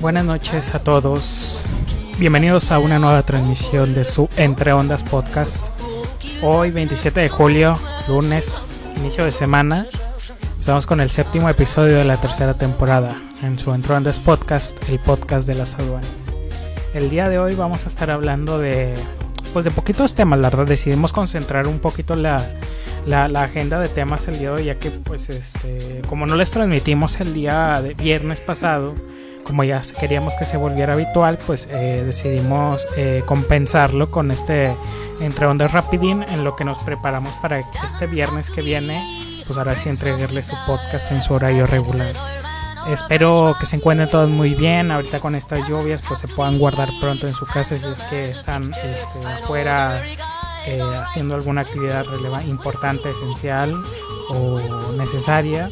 Buenas noches a todos. Bienvenidos a una nueva transmisión de su Entre Ondas Podcast. Hoy 27 de julio, lunes, inicio de semana. Estamos con el séptimo episodio de la tercera temporada en su Entre Ondas Podcast, el podcast de las aduanas. El día de hoy vamos a estar hablando de pues de poquitos temas, la verdad decidimos concentrar un poquito la, la, agenda de temas el día de hoy, ya que pues este, como no les transmitimos el día de viernes pasado, como ya queríamos que se volviera habitual, pues eh, decidimos eh, compensarlo con este entre ondas rapidín en lo que nos preparamos para este viernes que viene, pues ahora sí entregarles su podcast en su horario regular. Espero que se encuentren todos muy bien. Ahorita con estas lluvias, pues se puedan guardar pronto en su casa si es que están este, afuera eh, haciendo alguna actividad importante, esencial o necesaria.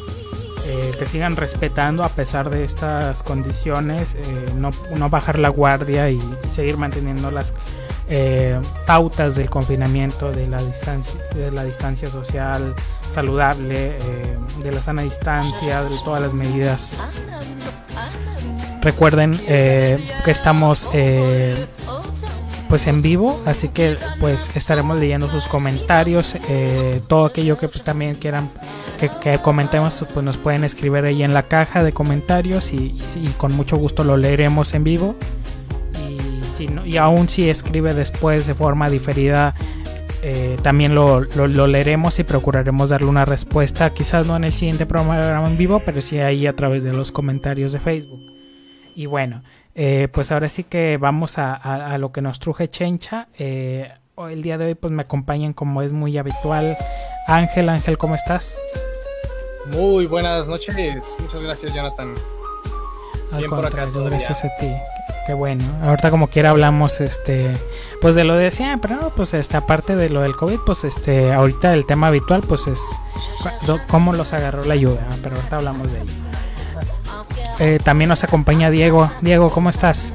Eh, que sigan respetando a pesar de estas condiciones, eh, no, no, bajar la guardia y, seguir manteniendo las pautas del confinamiento, de la distancia, de la distancia social saludable, de la sana distancia, de todas las medidas. Recuerden que estamos pues en vivo así que pues estaremos leyendo sus comentarios eh, todo aquello que pues, también quieran que, comentemos pues nos pueden escribir ahí en la caja de comentarios y, con mucho gusto lo leeremos en vivo. Y, si no, y aún si escribe después de forma diferida eh, también lo, lo, leeremos y procuraremos darle una respuesta quizás no en el siguiente programa en vivo pero sí ahí a través de los comentarios de Facebook. Y bueno eh, pues ahora sí que vamos a, lo que nos truje Chencha. Eh, el día de hoy pues me acompañan como es muy habitual. Ángel, Ángel, ¿cómo estás? Muy buenas noches. Muchas gracias, Jonathan. Al contrario, gracias a ti. Qué bueno. Ahorita como quiera hablamos este pues de lo de siempre, ¿no? Pues esta parte de lo del COVID, pues este ahorita el tema habitual pues es cómo los agarró la lluvia, pero ahorita hablamos de ello. Eh, también nos acompaña Diego. Diego, ¿cómo estás?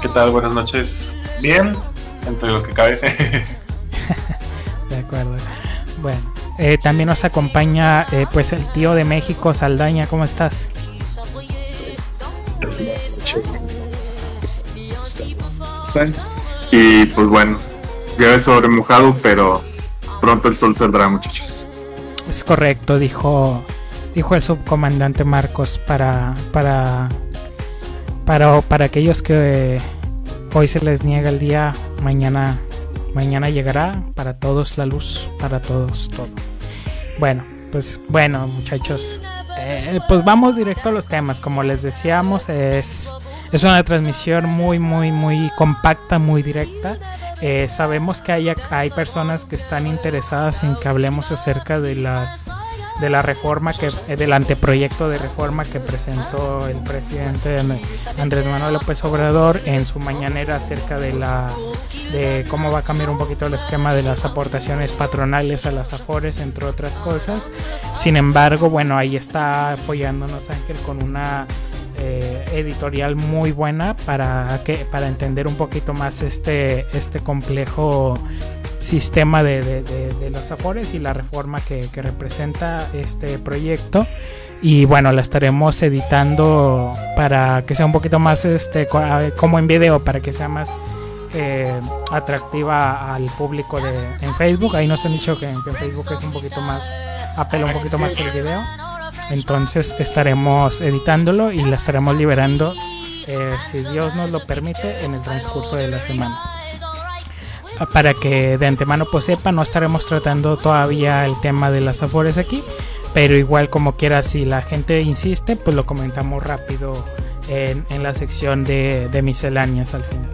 ¿Qué tal? Buenas noches. Bien, entre lo que cabe. de acuerdo. Bueno, eh, también nos acompaña eh, pues el tío de México, Saldaña. ¿Cómo estás? Y pues bueno, ya sobre mojado, pero pronto el sol saldrá, muchachos. Es correcto, dijo dijo el subcomandante Marcos para para para, para aquellos que hoy se les niega el día, mañana mañana llegará para todos la luz, para todos todo. Bueno, pues bueno, muchachos, eh, pues vamos directo a los temas. Como les decíamos, es, es una transmisión muy, muy, muy compacta, muy directa. Eh, sabemos que hay, hay personas que están interesadas en que hablemos acerca de las de la reforma que eh, del anteproyecto de reforma que presentó el presidente Andrés Manuel López Obrador en su mañanera acerca de la de cómo va a cambiar un poquito el esquema de las aportaciones patronales a las afores entre otras cosas. Sin embargo bueno ahí está apoyándonos Ángel con una eh, editorial muy buena para que para entender un poquito más este este complejo sistema de, los afores y la reforma que, representa este proyecto. Y bueno la estaremos editando para que sea un poquito más este como en video para que sea más eh, atractiva al público de en Facebook. Ahí nos han dicho que, en Facebook es un poquito más apela un poquito más el video. Entonces estaremos editándolo y la estaremos liberando eh, si Dios nos lo permite en el transcurso de la semana para que de antemano pues sepa, no estaremos tratando todavía el tema de las afores aquí, pero igual como quiera, si la gente insiste, pues lo comentamos rápido en, la sección de, misceláneas al final.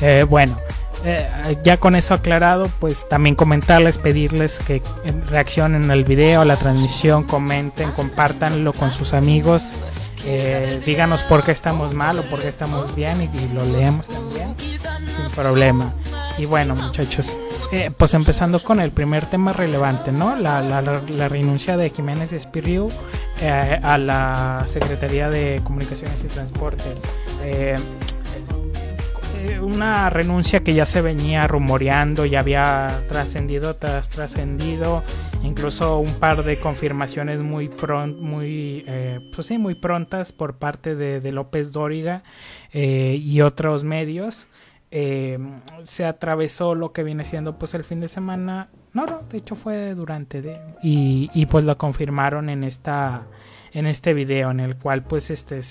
Eh, bueno, eh, ya con eso aclarado, pues también comentarles, pedirles que reaccionen al video, a la transmisión, comenten, compártanlo con sus amigos. Eh, díganos por qué estamos mal o por qué estamos bien y lo leemos también sin problema. Y bueno, muchachos, eh, pues empezando con el primer tema relevante, ¿no? La, la, renuncia de Jiménez Espirriu, eh, a la Secretaría de Comunicaciones y Transporte. Eh, una renuncia que ya se venía rumoreando, ya había trascendido tras trascendido, incluso un par de confirmaciones muy pron muy, eh, pues sí, muy prontas por parte de, López Dóriga eh, y otros medios. Eh, se atravesó lo que viene siendo pues el fin de semana. No, no, de hecho fue durante y, y pues lo confirmaron en esta en este video en el cual pues este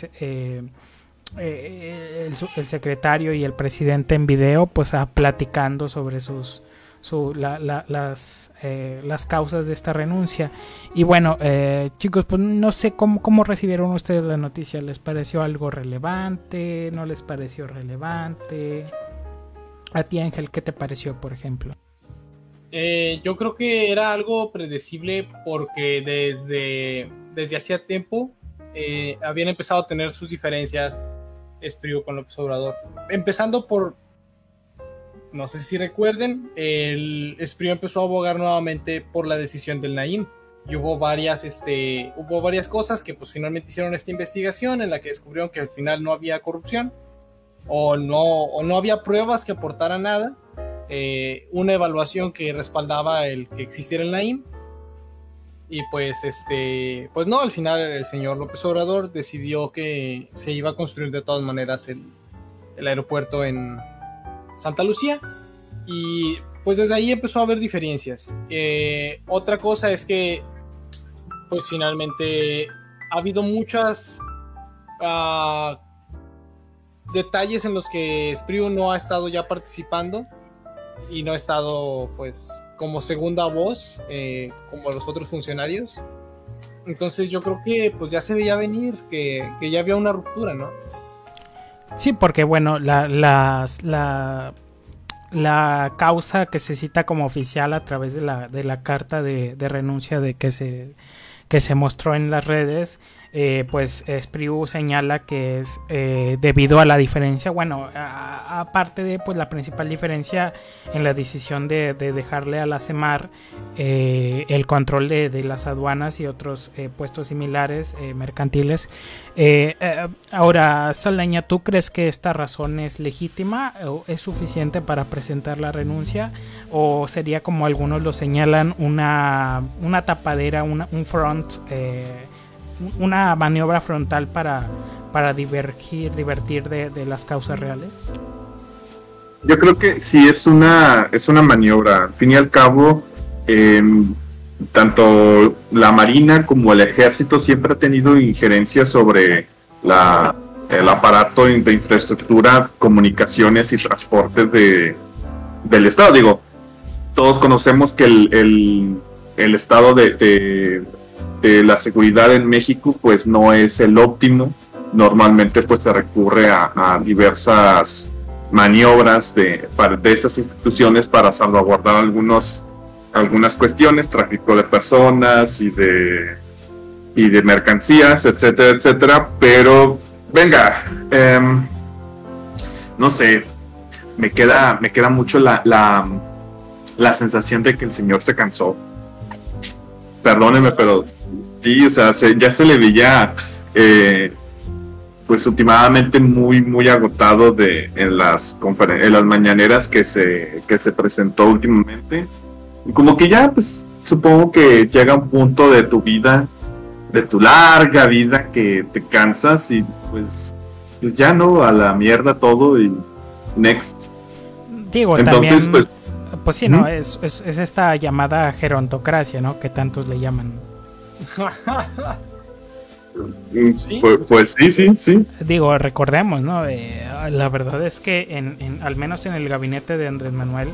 eh, el, secretario y el presidente en video, pues a, platicando sobre sus las, eh, las causas de esta renuncia. Y bueno, eh, chicos, pues no sé cómo, cómo recibieron ustedes la noticia. ¿Les pareció algo relevante? ¿No les pareció relevante? A ti, Ángel, ¿qué te pareció, por ejemplo? yo creo que era algo predecible porque desde, desde hacía tiempo habían empezado a tener sus diferencias Espriu con López Obrador. Empezando por, no sé si recuerden, el Espriu empezó a abogar nuevamente por la decisión del Naim. Y hubo varias, este, hubo varias cosas que pues finalmente hicieron esta investigación en la que descubrieron que al final no había corrupción o no, o no había pruebas que aportaran nada. Eh, una evaluación que respaldaba el que existiera el Naim y pues este, pues no, al final el señor López Obrador decidió que se iba a construir de todas maneras el, aeropuerto en Santa Lucía. Y pues desde ahí empezó a haber diferencias. Eh, otra cosa es que pues finalmente ha habido muchas ah, detalles en los que Spriu no ha estado ya participando y no ha estado pues como segunda voz eh, como los otros funcionarios. Entonces yo creo que pues ya se veía venir que, ya había una ruptura, ¿no? Sí, porque bueno, la, la, la, causa que se cita como oficial a través de la, de la carta de, de renuncia de que se, que se mostró en las redes eh, pues Spriu señala que es eh, debido a la diferencia, bueno, aparte de pues la principal diferencia en la decisión de, dejarle a la CEMAR eh, el control de, las aduanas y otros puestos similares mercantiles. ahora, Saldaña, ¿tú crees que esta razón es legítima o es suficiente para presentar la renuncia o sería como algunos lo señalan una, una tapadera, un front? Una maniobra frontal para, para divergir, divertir de, las causas reales? Yo creo que sí es una, es una maniobra. Al fin y al cabo, em, tanto la Marina como el Ejército siempre ha tenido injerencia sobre la, el aparato de infraestructura, comunicaciones y transportes de, del Estado. Digo, todos conocemos que el, el, Estado de, la seguridad en México pues no es el óptimo. Normalmente pues se recurre a, diversas maniobras de, de estas instituciones para salvaguardar algunos, algunas cuestiones, tráfico de personas y de, y de mercancías, etcétera, etcétera. Pero venga, em, no sé, me queda, me queda mucho la, la, la sensación de que el señor se cansó perdóneme, pero sí, o sea, ya se le veía, eh, pues últimamente muy, muy agotado de, en, las en las mañaneras que se, que se presentó últimamente. Y como que ya, pues, supongo que llega un punto de tu vida, de tu larga vida, que te cansas y pues, pues ya no, a la mierda todo y next. Digo, Entonces, pues pues sí, ¿no? Es, es, esta llamada gerontocracia, ¿no? Que tantos le llaman. Pues, pues, sí, sí, sí. Digo, recordemos, ¿no? Eh, la verdad es que en, al menos en el gabinete de Andrés Manuel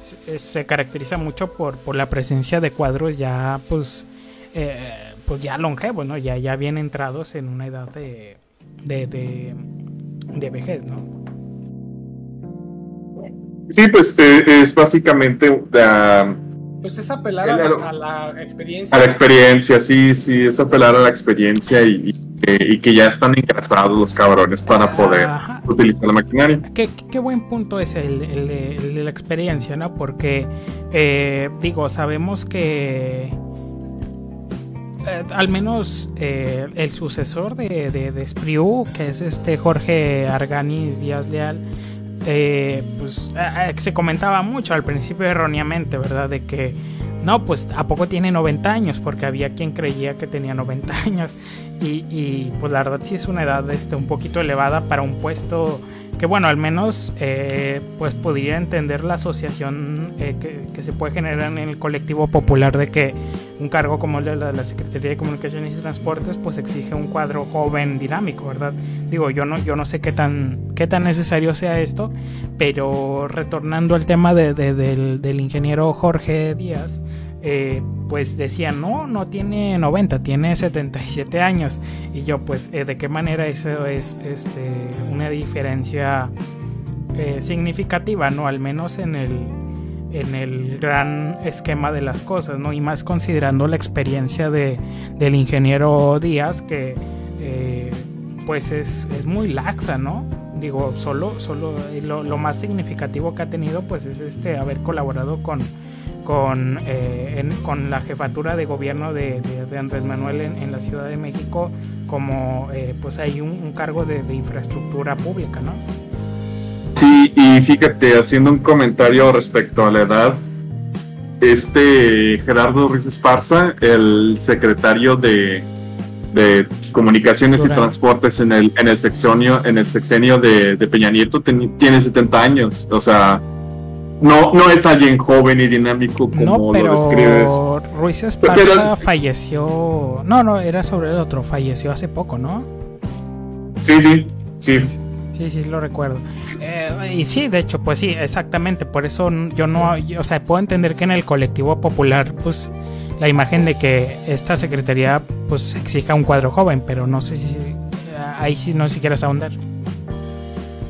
se, caracteriza mucho por, por la presencia de cuadros ya, pues, eh, pues ya longevos, ¿no? Ya, ya bien entrados en una edad de, de, de, de vejez, ¿no? Sí, pues eh, es básicamente... Uh, pues es apelar a, la, experiencia. A la experiencia, sí, sí, es apelar a la experiencia y, que ya están engrasados los cabrones para poder utilizar la maquinaria. Qué, qué, buen punto es el, de la experiencia, ¿no? Porque, eh, digo, sabemos que eh, al menos eh, el sucesor de, de, de Espriu, que es este Jorge Arganis Díaz Leal, eh, pues se comentaba mucho al principio erróneamente, ¿verdad? De que no, pues a poco tiene 90 años, porque había quien creía que tenía 90 años. Y, pues la verdad sí es una edad este, un poquito elevada para un puesto que bueno, al menos eh, pues podría entender la asociación eh, que, se puede generar en el colectivo popular de que un cargo como el de la, Secretaría de Comunicaciones y Transportes pues exige un cuadro joven dinámico, ¿verdad? Digo, yo no, yo no sé qué tan, qué tan necesario sea esto, pero retornando al tema de, del ingeniero Jorge Díaz, eh, pues decía no, no tiene 90, tiene 77 años. Y yo, pues, eh, ¿de qué manera eso es este, una diferencia eh, significativa, ¿no? Al menos en el, en el gran esquema de las cosas, ¿no? Y más considerando la experiencia de, del ingeniero Díaz, que pues es, es, muy laxa, ¿no? Digo, solo, solo lo, lo, más significativo que ha tenido, pues es este haber colaborado con con, eh, con la jefatura de gobierno de, Andrés Manuel en, la Ciudad de México como eh, pues hay un, cargo de, infraestructura pública, ¿no? Sí, y fíjate, haciendo un comentario respecto a la edad, este Gerardo Ruiz Esparza, el secretario de, de Comunicaciones y Transportes en el, en el sexenio, en el sexenio de, Peña Nieto, tiene 70 años, o sea no, no es alguien joven y dinámico como lo describes. Ruiz Esparza falleció. No, no, era sobre el otro. Falleció hace poco, ¿no? Sí, sí, sí. Sí, sí, lo recuerdo. Eh, y sí, de hecho, pues sí, exactamente. Por eso yo no. o sea, puedo entender que en el colectivo popular, pues la imagen de que esta secretaría, pues exija un cuadro joven, pero no sé si. Ahí sí no sé si quieres ahondar.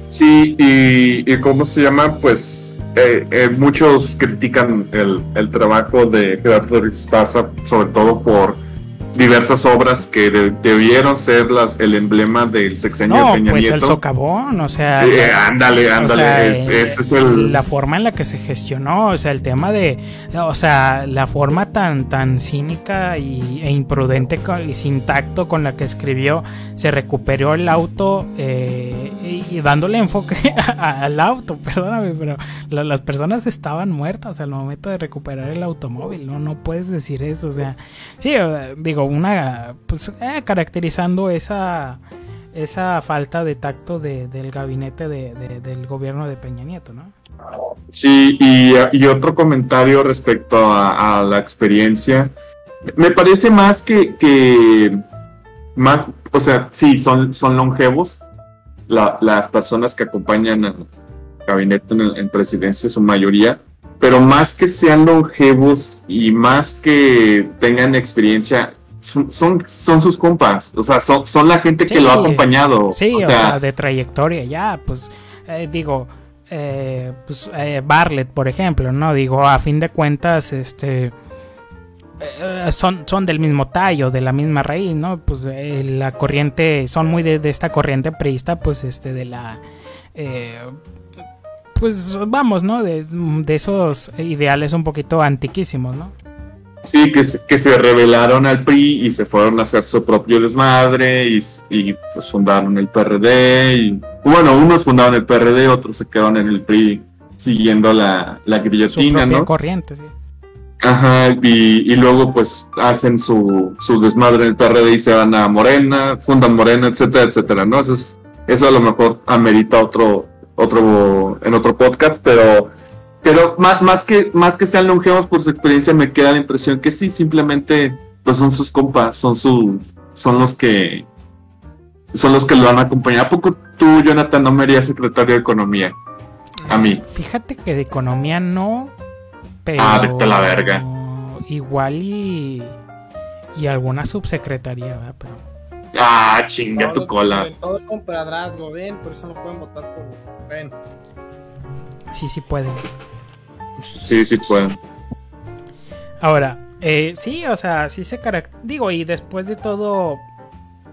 Sí, y, y ¿cómo se llama? Pues eh, eh, muchos critican el, el trabajo de Gerardo Pasa, sobre todo por diversas obras que debieron ser las el emblema del sexenio no, de Peña pues el socavón, o sea, eh, ándale, ándale, es, el... la forma en la que se gestionó, o sea, el tema de, o sea, la forma tan tan cínica y, e imprudente y sin tacto con la que escribió, se recuperó el auto eh, y, dándole enfoque al auto, perdóname, pero las personas estaban muertas al momento de recuperar el automóvil, no, no puedes decir eso, o sea, sí, digo una pues eh, caracterizando esa esa falta de tacto del gabinete del gobierno de Peña Nieto, ¿no? Sí, y, otro comentario respecto a, la experiencia. Me parece más que, que más, o sea, sí, son, son longevos las personas que acompañan al gabinete en, en presidencia, su mayoría, pero más que sean longevos y más que tengan experiencia, son, son, sus compas, o sea, son, son la gente que lo ha acompañado. Sí, o, sea, de trayectoria ya, pues eh, digo, eh, pues eh, Bartlett, por ejemplo, ¿no? Digo, a fin de cuentas, este... son, son del mismo tallo, de la misma raíz, ¿no? Pues la corriente, son muy de, esta corriente priista, pues este, de la pues vamos, ¿no? De, de, esos ideales un poquito antiquísimos, ¿no? Sí, que, que se rebelaron al PRI y se fueron a hacer su propio desmadre y, y pues fundaron el PRD. Y, bueno, unos fundaron el PRD, otros se quedaron en el PRI siguiendo la, la guillotina, su ¿no? corriente, sí. Ajá, y, y, luego pues hacen su, su desmadre en el PRD y se van a Morena, fundan Morena, etcétera, etcétera, ¿no? Eso, es, eso a lo mejor amerita otro, otro, en otro podcast, pero pero más, más, que, más que sean longevos por su experiencia, me queda la impresión que sí, simplemente pues son sus compas, son sus, son los que son los que lo han acompañado. ¿A poco tú, Jonathan, no me harías secretario de Economía? A mí. Fíjate que de Economía no, pero... Ah, vete la verga. Igual y... Y alguna subsecretaría, ¿verdad? Pero... Ah, chinga tu cola. Todo el compadrazgo, ven, por eso no pueden votar por... Ven. Sí, sí pueden. Sí, sí pueden. Ahora, eh, sí, o sea, sí se caracteriza. Digo, y después de todo,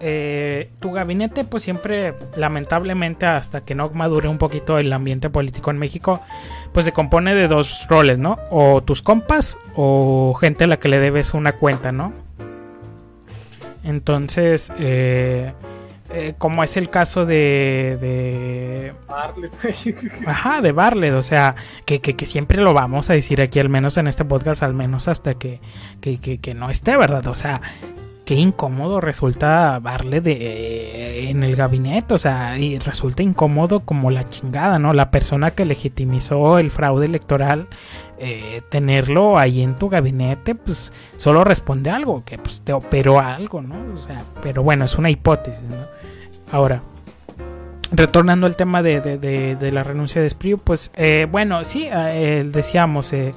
eh, tu gabinete, pues siempre, lamentablemente, hasta que no madure un poquito el ambiente político en México, pues se compone de dos roles, ¿no? O tus compas o gente a la que le debes una cuenta, ¿no? Entonces, eh, eh, como es el caso de... de Ajá, de Barlet, o sea, que, que, siempre lo vamos a decir aquí, al menos en este podcast, al menos hasta que, que, que no esté, ¿verdad? O sea, qué incómodo resulta darle de eh, en el gabinete, o sea, y resulta incómodo como la chingada, ¿no? La persona que legitimizó el fraude electoral, eh, tenerlo ahí en tu gabinete, pues solo responde algo, que pues te operó algo, ¿no? O sea, pero bueno, es una hipótesis, ¿no? Ahora, retornando al tema de, de, la renuncia de Espriu, pues eh, bueno, sí, eh, decíamos, eh,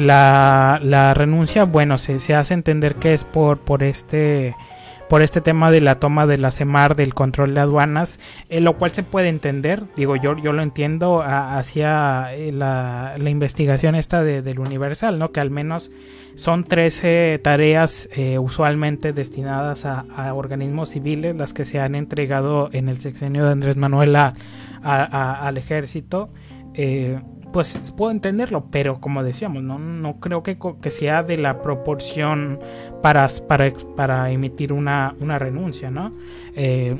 la, la, renuncia, bueno, se, se, hace entender que es por, por este por este tema de la toma de la CEMAR, del control de aduanas, eh, lo cual se puede entender, digo yo, yo lo entiendo hacia eh, la, investigación esta de, del Universal, ¿no? que al menos son 13 tareas eh, usualmente destinadas a, organismos civiles, las que se han entregado en el sexenio de Andrés Manuel al ejército pues puedo entenderlo, pero como decíamos, no, no creo que, que sea de la proporción para, para, para emitir una, una renuncia, ¿no? Eh,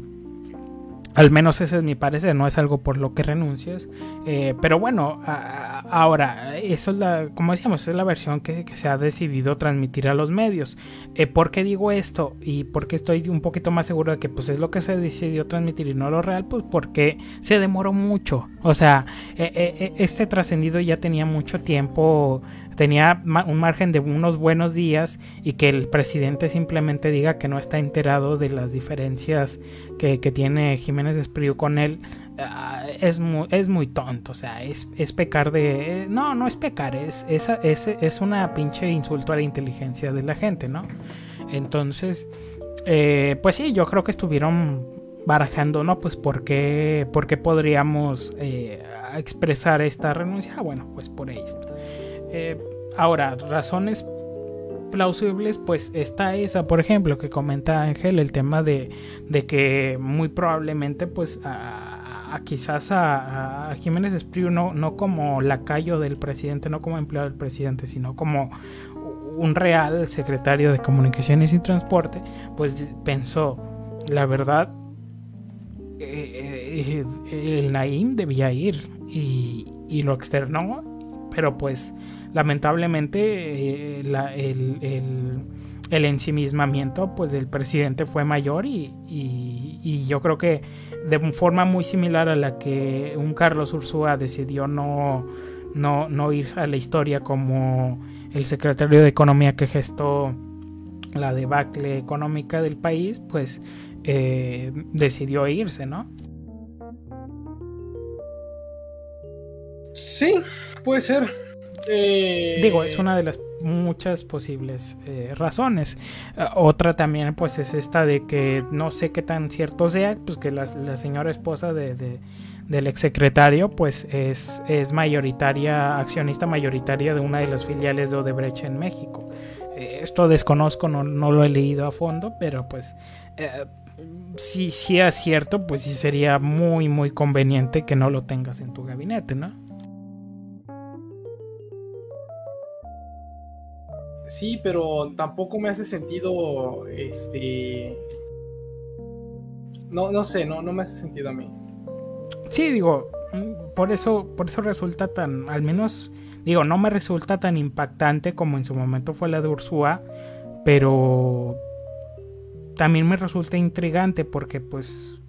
al menos ese es mi parecer, no es algo por lo que renuncies. Eh, pero bueno, ahora, eso es la, como decíamos, es la versión que, se ha decidido transmitir a los medios. Eh, ¿Por qué digo esto? Y porque estoy un poquito más seguro de que pues es lo que se decidió transmitir y no lo real, pues porque se demoró mucho. O sea, eh, este trascendido ya tenía mucho tiempo tenía un margen de unos buenos días y que el presidente simplemente diga que no está enterado de las diferencias que, tiene Jiménez Espriu con él, ah, es, muy, es muy tonto, o sea, es, pecar de... no, no es pecar, es, es, es, una pinche insulto a la inteligencia de la gente, ¿no? Entonces, eh, pues sí, yo creo que estuvieron barajando, ¿no? Pues por qué, por qué podríamos eh, expresar esta renuncia. Ah, bueno, pues por esto. Eh, ahora, razones plausibles, pues está esa, por ejemplo, que comenta Ángel, el tema de, que muy probablemente, pues, a, quizás a, Jiménez Espriu no, no como lacayo del presidente, no como empleado del presidente, sino como un real secretario de Comunicaciones y Transporte, pues pensó, la verdad, eh, eh, el Naim debía ir y, y lo externó, pero pues lamentablemente eh, el, ensimismamiento pues del presidente fue mayor y, yo creo que de forma muy similar a la que un Carlos Ursúa decidió no, no, no ir a la historia como el secretario de Economía que gestó la debacle económica del país, pues eh, decidió irse, ¿no? Sí, puede ser. Eh, Digo, es una de las muchas posibles eh, razones. Eh, otra también, pues, es esta de que no sé qué tan cierto sea, pues que la, señora esposa de, del exsecretario, pues, es, mayoritaria, accionista mayoritaria de una de las filiales de Odebrecht en México. esto desconozco, no, no, lo he leído a fondo, pero pues si, si es cierto, pues sí sería muy, muy conveniente que no lo tengas en tu gabinete, ¿no? Sí, pero tampoco me hace sentido, este... No, no sé, no, no me hace sentido a mí. Sí, digo, mm, por eso, por eso resulta tan, al menos, digo, no me resulta tan impactante como en su momento fue la de Ursúa, pero también me resulta intrigante porque pues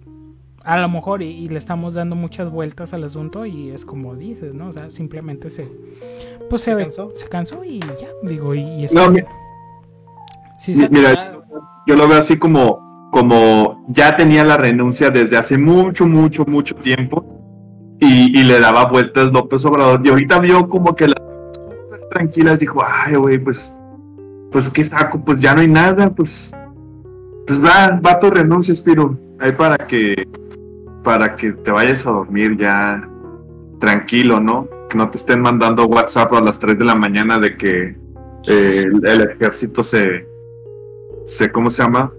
a lo mejor y, le estamos dando muchas vueltas al asunto y es como dices, ¿no? O sea, simplemente se pues se, cansó? se cansó y ya, digo, y, no, mira, yo lo veo así como como ya tenía la renuncia desde hace mucho, mucho, mucho tiempo y, le daba vueltas López Obrador y ahorita vio como que las tranquilas dijo, ay, güey, pues, pues qué saco, pues ya no hay nada, pues, pues va, va tu renuncia, Espiro, ahí para que para que te vayas a dormir ya tranquilo, ¿no? Que no te estén mandando WhatsApp a las 3 de la mañana de que eh, el, ejército se, se, ¿cómo se llama?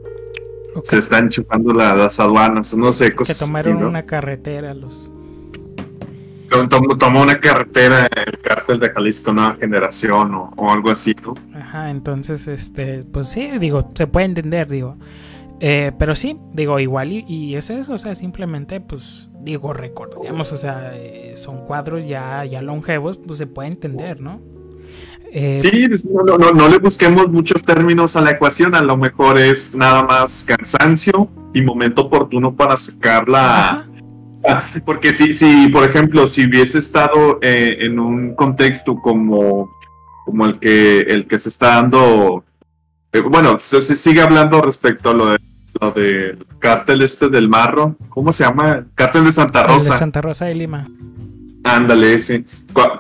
Se están chupando las aduanas, no sé, cosas Que tomaron una carretera los... tomó una carretera el cártel de Jalisco Nueva Generación o, algo así, ¿no? Ajá, entonces, este, pues sí, digo, se puede entender, digo. Eh, pero sí, digo, igual y, es eso, o sea, simplemente, pues, digo, recordemos, o sea, eh, son cuadros ya, ya longevos, pues se puede entender, ¿no? Eh, sí, no, no, no, le busquemos muchos términos a la ecuación, a lo mejor es nada más cansancio y momento oportuno para sacarla. Porque si, si, por ejemplo, si hubiese estado eh, en un contexto como, como el que el que se está dando, eh, bueno, se, sigue hablando respecto a lo de lo del cártel este del marro, ¿cómo se llama? Cártel de Santa Rosa. de Santa Rosa de Lima. Ándale, ese.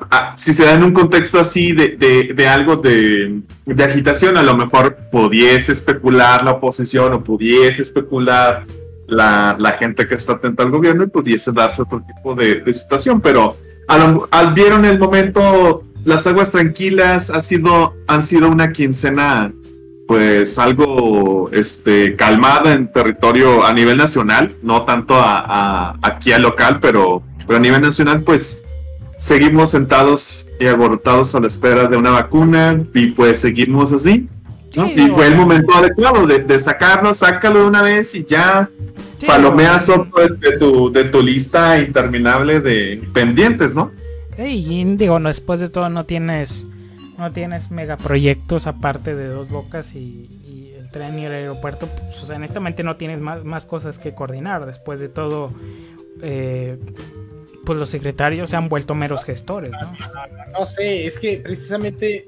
Ah, si se da en un contexto así de, de, de algo de, de, agitación, a lo mejor pudiese especular la oposición o pudiese especular la, la, gente que está atenta al gobierno y pudiese darse otro tipo de, situación, pero al, vieron el momento, las aguas tranquilas ha sido, han sido una quincena pues algo este calmada en territorio a nivel nacional, no tanto a, aquí al local, pero, pero a nivel nacional pues seguimos sentados y abortados a la espera de una vacuna y pues seguimos así. y fue el momento adecuado de, de sacarlo, sácalo de una vez y ya palomeas de tu, de tu lista interminable de pendientes, ¿no? y digo, no, después de todo no tienes no tienes megaproyectos aparte de dos bocas y, el tren y el aeropuerto, pues honestamente no tienes más, más cosas que coordinar. Después de todo, eh, pues los secretarios se han vuelto meros gestores, ¿no? No sé, es que precisamente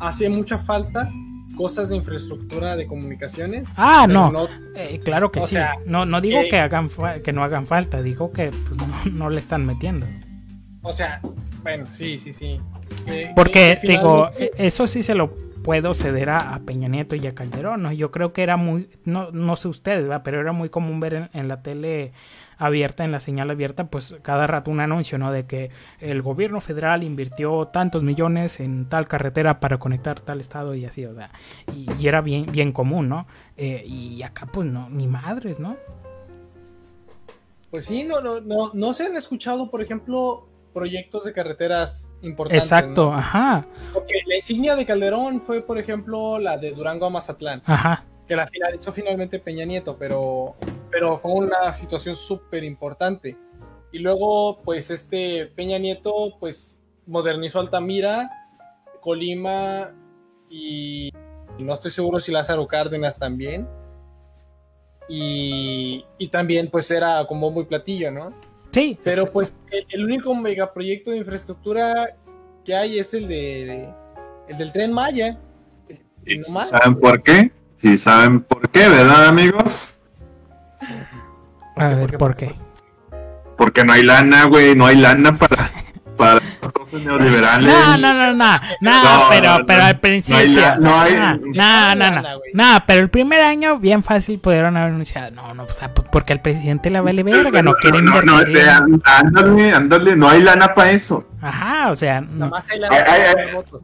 hace mucha falta cosas de infraestructura de comunicaciones. Ah, no, eh, claro que sí. no, no digo que, hagan que no hagan falta, digo que pues, no, le están metiendo. O sea, bueno, sí, sí, sí. Porque, digo, e, eso sí se lo puedo ceder a, Peña Nieto y a Calderón, ¿no? Yo creo que era muy, no, no sé ustedes, pero era muy común ver en la tele abierta, en la señal abierta, pues cada rato un anuncio, ¿no? De que el gobierno federal invirtió tantos millones en tal carretera para conectar tal estado y así, o sea, y, era bien, bien común, ¿no? Eh, y acá pues no, ni madres, ¿no? Pues sí, no, no, no, no se han escuchado, por ejemplo, proyectos de carreteras importantes. Exacto, ajá. Porque la insignia de Calderón fue, por ejemplo, la de Durango a Mazatlán. Ajá que la finalizó finalmente Peña Nieto, pero, pero fue una situación súper importante. Y luego, pues este Peña Nieto, pues modernizó Altamira, Colima y, no estoy seguro si Lázaro Cárdenas también. Y, y, también pues era como muy platillo, ¿no? Sí. Pero pues el, único megaproyecto de infraestructura que hay es el de el del tren Maya. ¿Saben por qué? Si saben por qué, ¿verdad, amigos? A ver, ¿por qué? Porque no hay lana, güey, no hay lana para, para neoliberales. No, no, no, no, no, pero, pero al principio. No hay, no, no, no, no, pero el primer año bien fácil pudieron haber anunciado, no, no, pues, pues porque al presidente le vale verga, no quiere invertir. No, ándale, ándale, no hay lana para eso. Ajá, o sea, no. más hay lana para votos.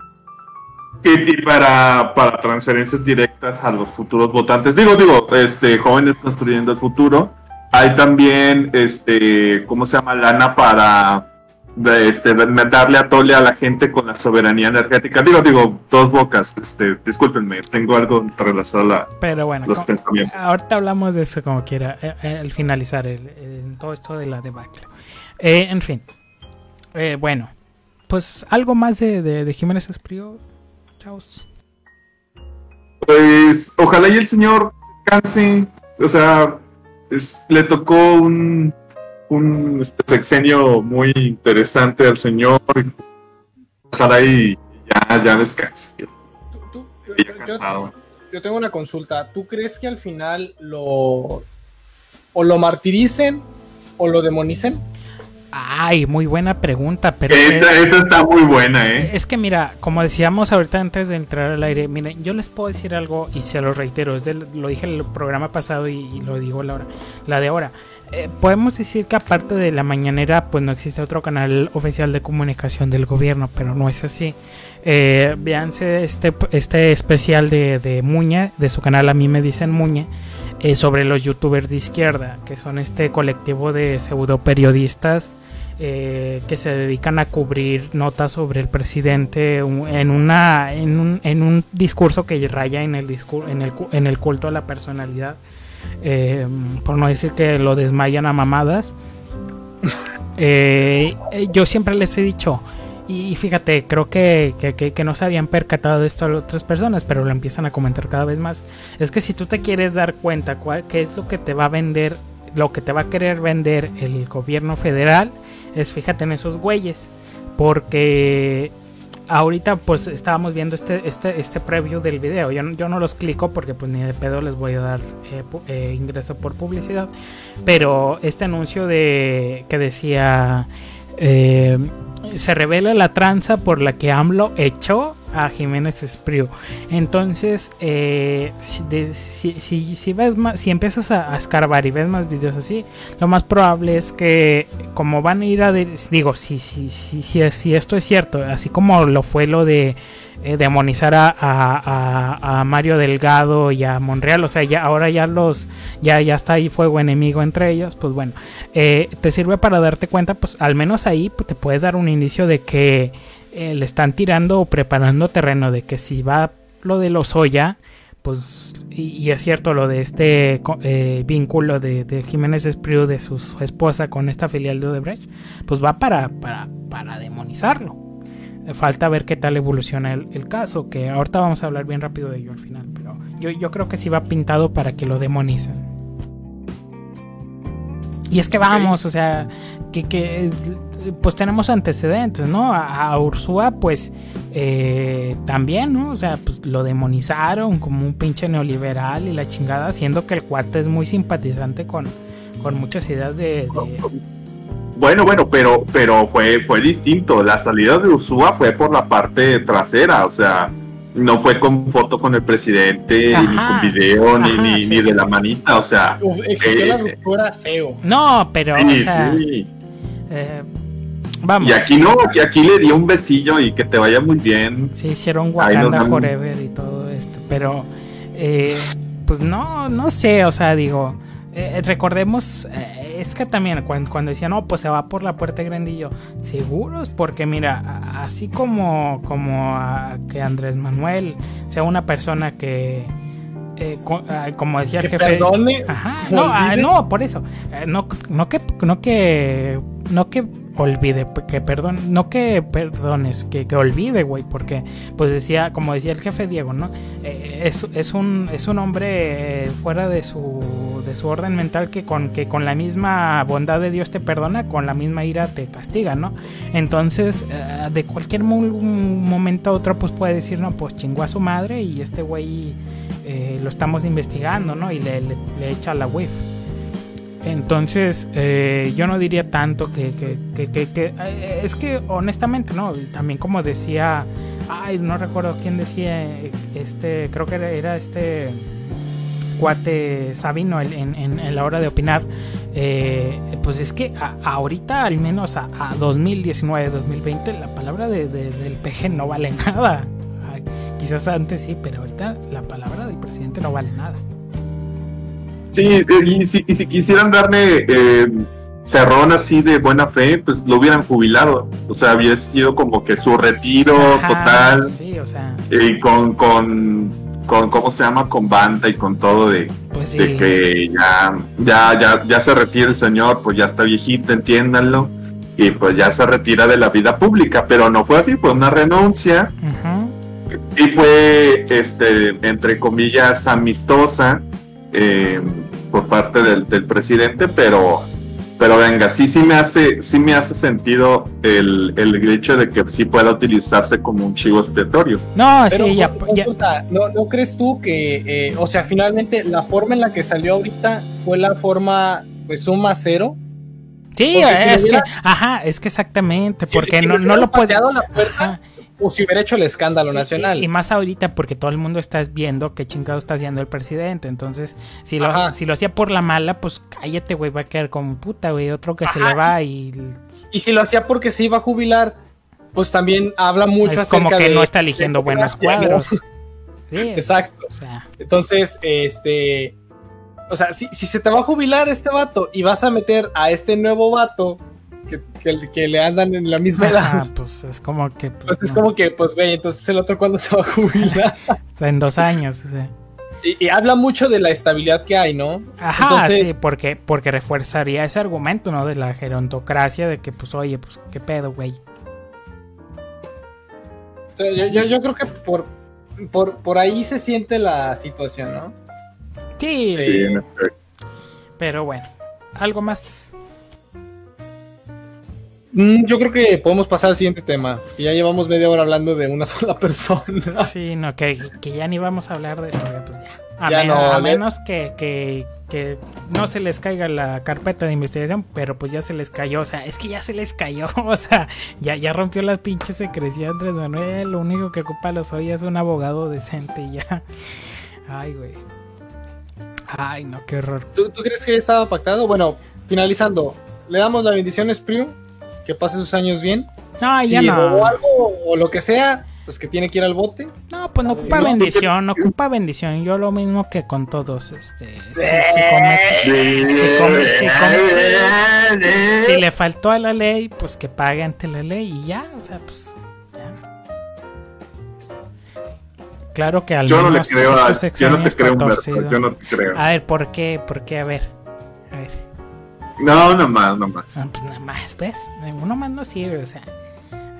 Y, para, para transferencias directas a los futuros votantes, digo, digo, este, jóvenes construyendo el futuro, hay también, este, ¿cómo se llama? Lana para este, darle a tole a la gente con la soberanía energética. Digo, digo, dos bocas, este, discúlpenme, tengo algo relacionado a Pero bueno, los pensamientos. Ahorita hablamos de eso como quiera, eh, eh, al finalizar el, todo esto de la debacle. Eh, en fin, bueno, pues algo más de, de, de Jiménez Esprío pues ojalá y el señor descanse. O sea, le tocó un, un este, sexenio muy interesante al señor. Ojalá y ya, ya descanse. yo, tengo una consulta. ¿Tú crees que al final lo o lo martiricen o lo demonicen? Ay, muy buena pregunta, pero... Esa, está muy buena, ¿eh? Es que mira, como decíamos ahorita antes de entrar al aire, miren, yo les puedo decir algo y se lo reitero, es lo dije en el programa pasado y, lo digo la, hora, la de ahora. Eh, podemos decir que aparte de la mañanera, pues no existe otro canal oficial de comunicación del gobierno, pero no es así. Eh, véanse este, este especial de, de Muñe, de su canal A mí me dicen Muñe, eh, sobre los youtubers de izquierda, que son este colectivo de pseudo periodistas eh, que se dedican a cubrir notas sobre el presidente en una en un, en un discurso que raya en el en el, en el culto a la personalidad eh, por no decir que lo desmayan a mamadas eh, yo siempre les he dicho y fíjate, creo que, que, no se habían percatado de esto otras personas, pero lo empiezan a comentar cada vez más. Es que si tú te quieres dar cuenta cuál, qué es lo que te va a vender, lo que te va a querer vender el gobierno federal, es fíjate en esos güeyes. Porque ahorita pues estábamos viendo este, este, este preview del video. Yo, yo no los clico porque pues ni de pedo les voy a dar eh, eh, ingreso por publicidad. Pero este anuncio de que decía... Eh, se revela la tranza por la que AMLO echó a Jiménez Espriu. Entonces, eh, si, ves más, si empiezas a, escarbar y ves más videos así, lo más probable es que como van a ir a digo, si, si, si, si, esto es cierto, así como lo fue lo de eh, demonizar a, a, Mario Delgado y a Monreal, o sea, ya ahora ya los, ya, ya está ahí fuego enemigo entre ellos, pues bueno, eh, te sirve para darte cuenta, pues al menos ahí pues, te puede dar un indicio de que eh, le están tirando o preparando terreno de que si va lo de los Oya, pues, y, es cierto lo de este eh, vínculo de, Jiménez Espriu de su, esposa con esta filial de Odebrecht, pues va para, para, para demonizarlo. Falta ver qué tal evoluciona el, caso, que ahorita vamos a hablar bien rápido de ello al final, pero yo, yo creo que sí va pintado para que lo demonicen. Y es que vamos, o sea, que, que pues tenemos antecedentes, ¿no? A, Ursúa, pues eh, también, ¿no? O sea, pues lo demonizaron como un pinche neoliberal y la chingada, siendo que el cuate es muy simpatizante con, con muchas ideas de, Bueno, bueno, pero, pero fue, fue distinto. La salida de Ursúa fue por la parte trasera, o sea, no fue con foto con el presidente, ni con video, ni, ni, de la manita, o sea. existió la eh, ruptura feo. No, pero. Sí, sí. Eh, y aquí no, que aquí le dio un besillo y que te vaya muy bien. Sí, hicieron Wakanda Forever y todo esto. Pero, eh, pues no, no sé, o sea, digo, eh, recordemos, eh, es que también cuando, cuando decían, no, pues se va por la puerta grandillo, seguros, porque mira, así como, como que Andrés Manuel sea una persona que eh, ah, como decía el jefe. Ajá, no, ah, no, por eso. Eh, no, no que, no que, no que olvide, que perdón, no que perdones, que, que olvide, güey, porque, pues decía, como decía el jefe Diego, ¿no? Eh, es, es, un, es un hombre fuera de su, su orden mental que con, que con la misma bondad de Dios te perdona, con la misma ira te castiga, ¿no? Entonces, de cualquier momento a otro, pues puede decir, no, pues chingó a su madre y este güey eh, lo estamos investigando, ¿no? Y le, le, echa la WIF. Entonces, eh, yo no diría tanto que, que, que, que, eh, es que honestamente, ¿no? También como decía, ay, no recuerdo quién decía, este, creo que era, este cuate Sabino en, en, la hora de opinar, pues es que ahorita, al menos a, 2019, 2020, la palabra de, del PG no vale nada. Quizás antes sí, pero ahorita la palabra del presidente no vale nada. Sí, eh, y si, quisieran darle eh, cerrón así de buena fe, pues lo hubieran jubilado. O sea, había sido como que su retiro total. Sí, o sea. Y con, con, con, ¿cómo se llama? Con banda y con todo de, pues de que ya, ya, ya, ya se retira el señor, pues ya está viejito, entiéndanlo. Y pues ya se retira de la vida pública, pero no fue así, fue una renuncia. Ajá sí fue, este, entre comillas, amistosa eh, por parte del, presidente, pero, pero venga, sí, sí me hace, sí me hace sentido el, el hecho de que sí pueda utilizarse como un chivo expiatorio. No, sí, ya, ¿no, crees tú que, eh, o sea, finalmente la forma en la que salió ahorita fue la forma, pues, suma cero? Sí, es que, ajá, es que exactamente, porque no, no lo puede. La puerta, o si hubiera hecho el escándalo nacional. Y, más ahorita porque todo el mundo está viendo qué chingado está haciendo el presidente. Entonces, si lo, si lo hacía por la mala, pues cállate, güey, va a quedar como puta, güey. Otro que se le va y... Y si lo hacía porque se iba a jubilar, pues también habla mucho es como que no está eligiendo buenos cuadros. sí, Exacto. O sea. Entonces, este... O sea, si, si se te va a jubilar este vato y vas a meter a este nuevo vato que, que, le andan en la misma edad. pues es como que. Pues, pues es como que, pues, güey, entonces el otro cuándo se va a jubilar. en dos años, o sea. Y, habla mucho de la estabilidad que hay, ¿no? Ajá, sí, porque, porque refuerzaría ese argumento, ¿no? De la gerontocracia, de que, pues, oye, pues, ¿qué pedo, güey? Yo, yo, creo que por, por, por ahí se siente la situación, ¿no? Sí. sí. Pero bueno, ¿algo más? Mm, yo creo que podemos pasar al siguiente tema. ya llevamos media hora hablando de una sola persona. Sí, no, que, ya ni vamos a hablar de pues A, menos que, que, no se les caiga la carpeta de investigación, pero pues ya se les cayó. O sea, es que ya se les cayó. O sea, ya, ya rompió las pinches secrecías Andrés Manuel. Lo único que ocupa los hoy es un abogado decente y ya. Ay, güey. Ay, no, qué horror. ¿Tú, ¿Tú, crees que estaba pactado? Bueno, finalizando, le damos la bendición a que pase sus años bien. No, ya no. O algo, o lo que sea, pues que tiene que ir al bote. No, pues no ocupa bendición, no ocupa bendición. Yo lo mismo que con todos, este, si, comete, si, le faltó a la ley, pues que pague ante la ley y ya, o sea, pues. Claro que al yo menos no le creo a, yo no te creo, yo no te creo. A ver, ¿por qué? ¿Por qué? A ver. A ver. No, nada más, nada más. Ah, pues nada más, ¿ves? Uno más no sirve, o sea.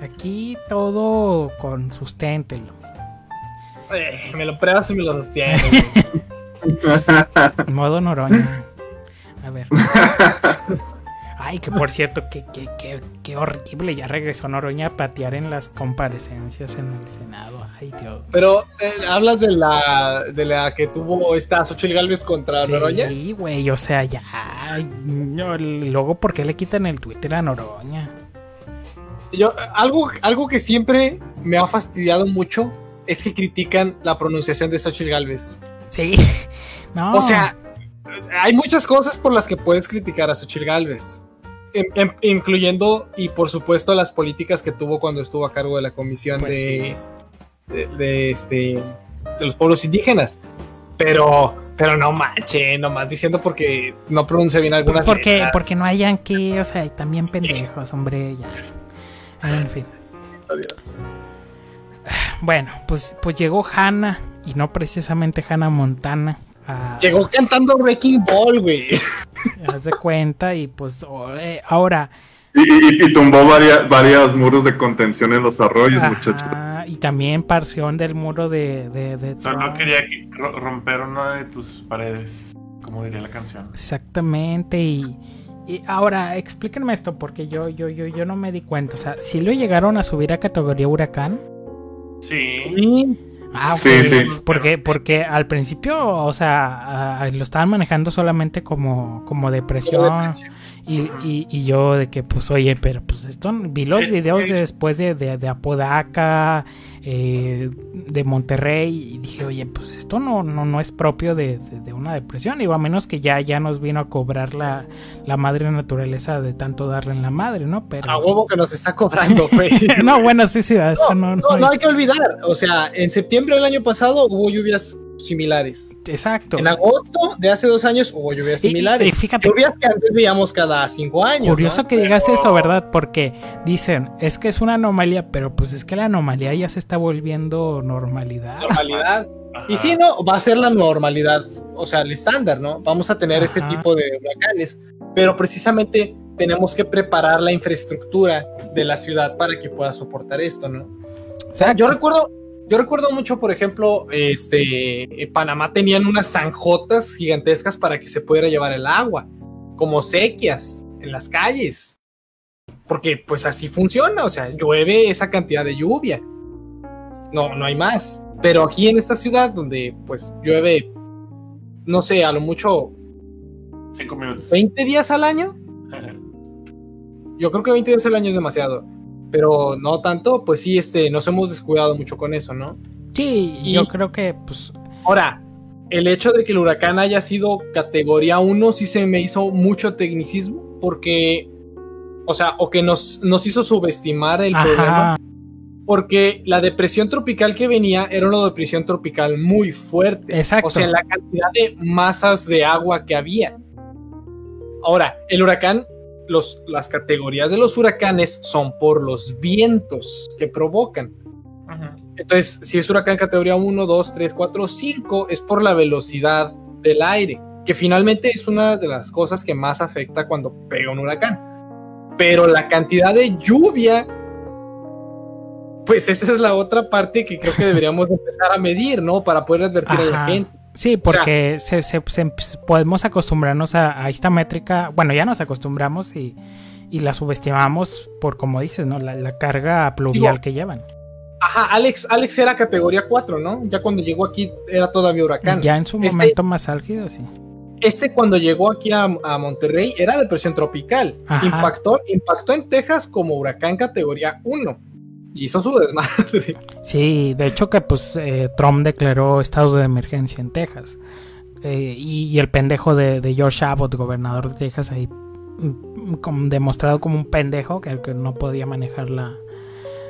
Aquí todo con susténtelo. Eh, me lo pruebas y me lo sostienes. Modo Noroña. A ver. Ay, que por cierto, que, que, que, horrible. Ya regresó Noroña a patear en las comparecencias en el Senado. Ay, Dios. Pero, eh, ¿hablas de la, de la que tuvo esta Xochitl Galvez contra Noroña? Sí, güey, o sea, ya. luego, ¿por qué le quitan el Twitter a Noroña? Yo, algo, algo que siempre me ha fastidiado mucho es que critican la pronunciación de Xochitl Galvez. Sí, no. O sea, hay muchas cosas por las que puedes criticar a Xochitl Galvez incluyendo y por supuesto las políticas que tuvo cuando estuvo a cargo de la comisión pues de, de, este de los pueblos indígenas. Pero pero no manche, nomás diciendo porque no pronuncia bien algunas pues porque porque no hayan que, o sea, también pendejos, hombre, ya. En fin. Adiós. Bueno, pues pues llegó Hannah y no precisamente Hannah Montana, Ah. Llegó cantando Wrecking Ball, güey. Haz de cuenta y pues eh, ahora... Y, tumbó varias, varios muros de contención en los arroyos, muchachos. Y también parción del muro de... de, Solo quería romper una de tus paredes, como diría la canción. Exactamente, y... ahora, explíquenme esto, porque yo, yo, yo, yo no me di cuenta. O sea, si lo llegaron a subir a categoría huracán? Sí. Sí. Ah, sí, sí. Porque, porque al principio, o sea, lo estaban manejando solamente como, como depresión. Y, y, yo de que, pues, oye, pero pues esto, vi los videos después de, de, Apodaca, eh, de Monterrey, y dije, oye, pues esto no, no, no es propio de, una depresión, digo, a menos que ya, ya nos vino a cobrar la, la madre naturaleza de tanto darle en la madre, ¿no? Pero... A huevo que nos está cobrando, güey. no, bueno, sí, sí, eso no, no, no hay que olvidar, o sea, en septiembre del año pasado hubo lluvias similares. Exacto. En agosto de hace dos años hubo lluvias similares. fíjate, lluvias que antes veíamos cada cinco años. Curioso que digas eso, ¿verdad? Porque dicen, es que es una anomalía, pero pues es que la anomalía ya se está volviendo normalidad. Normalidad. Y sí, no, va a ser la normalidad, o sea, el estándar, ¿no? Vamos a tener este tipo de huracanes, pero precisamente tenemos que preparar la infraestructura de la ciudad para que pueda soportar esto, ¿no? O sea, yo recuerdo, yo recuerdo mucho, por ejemplo, este, en Panamá tenían unas zanjotas gigantescas para que se pudiera llevar el agua, como sequias en las calles. Porque pues así funciona, o sea, llueve esa cantidad de lluvia. No, no hay más. Pero aquí en esta ciudad donde pues llueve, no sé, a lo mucho... Cinco minutos. 20 días al año. Yo creo que 20 días al año es demasiado pero no tanto, pues sí, este, nos hemos descuidado mucho con eso, ¿no? Sí, y yo creo que, pues... Ahora, el hecho de que el huracán haya sido categoría 1 sí se me hizo mucho tecnicismo, porque, o sea, o que nos, nos hizo subestimar el problema, porque la depresión tropical que venía era una depresión tropical muy fuerte. Exacto. O sea, la cantidad de masas de agua que había. Ahora, el huracán los, las categorías de los huracanes son por los vientos que provocan. Entonces, si es huracán categoría 1, 2, 3, 4, 5, es por la velocidad del aire, que finalmente es una de las cosas que más afecta cuando pega un huracán. Pero la cantidad de lluvia, pues esa es la otra parte que creo que deberíamos empezar a medir, ¿no? Para poder advertir a la gente. Sí, porque se, podemos acostumbrarnos a, esta métrica, bueno, ya nos acostumbramos y, la subestimamos por, como dices, ¿no? La, carga pluvial que llevan. Ajá, Alex, Alex era categoría 4, ¿no? Ya cuando llegó aquí era todavía huracán. Ya en su este momento más álgido, sí. Este cuando llegó aquí a, Monterrey era depresión tropical. Impactó, impactó en Texas como huracán categoría 1. Y hizo su desmadre. Sí, de hecho que pues eh, Trump declaró estado de emergencia en Texas. Eh, y, el pendejo de, George Abbott, gobernador de Texas, ahí mm, demostrado como un pendejo que, no podía manejar la,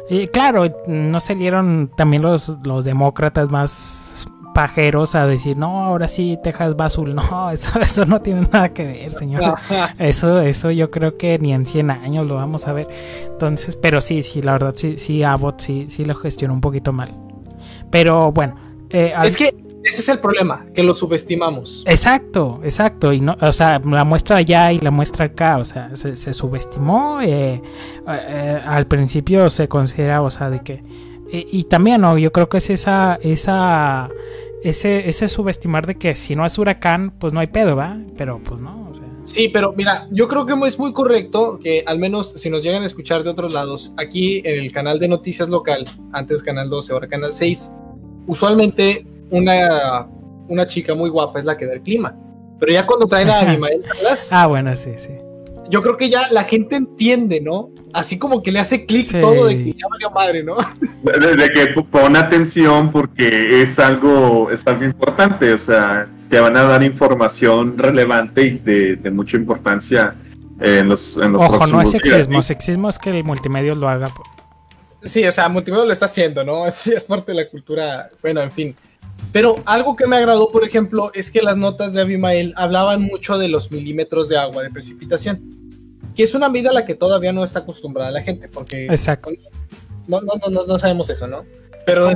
y claro, no salieron también los, los demócratas más pajeros a decir, no, ahora sí Texas va azul. No, eso, eso no tiene nada que ver, señor. Eso, eso yo creo que ni en 100 años lo vamos a ver. Entonces, pero sí, sí, la verdad, sí, sí, Abbott sí, sí lo gestionó un poquito mal. Pero bueno. Eh, es que ese es el problema, que lo subestimamos. Exacto, exacto. Y no, o sea, la muestra allá y la muestra acá, o sea, se, subestimó. Eh, eh, al principio se considera, o sea, de que. y también, ¿no? Yo creo que es esa. esa ese, ese subestimar de que si no es huracán, pues no hay pedo, ¿va? Pero pues no, o sea. Sí, pero mira, yo creo que es muy correcto que al menos si nos llegan a escuchar de otros lados, aquí en el canal de noticias local, antes canal 12, ahora canal 6, usualmente una, una chica muy guapa es la que da el clima. Pero ya cuando traen a Abimael Ah, bueno, sí, sí. Yo creo que ya la gente entiende, ¿no? Así como que le hace clic todo de que ya valió madre, ¿no? De, que pon atención porque es algo, es algo importante, o sea, te van a dar información relevante y de, mucha importancia en los, en Ojo, no es sexismo, sexismo es que el multimedia lo haga. Sí, o sea, multimedia lo está haciendo, ¿no? Es, es parte de la cultura, bueno, en fin. Pero algo que me agradó, por ejemplo, es que las notas de Abimael hablaban mucho de los milímetros de agua de precipitación, que es una medida a la que todavía no está acostumbrada la gente, porque Exacto. No, no, no, no sabemos eso, ¿no? Pero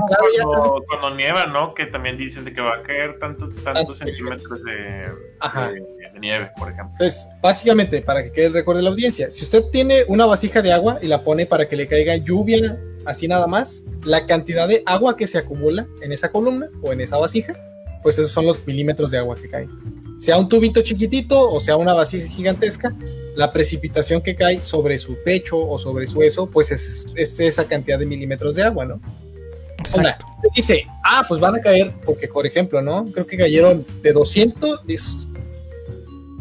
cuando, nieva, ¿no? Que también dicen de que va a caer tanto, tantos centímetros de, nieve, por ejemplo. Pues básicamente, para que quede el recuerdo de la audiencia, si usted tiene una vasija de agua y la pone para que le caiga lluvia así nada más, la cantidad de agua que se acumula en esa columna o en esa vasija, pues esos son los milímetros de agua que caen. Sea un tubito chiquitito o sea una vasija gigantesca, la precipitación que cae sobre su techo o sobre su eso, pues es, esa cantidad de milímetros de agua, ¿no? Ahora, dice, ah, pues van a caer, porque por ejemplo, ¿no? Creo que cayeron de 200,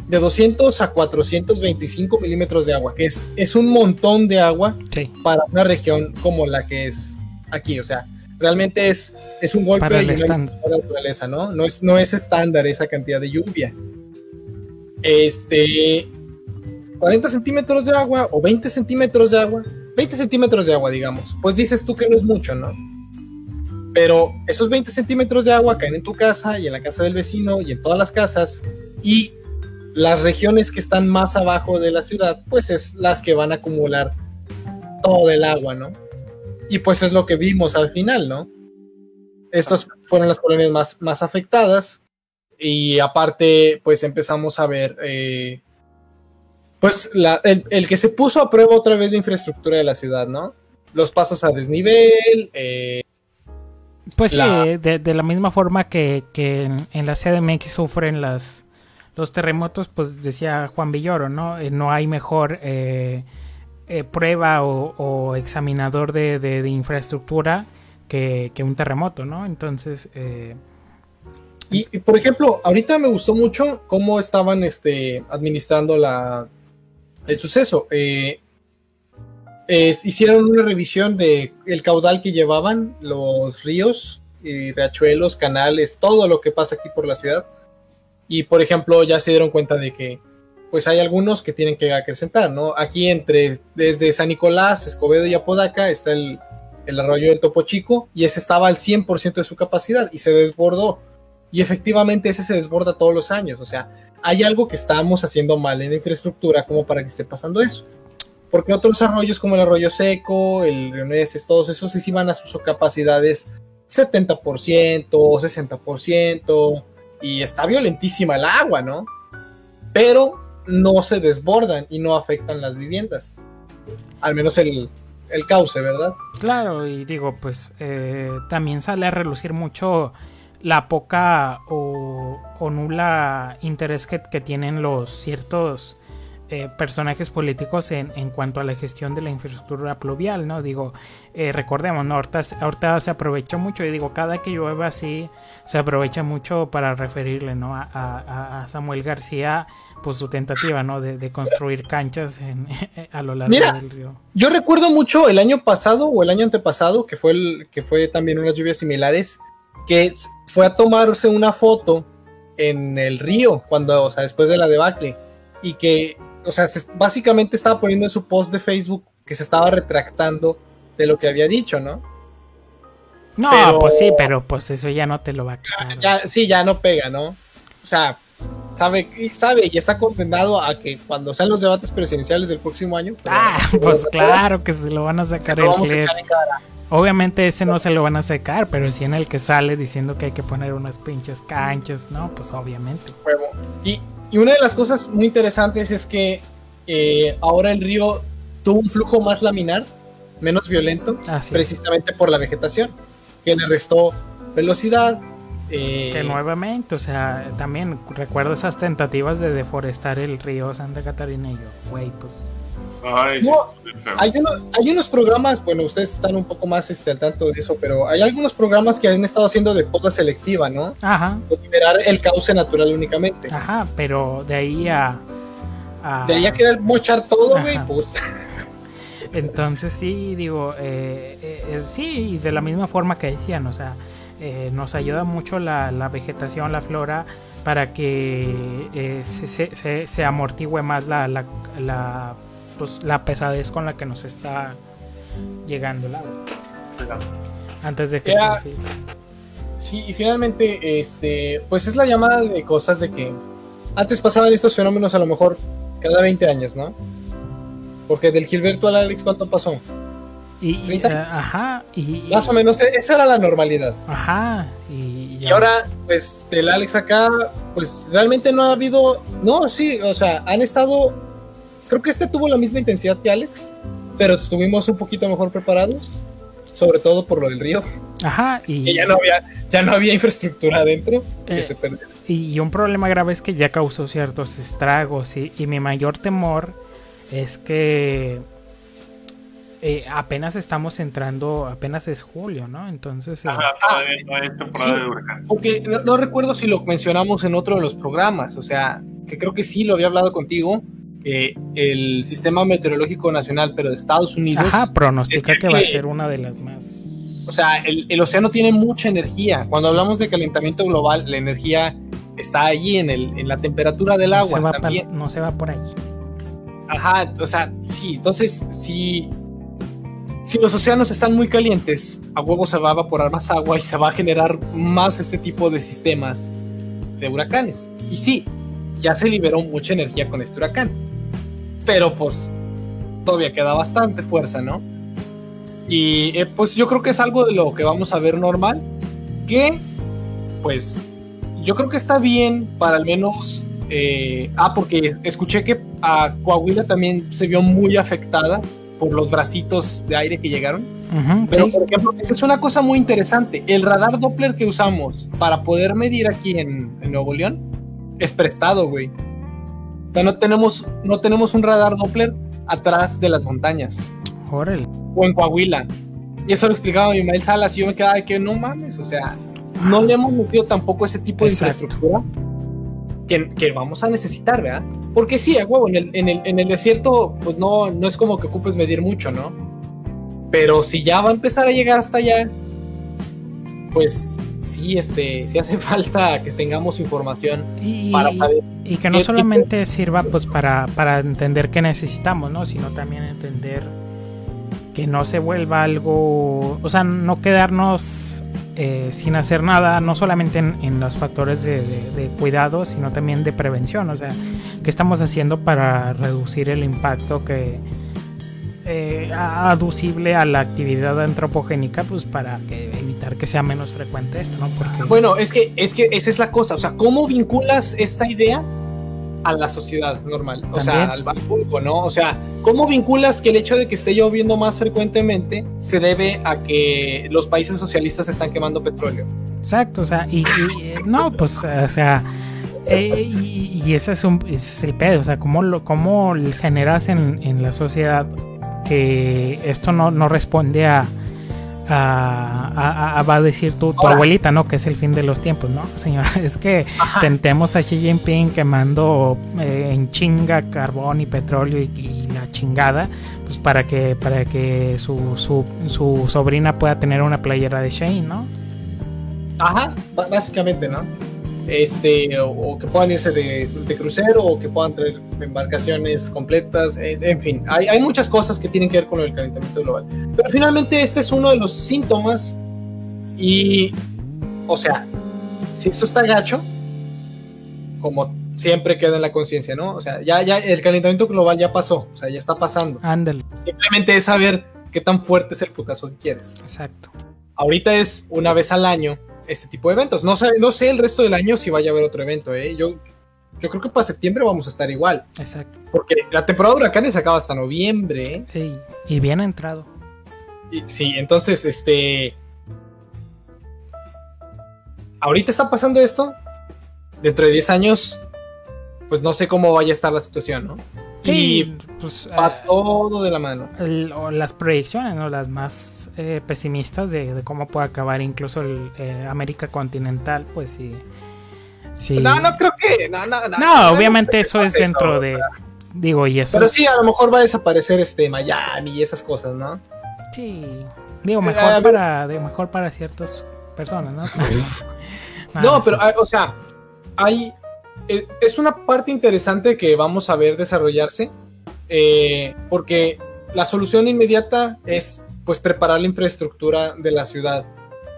de 200 a 425 milímetros de agua, que es, es un montón de agua para una región como la que es aquí. O sea, realmente es, es un golpe para de la naturaleza, ¿no? No es, no es estándar esa cantidad de lluvia. Este, 40 centímetros de agua o 20 centímetros de agua, 20 centímetros de agua, digamos, pues dices tú que no es mucho, ¿no? Pero esos 20 centímetros de agua caen en tu casa y en la casa del vecino y en todas las casas y las regiones que están más abajo de la ciudad, pues es las que van a acumular todo el agua, ¿no? Y pues es lo que vimos al final, ¿no? Estas fueron las colonias más, más afectadas y aparte, pues empezamos a ver, eh, pues el, que se puso a prueba otra vez la infraestructura de la ciudad, ¿no? Los pasos a desnivel. Eh, pues sí, de, la misma forma que, en, en la CDMX sufren las, los terremotos, pues decía Juan Villoro, ¿no? Eh, no hay mejor eh, eh, prueba o, examinador de, infraestructura que, un terremoto, ¿no? Entonces... Y, por ejemplo, ahorita me gustó mucho cómo estaban este, administrando la, el suceso. hicieron una revisión de el caudal que llevaban los ríos y riachuelos, canales, todo lo que pasa aquí por la ciudad y por ejemplo, ya se dieron cuenta de que pues hay algunos que tienen que acrecentar, ¿no? Aquí entre, desde San Nicolás, Escobedo y Apodaca está el, arroyo del Topo Chico y ese estaba al 100% de su capacidad y se desbordó. Y efectivamente ese se desborda todos los años, o sea, hay algo que estamos haciendo mal en la infraestructura como para que esté pasando eso. Porque otros arroyos como el arroyo seco, el río Neces, todos esos sí van a sus capacidades 70%, 60%, y está violentísima el agua, ¿no? Pero no se desbordan y no afectan las viviendas. Al menos el, el cauce, ¿verdad? Claro, y digo, pues eh, también sale a relucir mucho la poca o, nula interés que, tienen los ciertos eh, personajes políticos en, en, cuanto a la gestión de la infraestructura pluvial, ¿no? Digo, eh, recordemos, ¿no? Ahorita, se aprovechó mucho, y digo, cada que llueve así, se aprovecha mucho para referirle, ¿no? A, Samuel García, pues su tentativa, ¿no? De, construir canchas a lo largo del río. Yo recuerdo mucho el año pasado o el año antepasado, que fue, el, que fue también unas lluvias similares, que fue a tomarse una foto en el río, cuando, o sea, después de la debacle, y que o sea, básicamente estaba poniendo en su post de Facebook que se estaba retractando de lo que había dicho, ¿no? No, pues sí, pero pues eso ya no te lo va a quitar. Ya, sí, ya no pega, ¿no? O sea, sabe, sabe y está condenado a que cuando sean los debates presidenciales del próximo año. Pues, ah, pues claro que se lo van a sacar el Obviamente ese no se lo van a sacar, pero sí en el que sale diciendo que hay que poner unas pinches canchas, ¿no? Pues obviamente. Y, y una de las cosas muy interesantes es que eh, ahora el río tuvo un flujo más laminar, menos violento, precisamente por la vegetación, que le restó velocidad. Eh, que nuevamente, o sea, también recuerdo esas tentativas de deforestar el río Santa Catarina y yo, güey, pues hay, hay, unos programas, bueno, ustedes están un poco más este, al tanto de eso, pero hay algunos programas que han estado haciendo de poda selectiva, ¿no? Ajá. De liberar el cauce natural únicamente. Ajá, pero de ahí a. De ahí a querer mochar todo, güey, pues. Entonces, sí, digo, eh, eh, eh, sí, y de la misma forma que decían, o sea, nos ayuda mucho la, la, vegetación, la flora, para que se, se, se, amortigüe más la, la, la pues, la pesadez con la que nos está llegando el agua. Antes de que se Sí, y finalmente, este, pues es la llamada de cosas de que antes pasaban estos fenómenos a lo mejor cada 20 años, ¿no? Porque del Gilberto al Alex, ¿cuánto pasó? Y, eh, ajá, y, más o menos e-, esa era la normalidad. Ajá, y, y, ahora, pues del Alex acá, pues realmente no ha habido, no, sí, o sea, han estado Creo que este tuvo la misma intensidad que Alex, pero estuvimos un poquito mejor preparados, sobre todo por lo del río. Ajá, y ya no había, ya no había infraestructura adentro. Eh, y un problema grave es que ya causó ciertos estragos y, mi mayor temor es que eh, apenas estamos entrando, apenas es julio, ¿no? Entonces... Eh, Ajá, todavía no hay temporada de huracanes. Porque no, recuerdo si lo mencionamos en otro de los programas, o sea, que creo que sí lo había hablado contigo, el Sistema Meteorológico Nacional, pero de Estados Unidos. Ajá, pronostica que, va a ser una de las más. O sea, el, océano tiene mucha energía. Cuando hablamos de calentamiento global, la energía está allí en, el, en la temperatura del agua. no se va por ahí. Ajá, o sea, sí, entonces, si, si los océanos están muy calientes, a huevo se va a evaporar más agua y se va a generar más este tipo de sistemas de huracanes. Y sí, ya se liberó mucha energía con este huracán pero pues todavía queda bastante fuerza, ¿no? Y eh, pues yo creo que es algo de lo que vamos a ver normal, que pues yo creo que está bien para al menos... Eh, ah, porque escuché que a Coahuila también se vio muy afectada por los bracitos de aire que llegaron. Pero, por ejemplo, esa es una cosa muy interesante. El radar Doppler que usamos para poder medir aquí en, en Nuevo León es prestado, güey no tenemos, no tenemos un radar Doppler atrás de las montañas. Órale. O en Coahuila. Y eso lo explicaba mi Mael Salas y yo me quedaba de que no mames, o sea, no le hemos metido tampoco ese tipo de infraestructura que, vamos a necesitar, ¿verdad? Porque sí, huevo, en el, en el, en el desierto, pues no, no es como que ocupes medir mucho, ¿no? Pero si ya va a empezar a llegar hasta allá, pues sí, este, sí hace falta que tengamos información y, para Y que no solamente sirva pues para, para entender qué necesitamos, ¿no? Sino también entender que no se vuelva algo, o sea, no quedarnos eh, sin hacer nada, no solamente en, los factores de, cuidado, sino también de prevención. O sea, ¿qué estamos haciendo para reducir el impacto que eh, aducible a la actividad antropogénica, pues para evitar que sea menos frecuente esto, ¿no? Porque... Bueno, es que, es que esa es la cosa. O sea, ¿cómo vinculas esta idea a la sociedad normal, o sea, al, público, ¿no? O sea, ¿cómo vinculas que el hecho de que esté lloviendo más frecuentemente se debe a que los países socialistas están quemando petróleo? Exacto, o sea, y, no, pues, o sea, eh, y, ese, es un, ese es el pedo, o sea, ¿cómo, lo, cómo generas en, en la sociedad que esto no, no responde a a, va a decir tu, tu abuelita, ¿no? Que es el fin de los tiempos, ¿no? Señora, es que tentemos a Xi Jinping quemando eh, en chinga carbón y petróleo y, la chingada, pues para que, para que su, su, su sobrina pueda tener una playera de Shane, ¿no? Ajá, básicamente, ¿no? Este, o, que puedan irse de, crucero o que puedan traer embarcaciones completas, eh, en fin, hay, hay, muchas cosas que tienen que ver con el calentamiento global. Pero finalmente este es uno de los síntomas y, o sea, si esto está gacho, como siempre queda en la conciencia, ¿no? O sea, ya, ya el calentamiento global ya pasó, o sea, ya está pasando. Ándale. Simplemente es saber qué tan fuerte es el putazo que quieres. Exacto. Ahorita es una vez al año este tipo de eventos. No sé, no sé el resto del año si vaya a haber otro evento, ¿eh? Yo, yo creo que para septiembre vamos a estar igual. Exacto. Porque la temporada de huracanes acaba hasta noviembre. ¿eh? y bien entrado. Y, sí, entonces, este... Ahorita está pasando esto. Dentro de 10 años, pues no sé cómo vaya a estar la situación, ¿no? Sí, pues, va eh, todo de la mano. o las proyecciones, ¿no? Las más eh, pesimistas de, cómo puede acabar incluso el eh, América continental, pues sí. sí. No, no creo que. No, no, no, obviamente eso es dentro de. Digo, y eso. Pero sí, a lo mejor va a desaparecer este Miami y esas cosas, ¿no? Sí. Digo, mejor para, de, mejor para ciertas personas, ¿no? no, pero, o sea, hay es una parte interesante que vamos a ver desarrollarse, eh, porque la solución inmediata es pues preparar la infraestructura de la ciudad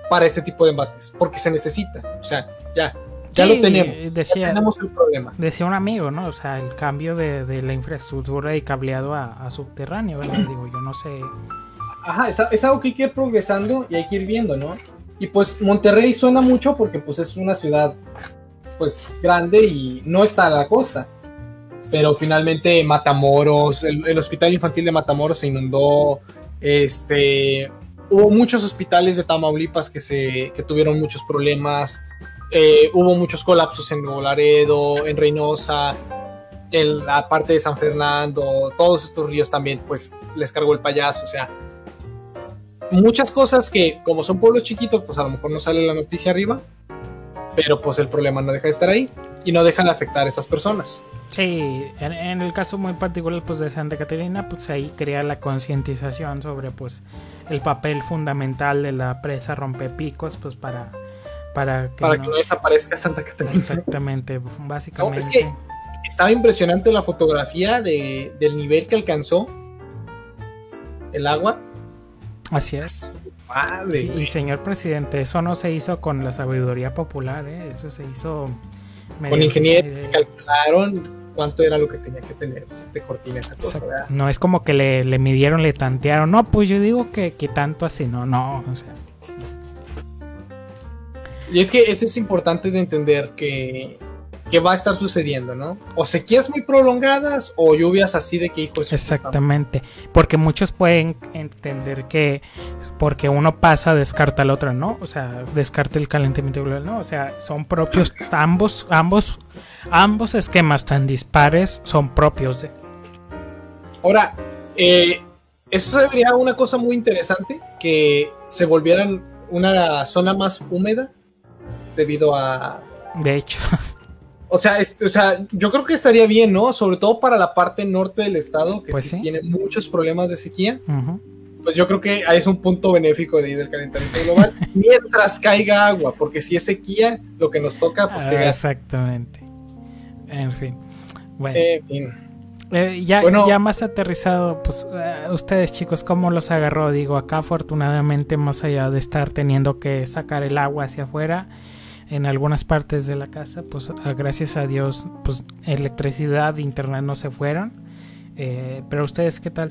para este tipo de embates, porque se necesita, o sea, ya, ya lo tenemos, decía, tenemos el problema. Decía un amigo, ¿no? O sea, el cambio de, la infraestructura y cableado a, subterráneo, Digo, yo no sé. Ajá, es, es, algo que hay que ir progresando y hay que ir viendo, ¿no? Y pues Monterrey suena mucho porque pues es una ciudad pues grande y no está a la costa. Pero finalmente Matamoros, el, hospital infantil de Matamoros se inundó. Este, hubo muchos hospitales de Tamaulipas que, se, que tuvieron muchos problemas. Eh, hubo muchos colapsos en Nuevo en Reynosa, en la parte de San Fernando. Todos estos ríos también, pues les cargó el payaso. O sea, muchas cosas que, como son pueblos chiquitos, pues a lo mejor no sale la noticia arriba pero pues el problema no deja de estar ahí y no deja de afectar a estas personas. Sí, en, el caso muy particular pues de Santa Catarina, pues ahí crea la concientización sobre pues el papel fundamental de la presa rompepicos pues para para que, para no, que no desaparezca Santa Catarina. Exactamente, básicamente. es que estaba impresionante la fotografía de, del nivel que alcanzó el agua. Así es. Y, señor presidente, eso no se hizo con la sabiduría popular, ¿eh? eso se hizo... Con ingenieros que calcularon cuánto era lo que tenía que tener de cortina esa cosa. No es como que le, midieron, le tantearon. No, pues yo digo que, que tanto así, no, no, o sea. Y es que eso es importante de entender que que va a estar sucediendo, ¿no? O sequías muy prolongadas o lluvias así de que hijos. Exactamente, porque muchos pueden entender que porque uno pasa descarta al otro, ¿no? O sea, descarta el calentamiento global, ¿no? O sea, son propios ambos ambos ambos esquemas tan dispares son propios de. Ahora, eh, eso sería una cosa muy interesante que se volvieran una zona más húmeda debido a de hecho O sea, o sea, yo creo que estaría bien, ¿no? Sobre todo para la parte norte del estado, que pues tiene muchos problemas de sequía. Pues yo creo que es un punto benéfico de ir del calentamiento global, mientras caiga agua, porque si es sequía, lo que nos toca, pues que Exactamente. En fin. Bueno. Eh, ya, ya más aterrizado, pues eh, ustedes chicos, ¿cómo los agarró? Digo, acá afortunadamente más allá de estar teniendo que sacar el agua hacia afuera, en algunas partes de la casa, pues gracias a Dios, pues electricidad, internet no se fueron. Eh, pero ustedes, ¿qué tal?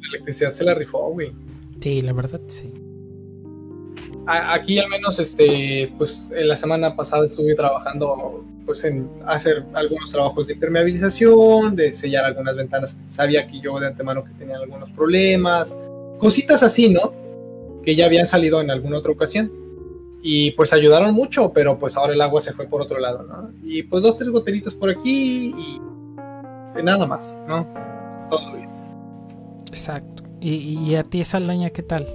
La electricidad se la rifó, güey. Sí, la verdad, sí. Aquí al menos, este, pues en la semana pasada estuve trabajando, pues en hacer algunos trabajos de impermeabilización, de sellar algunas ventanas. Sabía que yo de antemano que tenía algunos problemas, cositas así, ¿no? Que ya habían salido en alguna otra ocasión y pues ayudaron mucho, pero pues ahora el agua se fue por otro lado, ¿no? Y pues dos, tres goteritas por aquí y, nada más, ¿no? Todo bien. Exacto. ¿Y, y a ti, Saldaña, qué tal?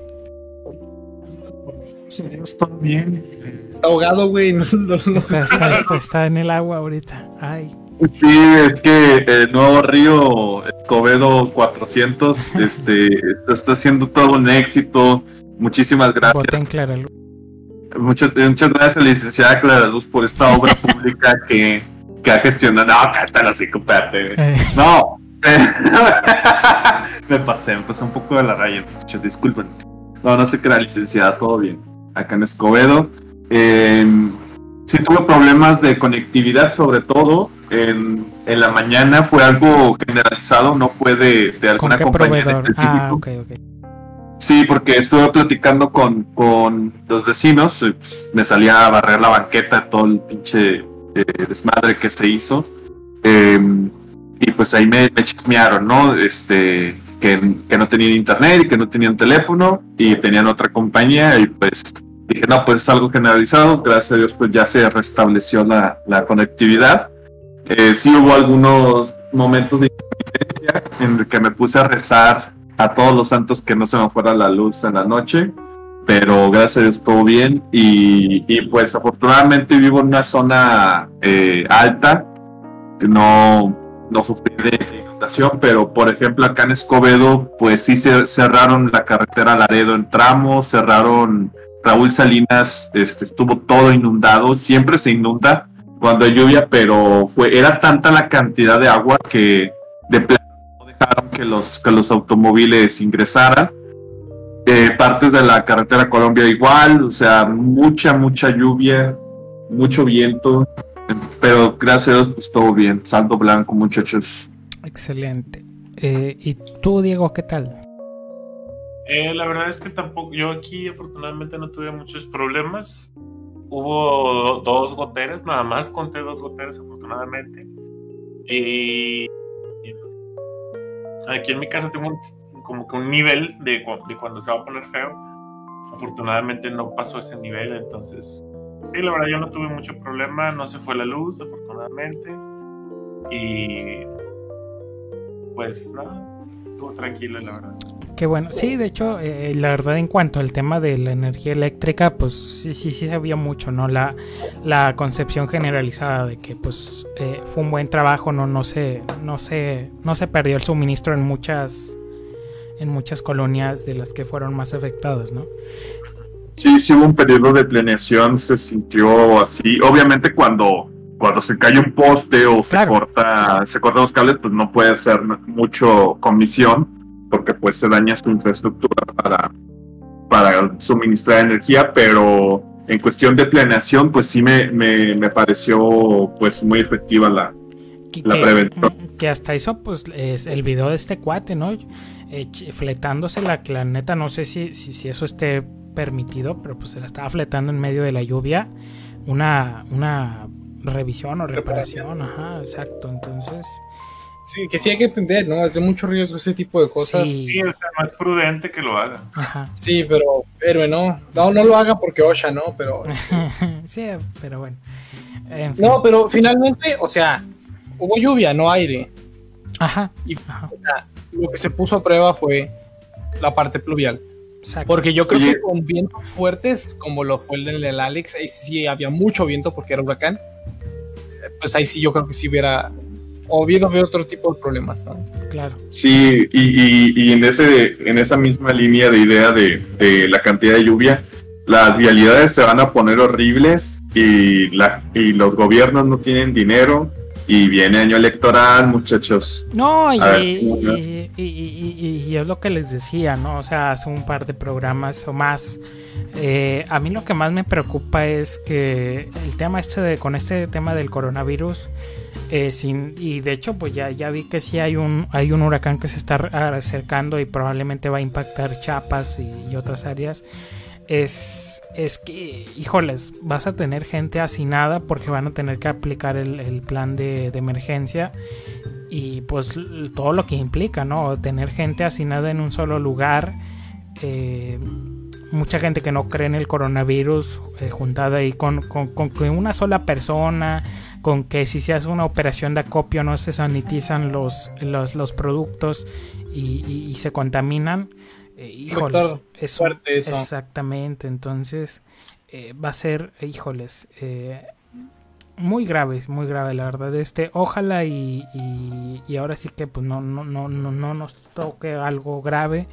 Sí, todo bien. Está ahogado, güey. No, está, en el agua ahorita. Ay. Sí, es que el nuevo río Escobedo 400 este, está haciendo todo un éxito. Muchísimas gracias. Muchas, muchas gracias, licenciada Clara Luz, por esta obra pública que, que ha gestionado. No, cántalo así, comparte. Eh. No. me pasé, me pasé un poco de la raya, muchachos, disculpen. No, no sé qué era licenciada, todo bien. Acá en Escobedo. Eh, sí tuve problemas de conectividad, sobre todo en, en, la mañana. Fue algo generalizado, no fue de, de alguna compañía Ah, okay, okay. Sí, porque estuve platicando con, con los vecinos, pues, me salía a barrer la banqueta, todo el pinche eh, desmadre que se hizo. Em, y pues ahí me, chismearon, ¿no? Este, que, no tenían internet y que no tenían teléfono y tenían otra compañía y pues dije, no, pues es algo generalizado, gracias a Dios pues ya se restableció la, conectividad. Eh, sí hubo algunos momentos de independencia en que me puse a rezar a todos los santos que no se me fuera la luz en la noche, pero gracias a Dios todo bien. Y, pues afortunadamente vivo en una zona eh, alta, que no, no sufrí de inundación, pero por ejemplo acá en Escobedo pues sí se cerraron la carretera Laredo en tramo, cerraron Raúl Salinas, este, estuvo todo inundado, siempre se inunda cuando hay lluvia, pero fue era tanta la cantidad de agua que de dejaron que los, que los automóviles ingresaran. Eh, partes de la carretera Colombia igual, o sea, mucha, mucha lluvia, mucho viento, pero gracias a Dios pues todo bien, saldo blanco muchachos. Excelente. Eh, ¿Y tú, Diego, qué tal? Eh, la verdad es que tampoco, yo aquí afortunadamente no tuve muchos problemas. Hubo dos goteras, nada más conté dos goteras afortunadamente. Y Aquí en mi casa tengo como que un nivel de, de, cuando se va a poner feo. Afortunadamente no pasó ese nivel, entonces sí, la verdad yo no tuve mucho problema, no se fue la luz, afortunadamente. Y pues nada, estuvo tranquilo, la verdad. Qué bueno, sí, de hecho, eh, la verdad en cuanto al tema de la energía eléctrica, pues sí, sí, sí se vio mucho, ¿no? La, la concepción generalizada de que pues eh, fue un buen trabajo, no, no se, no se, no se perdió el suministro en muchas, en muchas colonias de las que fueron más afectadas, ¿no? Sí, sí hubo un periodo de planeación, se sintió así. Obviamente cuando, cuando se cae un poste o se corta, se cortan los cables, pues no puede hacer mucho comisión porque pues se daña su infraestructura para, para suministrar energía, pero en cuestión de planeación, pues sí me, me, pareció pues muy efectiva la, la prevención. Que hasta eso, pues, es el video de este cuate, ¿no? Eh, fletándose la, la neta, no sé si, si, si, eso esté permitido, pero pues se la estaba fletando en medio de la lluvia. Una, una revisión o reparación, ajá, exacto. Entonces, Sí, que sí hay que entender, ¿no? Es de mucho riesgo ese tipo de cosas. Sí, es más prudente que lo haga. Ajá. Sí, pero héroe, ¿no? No, no lo haga porque Osha, ¿no? Pero. sí, pero bueno. No, pero finalmente, o sea, hubo lluvia, no aire. Ajá. Y lo que se puso a prueba fue la parte pluvial. Exacto. Porque yo creo que con vientos fuertes, como lo fue el del Alex, ahí sí había mucho viento porque era huracán. Pues ahí sí yo creo que sí hubiera o bien veo otro tipo de problemas, ¿no? Claro. Sí, y, y, en, ese, en esa misma línea de idea de, la cantidad de lluvia, las vialidades se van a poner horribles y, la, y los gobiernos no tienen dinero Y viene año electoral, muchachos. No, y, ver, y- es lo que les decía, ¿no? O sea, hace un par de programas o más. eh, a mí lo que más me preocupa es que el tema este de, con este tema del coronavirus, eh, sin, y de hecho, pues ya, ya vi que sí hay un, hay un huracán que se está acercando y probablemente va a impactar Chiapas y otras áreas. Es, es que, híjoles, vas a tener gente hacinada porque van a tener que aplicar el, el plan de, de emergencia y pues todo lo que implica, ¿no? Tener gente hacinada en un solo lugar, eh, mucha gente que no cree en el coronavirus eh, juntada ahí con, con, con una sola persona, con que si se hace una operación de acopio no se sanitizan los, los, los productos y se contaminan. Eh, híjoles, es fuerte eso. exactamente, entonces eh, va a ser, híjoles, eh, muy grave, muy grave la verdad. Este, ojalá y, y, y ahora sí que pues no, no, no, no, no nos toque algo grave.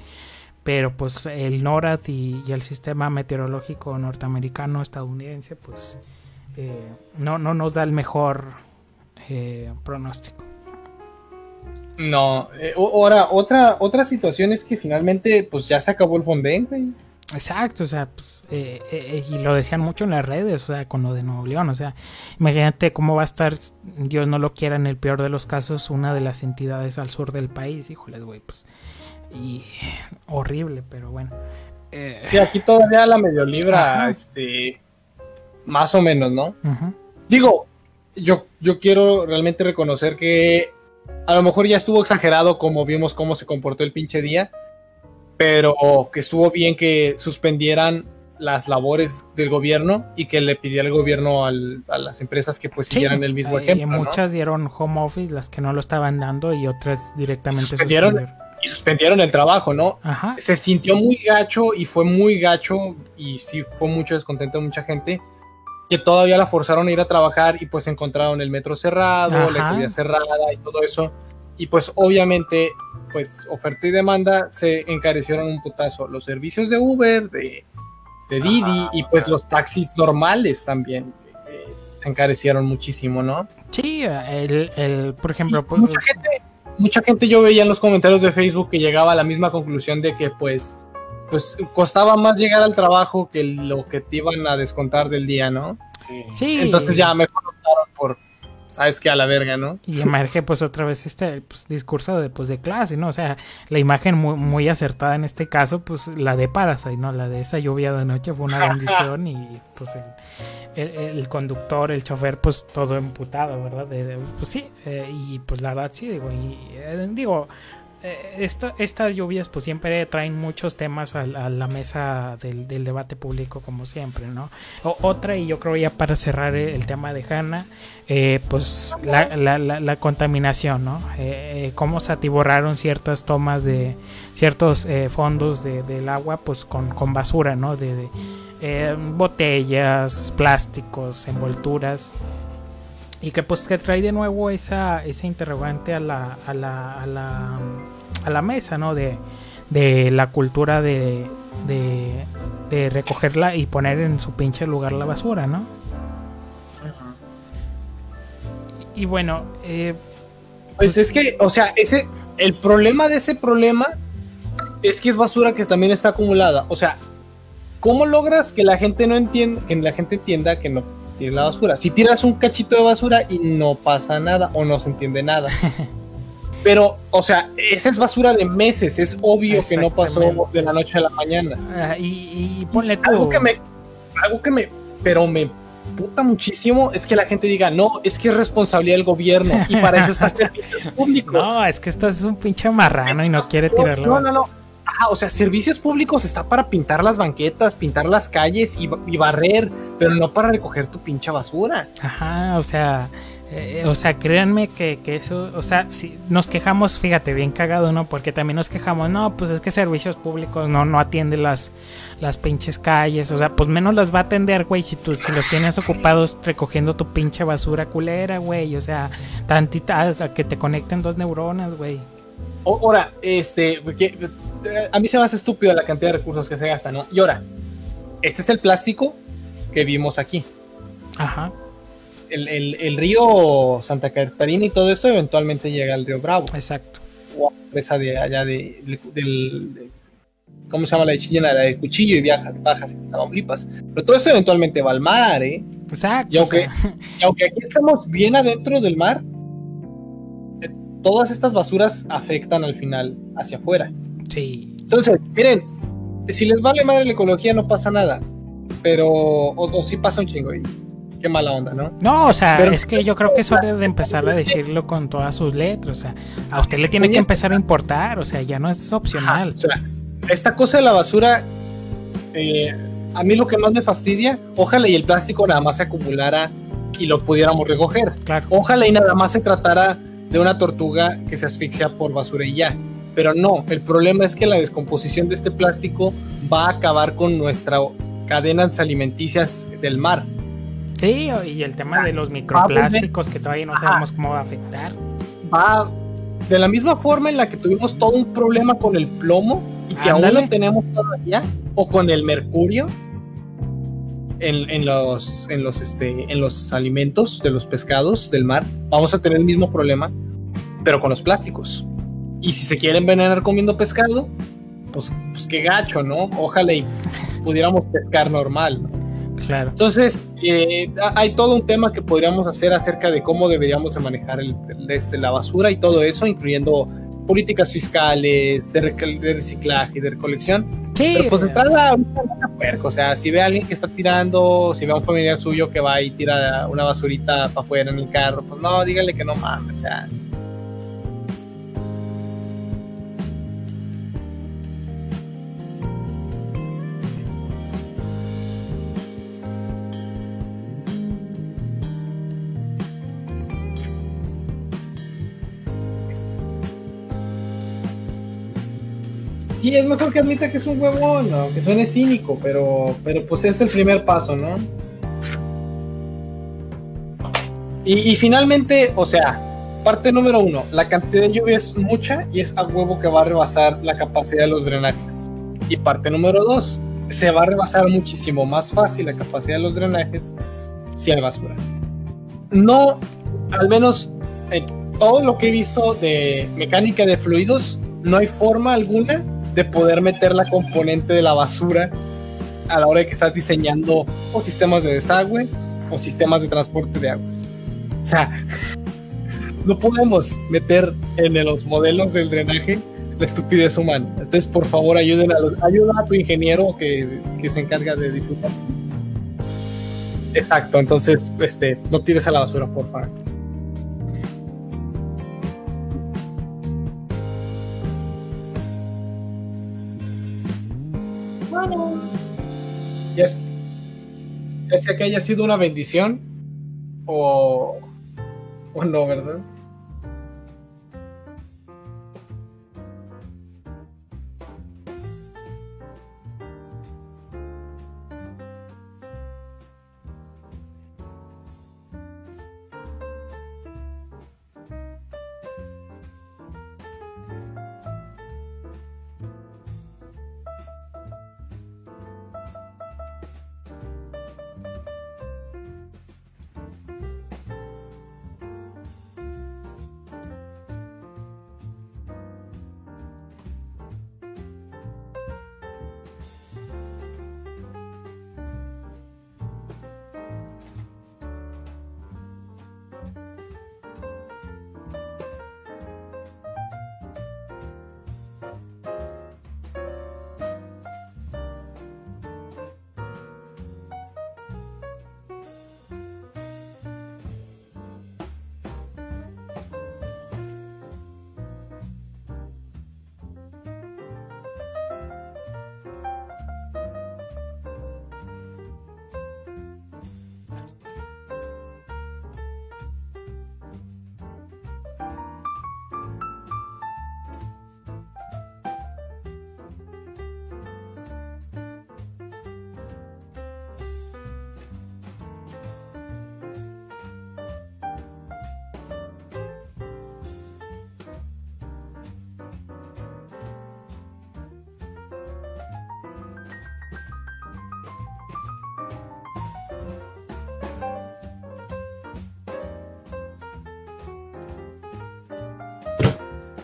Pero pues el NORAD y, y el sistema meteorológico norteamericano estadounidense pues eh, no, no nos da el mejor eh, pronóstico. No, eh, ahora, otra, otra situación es que finalmente, pues ya se acabó el Fonden, güey. Exacto, o sea, pues, eh, eh, y lo decían mucho en las redes, o sea, con lo de Nuevo León, o sea, imagínate cómo va a estar, Dios no lo quiera, en el peor de los casos, una de las entidades al sur del país, híjoles, güey, pues, y horrible, pero bueno. Eh, Sí, aquí todavía la medio libra, Ajá. este, más o menos, ¿no? Digo, yo, yo quiero realmente reconocer que a lo mejor ya estuvo exagerado como vimos cómo se comportó el pinche día, pero que estuvo bien que suspendieran las labores del gobierno y que le pidiera el gobierno al- a las empresas que pues Sí, siguieran el mismo ejemplo. ¿no? muchas dieron home office, las que no lo estaban dando, y otras directamente Suspendieron. suspendieron. Y suspendieron el trabajo, ¿no? Ajá, se sintió muy gacho y fue muy gacho y sí fue mucho descontento de mucha gente que todavía la forzaron a ir a trabajar y pues encontraron el metro cerrado, la economía cerrada y todo eso. Y pues obviamente, pues oferta y demanda se encarecieron un putazo. Los servicios de Uber, de, de Didi Ajá. y pues los taxis normales también eh, se encarecieron muchísimo, ¿no? sí, el, el, por ejemplo, pues, mucha gente, mucha gente yo veía en los comentarios de Facebook que llegaba a la misma conclusión de que pues, pues costaba más llegar al trabajo que lo que te iban a descontar del día, ¿no? Sí. sí, Entonces ya mejor optaron por, sabes que a la verga, ¿no? Y emerge pues otra vez este pues, discurso de, pues, de clase, ¿no? O sea, la imagen muy, muy acertada en este caso, pues la de Parasite, ¿no? La de esa lluvia de noche fue una bendición y pues el, el- el conductor, el chofer, pues todo emputado, ¿verdad? De- de- pues sí, eh, y pues la verdad sí, digo, y eh, digo, esta- estas lluvias pues siempre traen muchos temas a, a la mesa del, debate público como siempre, ¿no? Otra, y yo creo ya para cerrar el, tema de Hanna, eh, pues la, la- la- la contaminación, ¿no? Eh, eh, cómo se atiborraron ciertas tomas de ciertos eh, fondos de- del agua, pues con, con basura, ¿no? De, de, eh, botellas, plásticos, envolturas. Y que pues que trae de nuevo esa, esa interrogante a la, a la, a la, a la mesa, ¿no? De, de la cultura de, de, de recogerla y poner en su pinche lugar la basura, ¿no? Y bueno, eh, Pues es que, o sea, ese, el problema de ese problema es que es basura que también está acumulada. O sea, ¿cómo logras que la gente no entienda, que la gente entienda que no tiene la basura? Si tiras un cachito de basura y no pasa nada o no se entiende nada. Pero, o sea, esa es basura de meses, es obvio que no pasó de la noche a la mañana. ah, y, y ponle tú. Algo que me, algo que me, pero me puta muchísimo es que la gente diga, no, es que es responsabilidad del gobierno y para eso están servicios públicos. No, es que esto es un pinche marrano y no quiere tirar la No, no, no. Ajá, o sea, servicios públicos está para pintar las banquetas, pintar las calles y, y barrer, pero no para recoger tu pinche basura. Ajá, o sea, eh, o sea, créanme que, que eso, o sea, si nos quejamos, fíjate, bien cagado, ¿no? Porque también nos quejamos, no, pues es que servicios públicos no, no atiende las, las pinches calles, o sea, pues menos las va a atender, güey, si tú, si los tienes ocupados recogiendo tu pinche basura culera, güey, o sea, tantita, a que te conecten dos neuronas, güey. Ahora, este, porque, eh, a mí se me hace estúpido la cantidad de recursos que se gastan, ¿no? Y ahora, este es el plástico que vimos aquí. Ajá, el, el- el río Santa Catarina y todo esto eventualmente llega al río Bravo. Exacto. O a presa de allá de, del, de- ¿cómo se llama la de Chillena? La del cuchillo y viaja, bajas en Tamaulipas. Pero todo esto eventualmente va al mar, ¿eh? Exacto. Y o aunque- sea, Y aunque aquí estamos bien adentro del mar, eh, todas estas basuras afectan al final hacia afuera. sí. Entonces, miren, si les vale madre la ecología no pasa nada, pero o, o sí pasa un chingo y qué mala onda, ¿no? No, o sea, Pero- es que yo creo que eso debe de empezar a decirlo con todas sus letras. O sea, a usted le tiene que empezar a importar. O sea, ya no es opcional. O sea, esta cosa de la basura, eh, a mí lo que más me fastidia, ojalá y el plástico nada más se acumulara y lo pudiéramos recoger. Claro. Ojalá y nada más se tratara de una tortuga que se asfixia por basura y ya. Pero no, el problema es que la descomposición de este plástico va a acabar con nuestras cadenas alimenticias del mar. Sí, y el tema de los microplásticos que todavía no sabemos cómo va a afectar. Va de la misma forma en la que tuvimos todo un problema con el plomo y que aún lo tenemos todavía, o con el mercurio en, en los, en, los, este, en los alimentos de los pescados del mar, vamos a tener el mismo problema, pero con los plásticos. Y si se quieren envenenar comiendo pescado, pues, pues qué gacho, ¿no? Ojalá y pudiéramos pescar normal, ¿no? Claro. Entonces, eh, ha- hay todo un tema que podríamos hacer acerca de cómo deberíamos de manejar el, el- este, la basura y todo eso, incluyendo políticas fiscales, de, de reciclaje y de recolección. Sí, Pero pues de entrada. O sea, si ve a alguien que está tirando, si ve a un familiar suyo que va y tira una basurita para afuera en el carro, pues no, dígale que no mames. O sea, Sí, es mejor que admita que es un huevón, ¿no? que suene cínico, pero, pero pues es el primer paso, ¿no? Y, finalmente, o sea, parte número uno, la cantidad de lluvia es mucha y es a huevo que va a rebasar la capacidad de los drenajes. Y parte número dos, se va a rebasar muchísimo más fácil la capacidad de los drenajes si hay basura. No, al menos en todo lo que he visto de mecánica de fluidos, no hay forma alguna de poder meter la componente de la basura a la hora de que estás diseñando o sistemas de desagüe o sistemas de transporte de aguas. O sea, no podemos meter en los modelos del drenaje la estupidez humana. Entonces, por favor, ayuden a los- ayuda a tu ingeniero que, que se encarga de diseñar. Exacto, entonces, este, no tires a la basura, por favor. Ya, ya sea que haya sido una bendición o, o no, ¿verdad?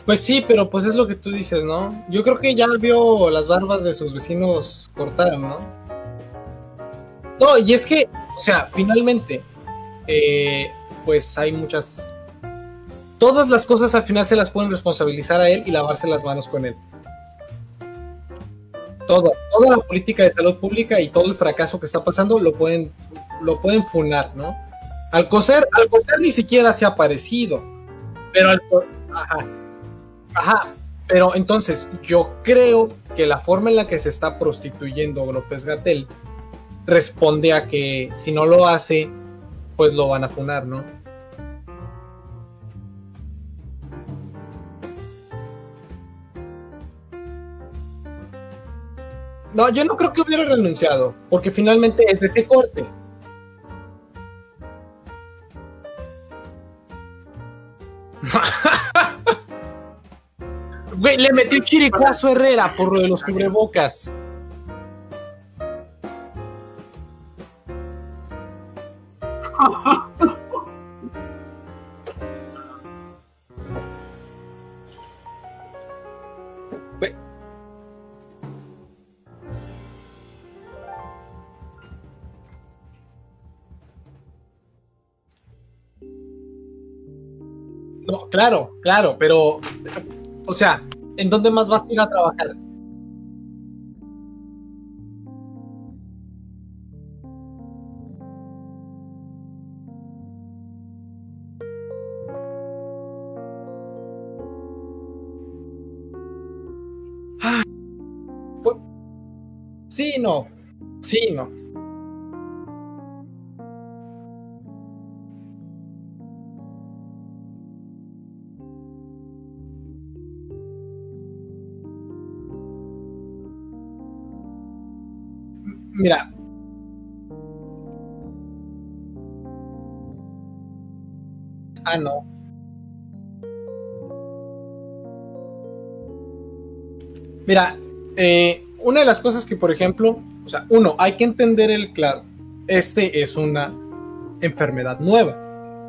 Pues sí, pero pues es lo que tú dices, ¿no? Yo creo que ya vio las barbas de sus vecinos cortar, ¿no? No, y es que, o sea, finalmente, eh, pues hay muchas... Todas las cosas al final se las pueden responsabilizar a él y lavarse las manos con él. Todo, toda la política de salud pública y todo el fracaso que está pasando lo pueden, lo pueden funar, ¿no? Alcocer, Alcocer ni siquiera se ha parecido. Pero ajá, ajá, pero entonces yo creo que la forma en la que se está prostituyendo López Gatel responde a que si no lo hace, pues lo van a funar, ¿no? No, yo no creo que hubiera renunciado, porque finalmente es de ese corte. Güey, le metió a Herrera por lo de los cubrebocas. No, claro, claro, pero, o sea, ¿en dónde más vas a ir a trabajar? Ah, sí, no, sí, no. Mira. Ah, no. Mira, eh, una de las cosas que, por ejemplo, o sea, uno, hay que entender el claro. Este es una enfermedad nueva.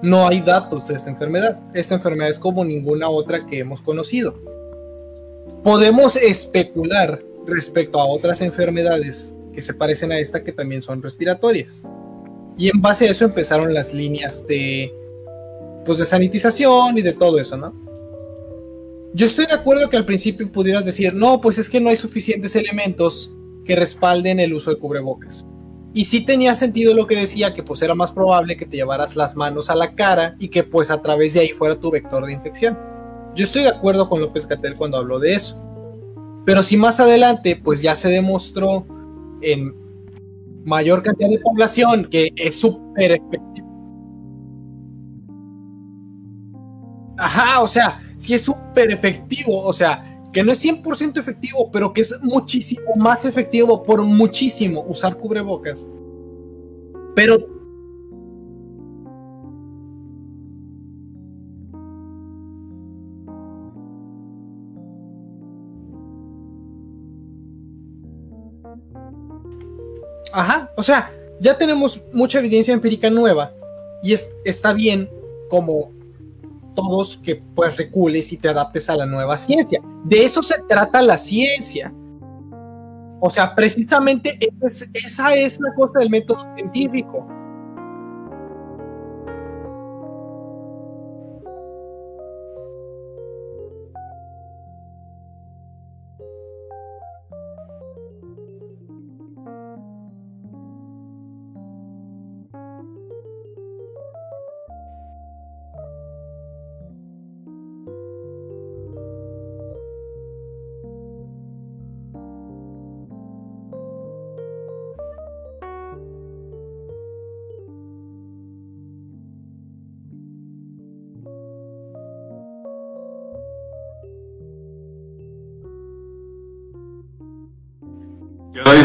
No hay datos de esta enfermedad. Esta enfermedad es como ninguna otra que hemos conocido. Podemos especular respecto a otras enfermedades que se parecen a esta que también son respiratorias. Y en base a eso empezaron las líneas de pues de sanitización y de todo eso, ¿no? Yo estoy de acuerdo que al principio pudieras decir, no, pues es que no hay suficientes elementos que respalden el uso de cubrebocas. Y sí tenía sentido lo que decía, que pues era más probable que te llevaras las manos a la cara y que pues a través de ahí fuera tu vector de infección. Yo estoy de acuerdo con López Catel cuando habló de eso. Pero si más adelante pues ya se demostró en mayor cantidad de población, que es súper efectivo. Ajá, o sea, si es súper efectivo, o sea, que no es 100% efectivo, pero que es muchísimo más efectivo por muchísimo usar cubrebocas. Pero Ajá, o sea, ya tenemos mucha evidencia empírica nueva y es, está bien como todos que pues recules y te adaptes a la nueva ciencia. De eso se trata la ciencia. O sea, precisamente esa es la cosa del método científico.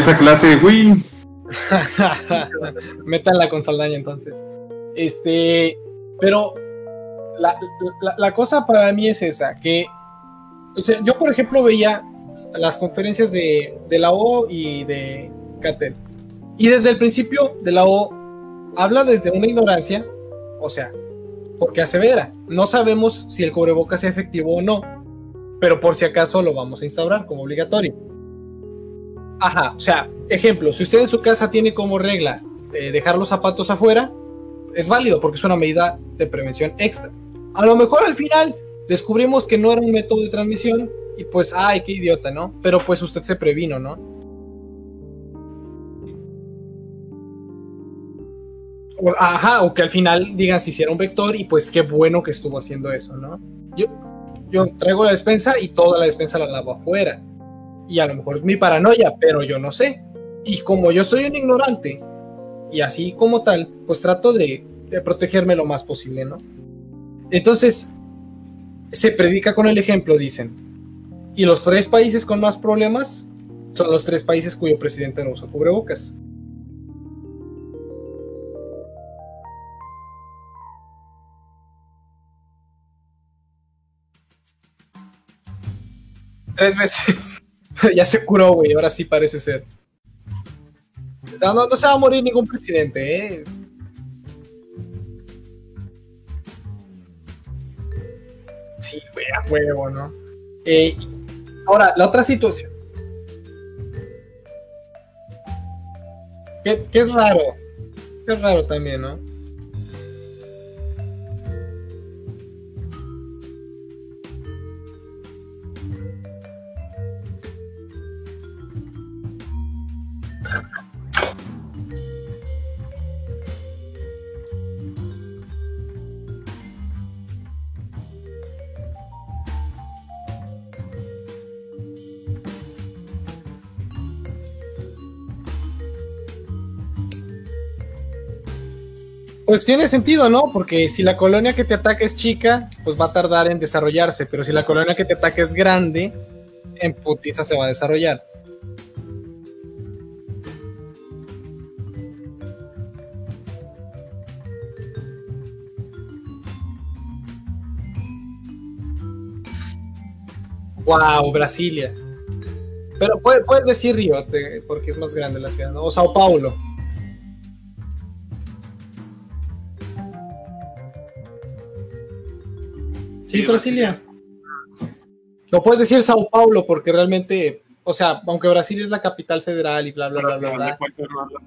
Esa clase Wii. Métanla con Saldaña entonces. Este, pero la, la, cosa para mí es esa, que yo por ejemplo veía las conferencias de, de la O y de Catel. Y desde el principio de la O habla desde una ignorancia, o sea, porque asevera, no sabemos si el cubrebocas es efectivo o no, pero por si acaso lo vamos a instaurar como obligatorio. Ajá, o sea, ejemplo, si usted en su casa tiene como regla eh, dejar los zapatos afuera, es válido porque es una medida de prevención extra. A lo mejor al final descubrimos que no era un método de transmisión y pues, ay, qué idiota, ¿no? Pero pues usted se previno, ¿no? ajá, o que al final digan si hiciera un vector y pues qué bueno que estuvo haciendo eso, ¿no? Yo, yo traigo la despensa y toda la despensa la lavo afuera. Y a lo mejor es mi paranoia, pero yo no sé. Y como yo soy un ignorante, y así como tal, pues trato de, protegerme lo más posible, ¿no? Entonces, se predica con el ejemplo, dicen. Y los tres países con más problemas son los tres países cuyo presidente no usa cubrebocas. Tres veces. ya se curó, güey. Ahora sí parece ser. No, no, se va a morir ningún presidente, ¿eh? Sí, güey, a huevo, ¿no? Eh, ahora, la otra situación. Que, que es raro. Que es raro también, ¿no? Pues tiene sentido, ¿no? Porque si la colonia que te ataca es chica, pues va a tardar en desarrollarse, pero si la colonia que te ataca es grande, en putiza se va a desarrollar. Wow, Brasilia. Pero puedes, decir Río, porque es más grande la ciudad, ¿no? O Sao Paulo. Sí, Brasilia. No puedes decir Sao Paulo porque realmente, o sea, aunque Brasil es la capital federal y bla, bla, bla, bla, bla.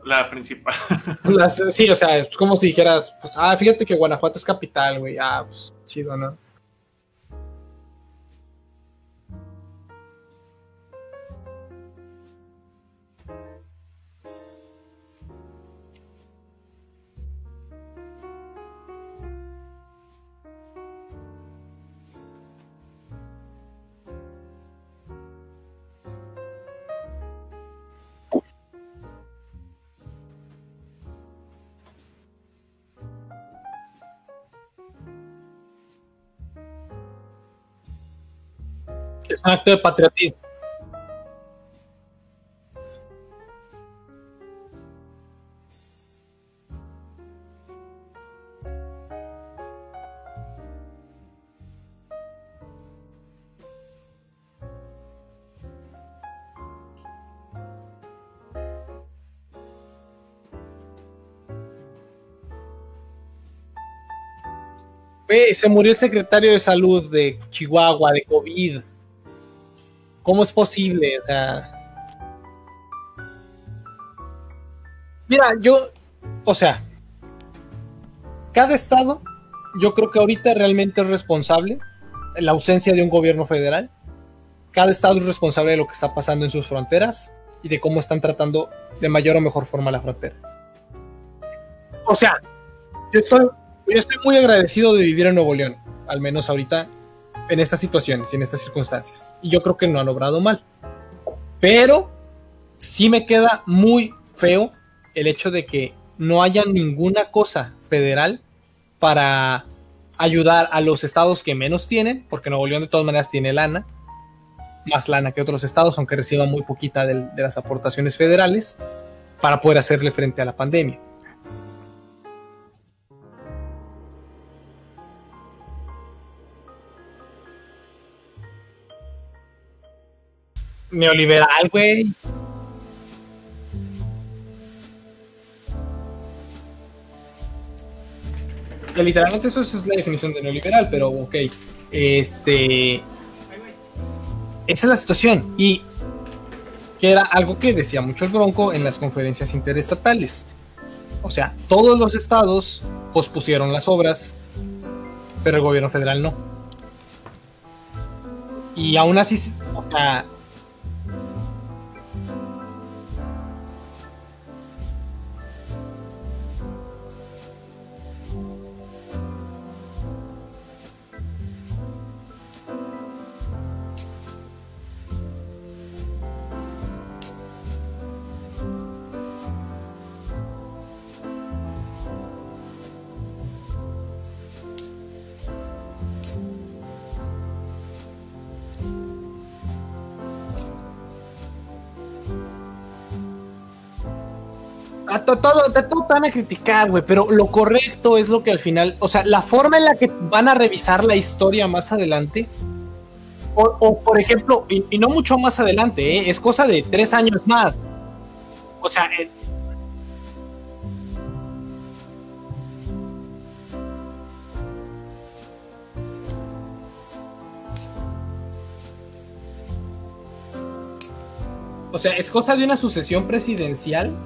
La principal. sí, o sea, es como si dijeras, pues, ah, fíjate que Guanajuato es capital, güey. Ah, pues, chido, ¿no? Es un acto de patriotismo. se murió el secretario de salud de Chihuahua de COVID. ¿Cómo es posible? O sea. Mira, yo. O sea. Cada estado, yo creo que ahorita realmente es responsable la ausencia de un gobierno federal. Cada estado es responsable de lo que está pasando en sus fronteras y de cómo están tratando de mayor o mejor forma la frontera. O sea, yo estoy, yo estoy muy agradecido de vivir en Nuevo León, al menos ahorita en estas situaciones y en estas circunstancias. Y yo creo que no ha logrado mal. Pero sí me queda muy feo el hecho de que no haya ninguna cosa federal para ayudar a los estados que menos tienen, porque Nuevo León de todas maneras tiene lana, más lana que otros estados, aunque reciba muy poquita de, de las aportaciones federales, para poder hacerle frente a la pandemia. Neoliberal, güey. literalmente eso es la definición de neoliberal, pero ok. Este. esa es la situación. Y que era algo que decía mucho el Bronco en las conferencias interestatales. O sea, todos los estados pospusieron las obras, pero el gobierno federal no. Y aún así, o sea, A to- todo, te van a criticar, güey, pero lo correcto es lo que al final, o sea, la forma en la que van a revisar la historia más adelante, o, por ejemplo, y, y no mucho más adelante, ¿eh? es cosa de tres años más. O sea, eh, o sea, es cosa de una sucesión presidencial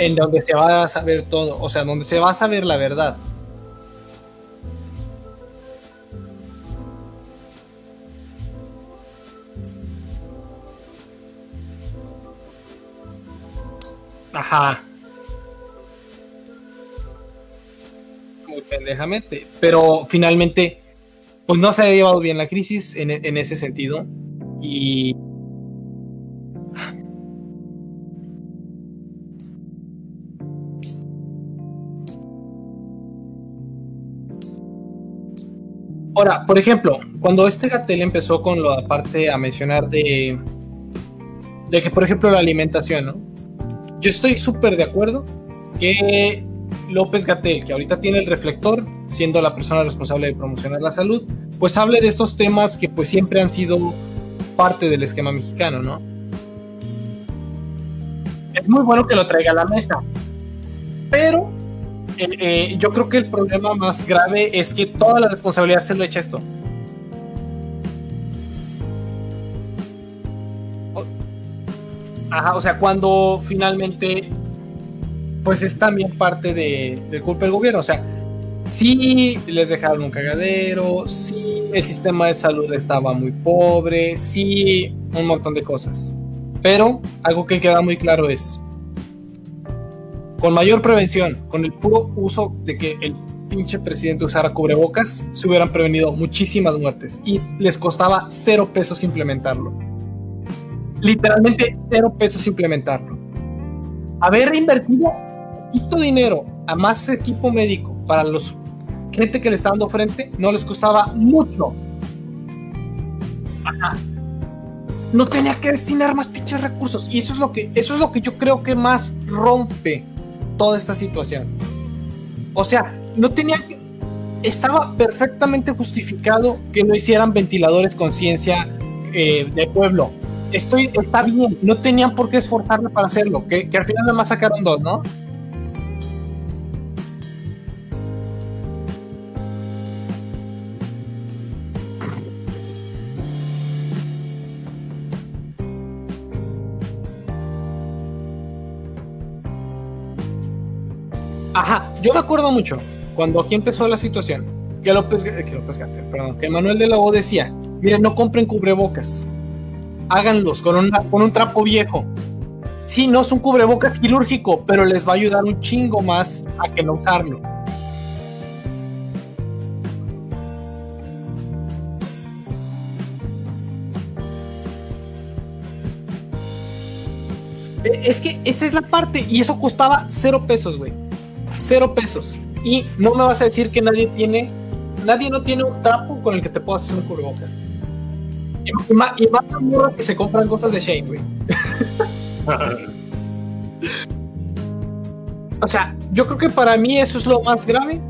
en donde se va a saber todo, o sea, donde se va a saber la verdad. Ajá. Muy pendejamente. Pero finalmente, pues no se ha llevado bien la crisis en, en ese sentido. Y Ahora, por ejemplo, cuando este Gatel empezó con la parte a mencionar de, de que, por ejemplo, la alimentación, ¿no? Yo estoy súper de acuerdo que López Gatel, que ahorita tiene el reflector, siendo la persona responsable de promocionar la salud, pues hable de estos temas que pues siempre han sido parte del esquema mexicano, ¿no? Es muy bueno que lo traiga a la mesa, pero eh, yo creo que el problema más grave es que toda la responsabilidad se lo echa esto. Ajá, o sea, cuando finalmente, pues es también parte de, de culpa del gobierno. O sea, sí les dejaron un cagadero, sí el sistema de salud estaba muy pobre, sí un montón de cosas. Pero algo que queda muy claro es, con mayor prevención, con el puro uso de que el pinche presidente usara cubrebocas, se hubieran prevenido muchísimas muertes y les costaba cero pesos implementarlo. Literalmente cero pesos implementarlo. Haber invertido poquito dinero a más equipo médico para los gente que le está dando frente no les costaba mucho. No tenía que destinar más pinches recursos y eso es lo que eso es lo que yo creo que más rompe toda esta situación. O sea, no tenía que. Estaba perfectamente justificado que no hicieran ventiladores con ciencia eh, de pueblo. Estoy, está bien, no tenían por qué esforzarme para hacerlo, que, que al final nada más sacaron dos, ¿no? Yo me acuerdo mucho cuando aquí empezó la situación que Manuel de la O decía, miren, no compren cubrebocas, háganlos con, una, con un trapo viejo. Sí, no es un cubrebocas quirúrgico, pero les va a ayudar un chingo más a que no usarlo. Eh, Es que esa es la parte, y eso costaba cero pesos, güey. Cero pesos. Y no me vas a decir que nadie tiene, nadie no tiene un trapo con el que te puedas hacer un cubrebocas. Y, y más, y más morras que se compran cosas de Shane, güey. O sea, yo creo que para mí eso es lo más grave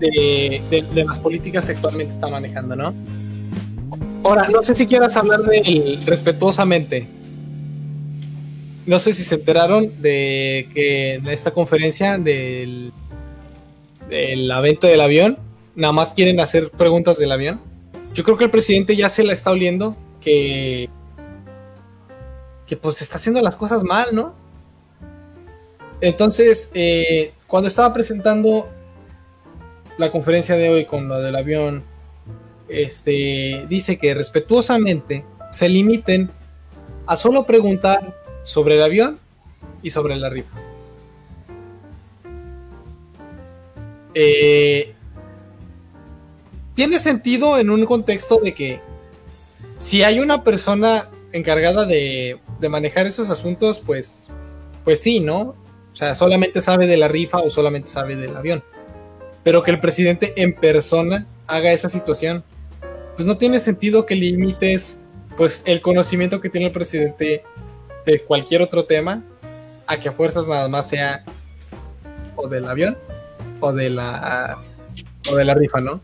de, de- de las políticas que actualmente está manejando, ¿no? Ahora, no sé si quieras hablar de respetuosamente. No sé si se enteraron de que en esta conferencia del, de la venta del avión, nada más quieren hacer preguntas del avión. Yo creo que el presidente ya se la está oliendo que, que pues está haciendo las cosas mal, ¿no? Entonces, eh, cuando estaba presentando la conferencia de hoy con lo del avión, este, dice que respetuosamente se limiten a solo preguntar sobre el avión y sobre la rifa. Eh, tiene sentido en un contexto de que si hay una persona encargada de, de, manejar esos asuntos, pues, pues sí, ¿no? O sea, solamente sabe de la rifa o solamente sabe del avión. Pero que el presidente en persona haga esa situación, pues no tiene sentido que limites pues el conocimiento que tiene el presidente de cualquier otro tema a que a fuerzas nada más sea o del avión o de la o de la rifa, ¿no?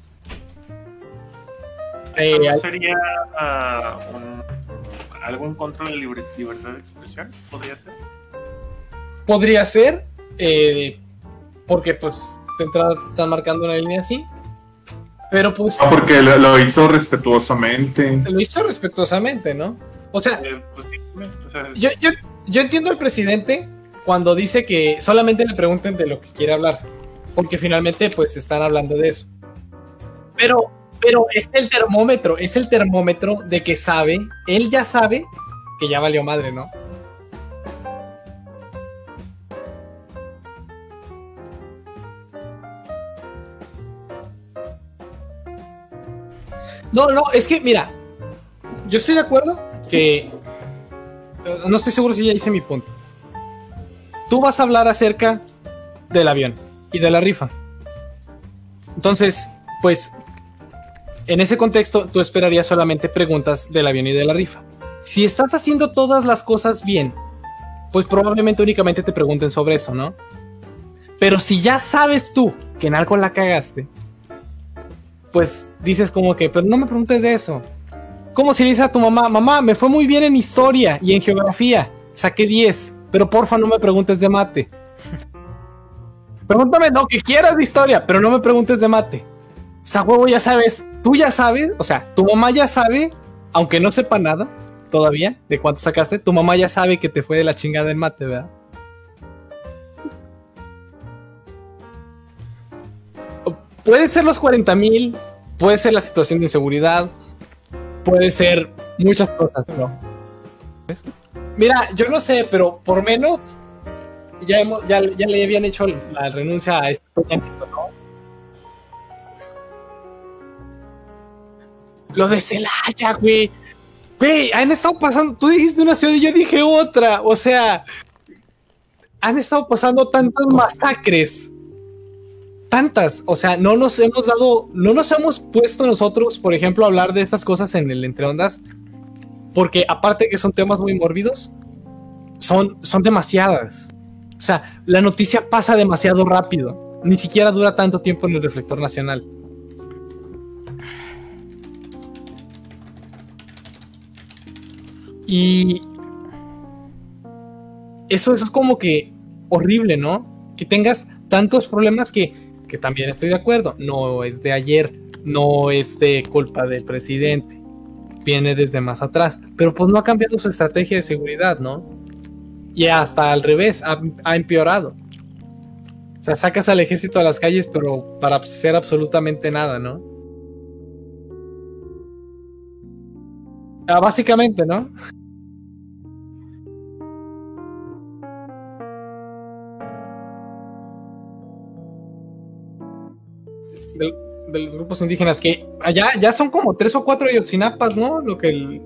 Eh, ¿No sería uh, un, algo en contra de la liber libertad de expresión? ¿Podría ser? Podría ser, eh, porque pues de entrada te están marcando una línea así. Pero pues. No, porque lo, lo, hizo respetuosamente. Lo hizo respetuosamente, ¿no? O sea, eh, pues, sí, o sea es... yo, yo, yo entiendo al presidente cuando dice que solamente le pregunten de lo que quiere hablar. Porque finalmente, pues están hablando de eso. Pero, pero es el termómetro, es el termómetro de que sabe, él ya sabe que ya valió madre, ¿no? No, no, es que, mira, yo estoy de acuerdo que. No estoy seguro si ya hice mi punto. Tú vas a hablar acerca del avión y de la rifa. Entonces, pues, en ese contexto, tú esperarías solamente preguntas del avión y de la rifa. Si estás haciendo todas las cosas bien, pues probablemente únicamente te pregunten sobre eso, ¿no? Pero si ya sabes tú que en algo la cagaste, pues dices como que, pero no me preguntes de eso. Como si le dices a tu mamá, mamá, me fue muy bien en historia y en geografía, saqué 10, pero porfa no me preguntes de mate. Pregúntame lo que quieras de historia, pero no me preguntes de mate. O sea, huevo, ya sabes, tú ya sabes, o sea, tu mamá ya sabe, aunque no sepa nada todavía de cuánto sacaste, tu mamá ya sabe que te fue de la chingada en mate, ¿verdad? Puede ser los 40 mil, puede ser la situación de inseguridad, puede ser muchas cosas, ¿no? Mira, yo no sé, pero por menos ya, hemos, ya, ya le habían hecho la renuncia a este ¿no? Lo de Celaya, güey. Güey, han estado pasando. Tú dijiste una ciudad y yo dije otra. O sea, han estado pasando tantas masacres tantas, o sea, no nos hemos dado, no nos hemos puesto nosotros, por ejemplo, a hablar de estas cosas en el Entre Ondas, porque aparte que son temas muy mórbidos, son, son demasiadas. O sea, la noticia pasa demasiado rápido, ni siquiera dura tanto tiempo en el reflector nacional. Y eso, eso es como que horrible, ¿no? Que tengas tantos problemas que que también estoy de acuerdo, no es de ayer, no es de culpa del presidente, viene desde más atrás, pero pues no ha cambiado su estrategia de seguridad, ¿no? Y hasta al revés, ha, empeorado. O sea, sacas al ejército a las calles, pero para hacer absolutamente nada, ¿no? Ah, básicamente, ¿no? De, los grupos indígenas, que allá ya son como tres o cuatro yotzinapas, ¿no? Lo que el...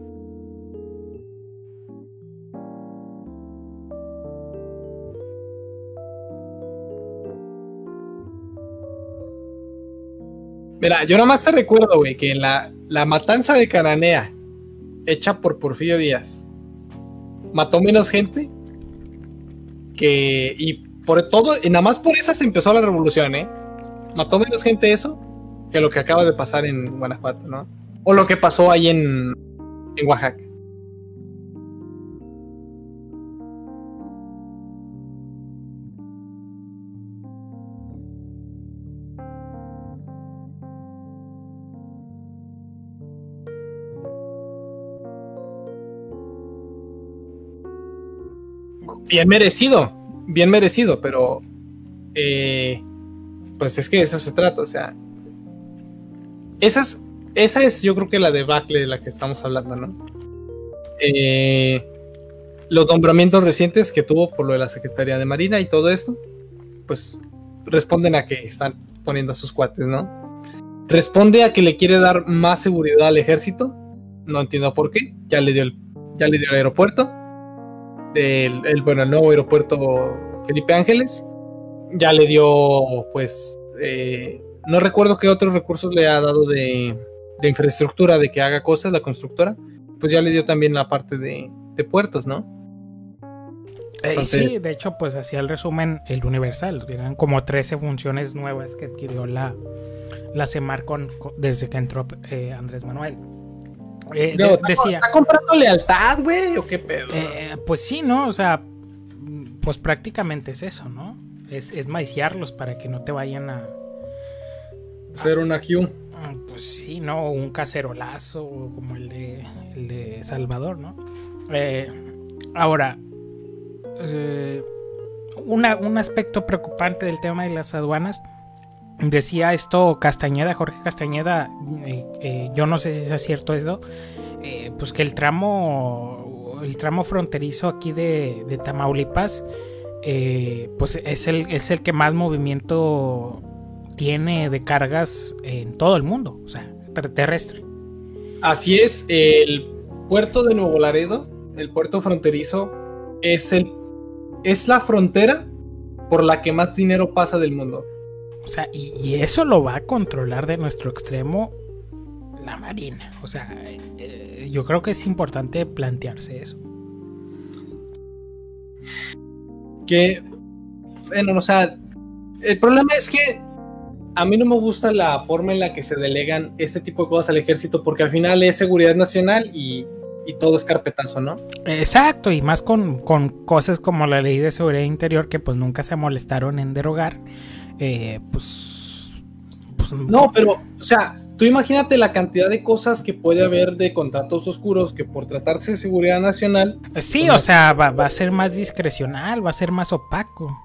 Mira, yo nomás te recuerdo, güey, que la, la matanza de Cananea, hecha por Porfirio Díaz, mató menos gente que... Y por todo, y nada más por esa se empezó la revolución, ¿eh? mató menos gente eso que lo que acaba de pasar en Guanajuato, ¿no? O lo que pasó ahí en, en Oaxaca. Bien merecido, bien merecido, pero eh, pues es que de eso se trata, o sea, esa es, esa es yo creo que la debacle de la que estamos hablando, ¿no? Eh, los nombramientos recientes que tuvo por lo de la Secretaría de Marina y todo esto, pues responden a que están poniendo a sus cuates, ¿no? Responde a que le quiere dar más seguridad al ejército. No entiendo por qué. Ya le dio el, ya le dio el aeropuerto. El, bueno, el nuevo aeropuerto Felipe Ángeles. Ya le dio, pues, eh, no recuerdo qué otros recursos le ha dado de, de, infraestructura, de que haga cosas la constructora. Pues ya le dio también la parte de, de puertos, ¿no? Eh, sí, de hecho, pues hacía el resumen el Universal. Eran como 13 funciones nuevas que adquirió la, la CEMAR con, desde que entró eh, Andrés Manuel. Eh, decía, ¿Está comprando lealtad, güey? ¿O qué pedo? Pues sí, ¿no? O sea, pues prácticamente es eso, ¿no? Es, es maiciarlos para que no te vayan a. Hacer una Q. Ah, pues sí, ¿no? Un cacerolazo como el de, el de Salvador, ¿no? ahora, un aspecto preocupante del tema de las aduanas decía esto Castañeda, Jorge Castañeda, eh, eh, yo no sé si es cierto eso, eh, pues que el tramo, el tramo fronterizo aquí de, Tamaulipas, pues es el, es el que más movimiento tiene de cargas en todo el mundo, o sea, terrestre. Así es, el puerto de Nuevo Laredo, el puerto fronterizo, es el es la frontera por la que más dinero pasa del mundo. O sea, y, eso lo va a controlar de nuestro extremo la Marina. O sea, eh, yo creo que es importante plantearse eso. Que, bueno, o sea, el problema es que a mí no me gusta la forma en la que se delegan este tipo de cosas al ejército porque al final es seguridad nacional y, y todo es carpetazo, ¿no? Exacto, y más con, con, cosas como la ley de seguridad interior que pues nunca se molestaron en derogar eh, pues, pues, No, pero, o sea, tú imagínate la cantidad de cosas que puede haber de contratos oscuros que por tratarse de seguridad nacional. Sí, pues, o sea, va, a ser más discrecional, va a ser más opaco.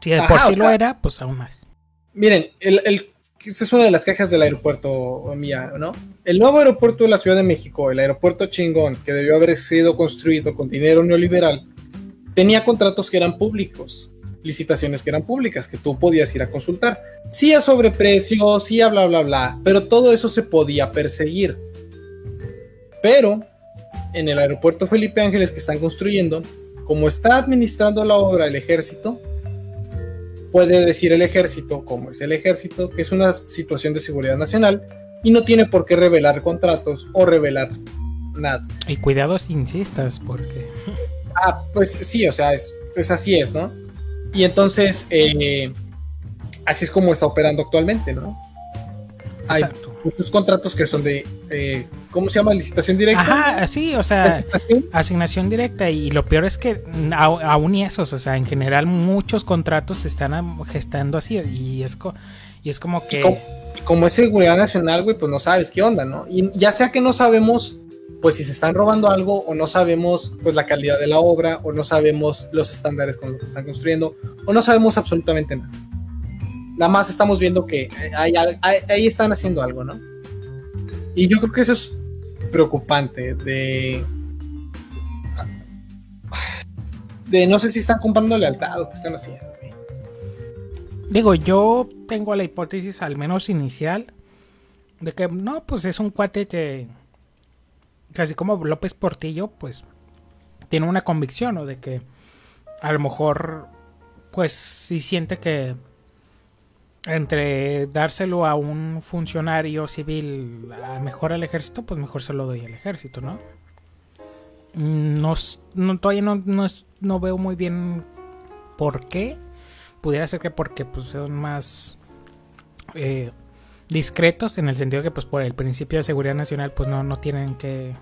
Si de por sí lo era, pues aún más. Miren, el, es una de las cajas del aeropuerto mía, ¿no? El nuevo aeropuerto de la Ciudad de México, el aeropuerto chingón, que debió haber sido construido con dinero neoliberal, tenía contratos que eran públicos licitaciones que eran públicas, que tú podías ir a consultar. Sí a sobreprecio, sí a bla, bla, bla, pero todo eso se podía perseguir. Pero en el aeropuerto Felipe Ángeles que están construyendo, como está administrando la obra el ejército, puede decir el ejército, como es el ejército, que es una situación de seguridad nacional y no tiene por qué revelar contratos o revelar nada. Y cuidados insistas, porque... Ah, pues sí, o sea, es, pues así es, ¿no? Y entonces, eh, así es como está operando actualmente, ¿no? Hay muchos contratos que son de, eh, ¿cómo se llama? Licitación directa. Ajá, sí, o sea, asignación directa. Y lo peor es que aún y esos, o sea, en general muchos contratos se están gestando así. Y es, y es como que... como, como, es seguridad nacional, güey, pues no sabes qué onda, ¿no? Y ya sea que no sabemos pues si se están robando algo o no sabemos pues la calidad de la obra o no sabemos los estándares con los que están construyendo o no sabemos absolutamente nada. Nada más estamos viendo que ahí, están haciendo algo, ¿no? Y yo creo que eso es preocupante de... De no sé si están comprando lealtad o qué están haciendo. Digo, yo tengo la hipótesis al menos inicial de que no, pues es un cuate que casi como López Portillo, pues tiene una convicción, ¿no? De que a lo mejor, pues si siente que entre dárselo a un funcionario civil a mejor al ejército, pues mejor se lo doy al ejército, ¿no? No, todavía no, no, no, veo muy bien por qué. Pudiera ser que porque pues son más eh, discretos en el sentido que pues por el principio de seguridad nacional pues no, no tienen que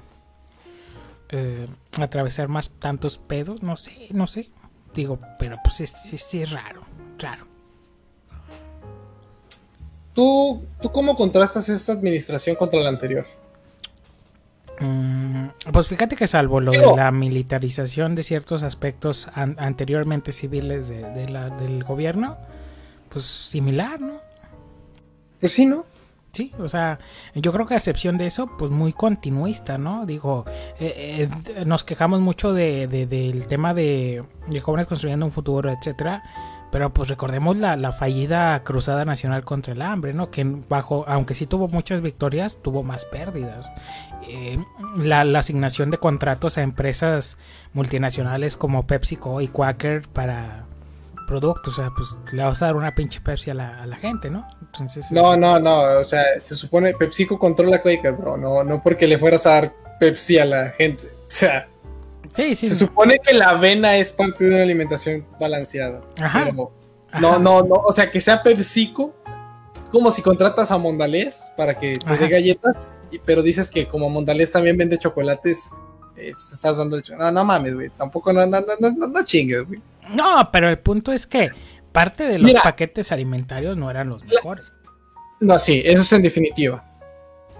eh, atravesar más tantos pedos, no sé, no sé. Digo, pero pues sí, sí, es raro, raro. ¿Tú, ¿Tú cómo contrastas esta administración contra la anterior? Mm, pues fíjate que salvo lo de la militarización de ciertos aspectos an- anteriormente civiles de, de la- del gobierno, pues similar, ¿no? Pues sí, ¿no? Sí, o sea, yo creo que a excepción de eso, pues muy continuista, ¿no? Digo, eh, eh, nos quejamos mucho de, de- del tema de, de jóvenes construyendo un futuro, etcétera, pero pues recordemos la, la fallida cruzada nacional contra el hambre, ¿no? Que bajo, aunque sí tuvo muchas victorias, tuvo más pérdidas. Eh, la, la asignación de contratos a empresas multinacionales como PepsiCo y Quaker para productos, o sea, pues le vas a dar una pinche Pepsi a la, a la gente, ¿no? Entonces, No, no, no. O sea, se supone PepsiCo controla Quaker, bro. No, no porque le fueras a dar Pepsi a la gente. O sea, sí, sí, se supone que la avena es parte de una alimentación balanceada. Ajá. Pero no, no, no. O sea, que sea PepsiCo, como si contratas a Mondalés para que te dé galletas, pero dices que como Mondalés también vende chocolates, eh, pues estás dando el No, no mames, güey. Tampoco, no, no, no, no, chingues, güey. No, pero el punto es que parte de los Mira. paquetes alimentarios no eran los mejores. No, sí, eso es en definitiva.